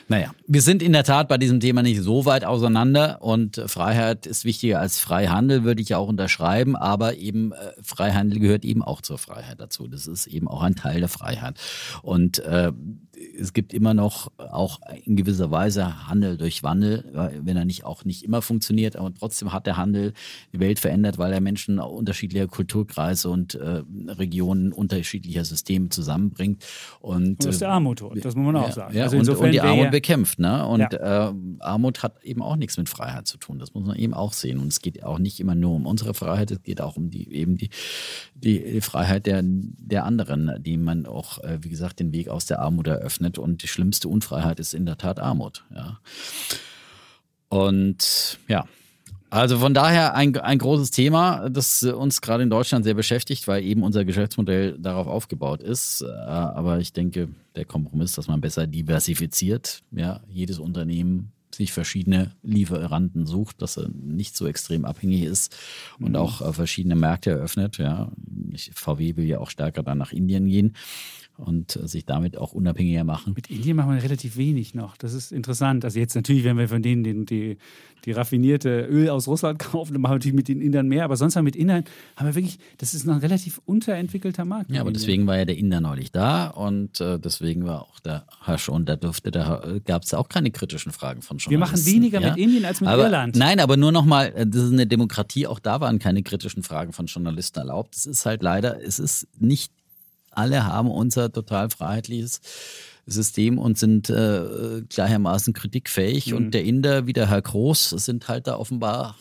Naja, wir sind in der Tat bei diesem Thema nicht so weit auseinander und Freiheit ist wichtiger als Freihandel, würde ich auch unterschreiben, aber eben äh, Freihandel gehört eben auch zur Freiheit dazu. Das ist eben auch ein Teil der Freiheit. Und äh, es gibt immer noch auch in gewisser Weise Handel durch Wandel, wenn er nicht auch nicht immer funktioniert, aber trotzdem hat der Handel die Welt verändert, weil er Menschen unterschiedlicher Kulturkreise und äh, Regionen unterschiedlicher Systeme zusammenbringt. Und, das ist der Armut, das muss man auch sagen. Ja, also und, und, die Armut bekämpft. Ne? Und ja. äh, Armut hat eben auch nichts mit Freiheit zu tun. Das muss man eben auch sehen. Und es geht auch nicht immer nur um unsere Freiheit, es geht auch um die eben die, die, die Freiheit der, der anderen, die man auch, äh, wie gesagt, den Weg aus der Armut eröffnet. Und die schlimmste Unfreiheit ist in der Tat Armut. Ja. Und ja, also von daher ein, ein großes Thema, das uns gerade in Deutschland sehr beschäftigt, weil eben unser Geschäftsmodell darauf aufgebaut ist. Äh, aber ich denke, der Kompromiss, dass man besser diversifiziert, ja, jedes Unternehmen sich verschiedene Lieferanten sucht, dass er nicht so extrem abhängig ist und mhm. auch verschiedene Märkte eröffnet. Ja, VW will ja auch stärker dann nach Indien gehen und sich damit auch unabhängiger machen. Mit Indien machen wir relativ wenig noch. Das ist interessant. Also jetzt natürlich, wenn wir von denen die, die, die raffinierte Öl aus Russland [LAUGHS] kaufen, dann machen wir natürlich mit den Indern mehr. Aber sonst haben wir mit Indern, haben wir wirklich, das ist noch ein relativ unterentwickelter Markt. Ja, aber deswegen war ja der Inder neulich da und äh, deswegen war auch der Hasch und da durfte, da gab es auch keine kritischen Fragen von Journalisten. Wir machen weniger ja? mit Indien als mit aber, Irland. Nein, aber nur nochmal, äh, das ist eine Demokratie, auch da waren keine kritischen Fragen von Journalisten erlaubt. Es ist halt leider, es ist nicht alle haben unser total freiheitliches System und sind äh, gleichermaßen kritikfähig. Mhm. Und der Inder wie der Herr Groß sind halt da offenbar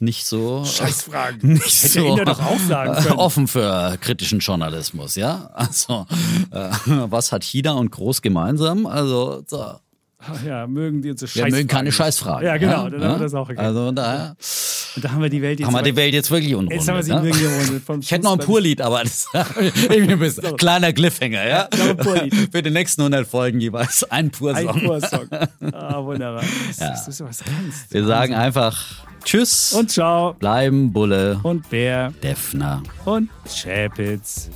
nicht so Scheißfragen. [LAUGHS] Nicht Hätte so Inder doch auch sagen [LAUGHS] können. offen für kritischen Journalismus, ja. Also äh, was hat China und Groß gemeinsam? Also so. [LAUGHS] Ja, mögen die unsere Scheißfragen. Wir mögen keine Scheißfragen. Ja, genau, dann ja? haben wir das auch erklärt. Also daher. Und da haben wir die Welt jetzt. Haben wir die Welt jetzt wirklich unrundet. Jetzt haben wir sie ne? wirklich Ich hätte noch ein Purlied, aber das [LAUGHS] ist ein kleiner Cliffhanger, ja? ja ein [LAUGHS] Für die nächsten 100 Folgen jeweils ein Pursong. Ein Pursong. Ah, wunderbar. Das, ja. das ist was ganz. Wir sagen einfach Tschüss. Und ciao. Bleiben Bulle. Und Bär. Defner. Und Schäpitz.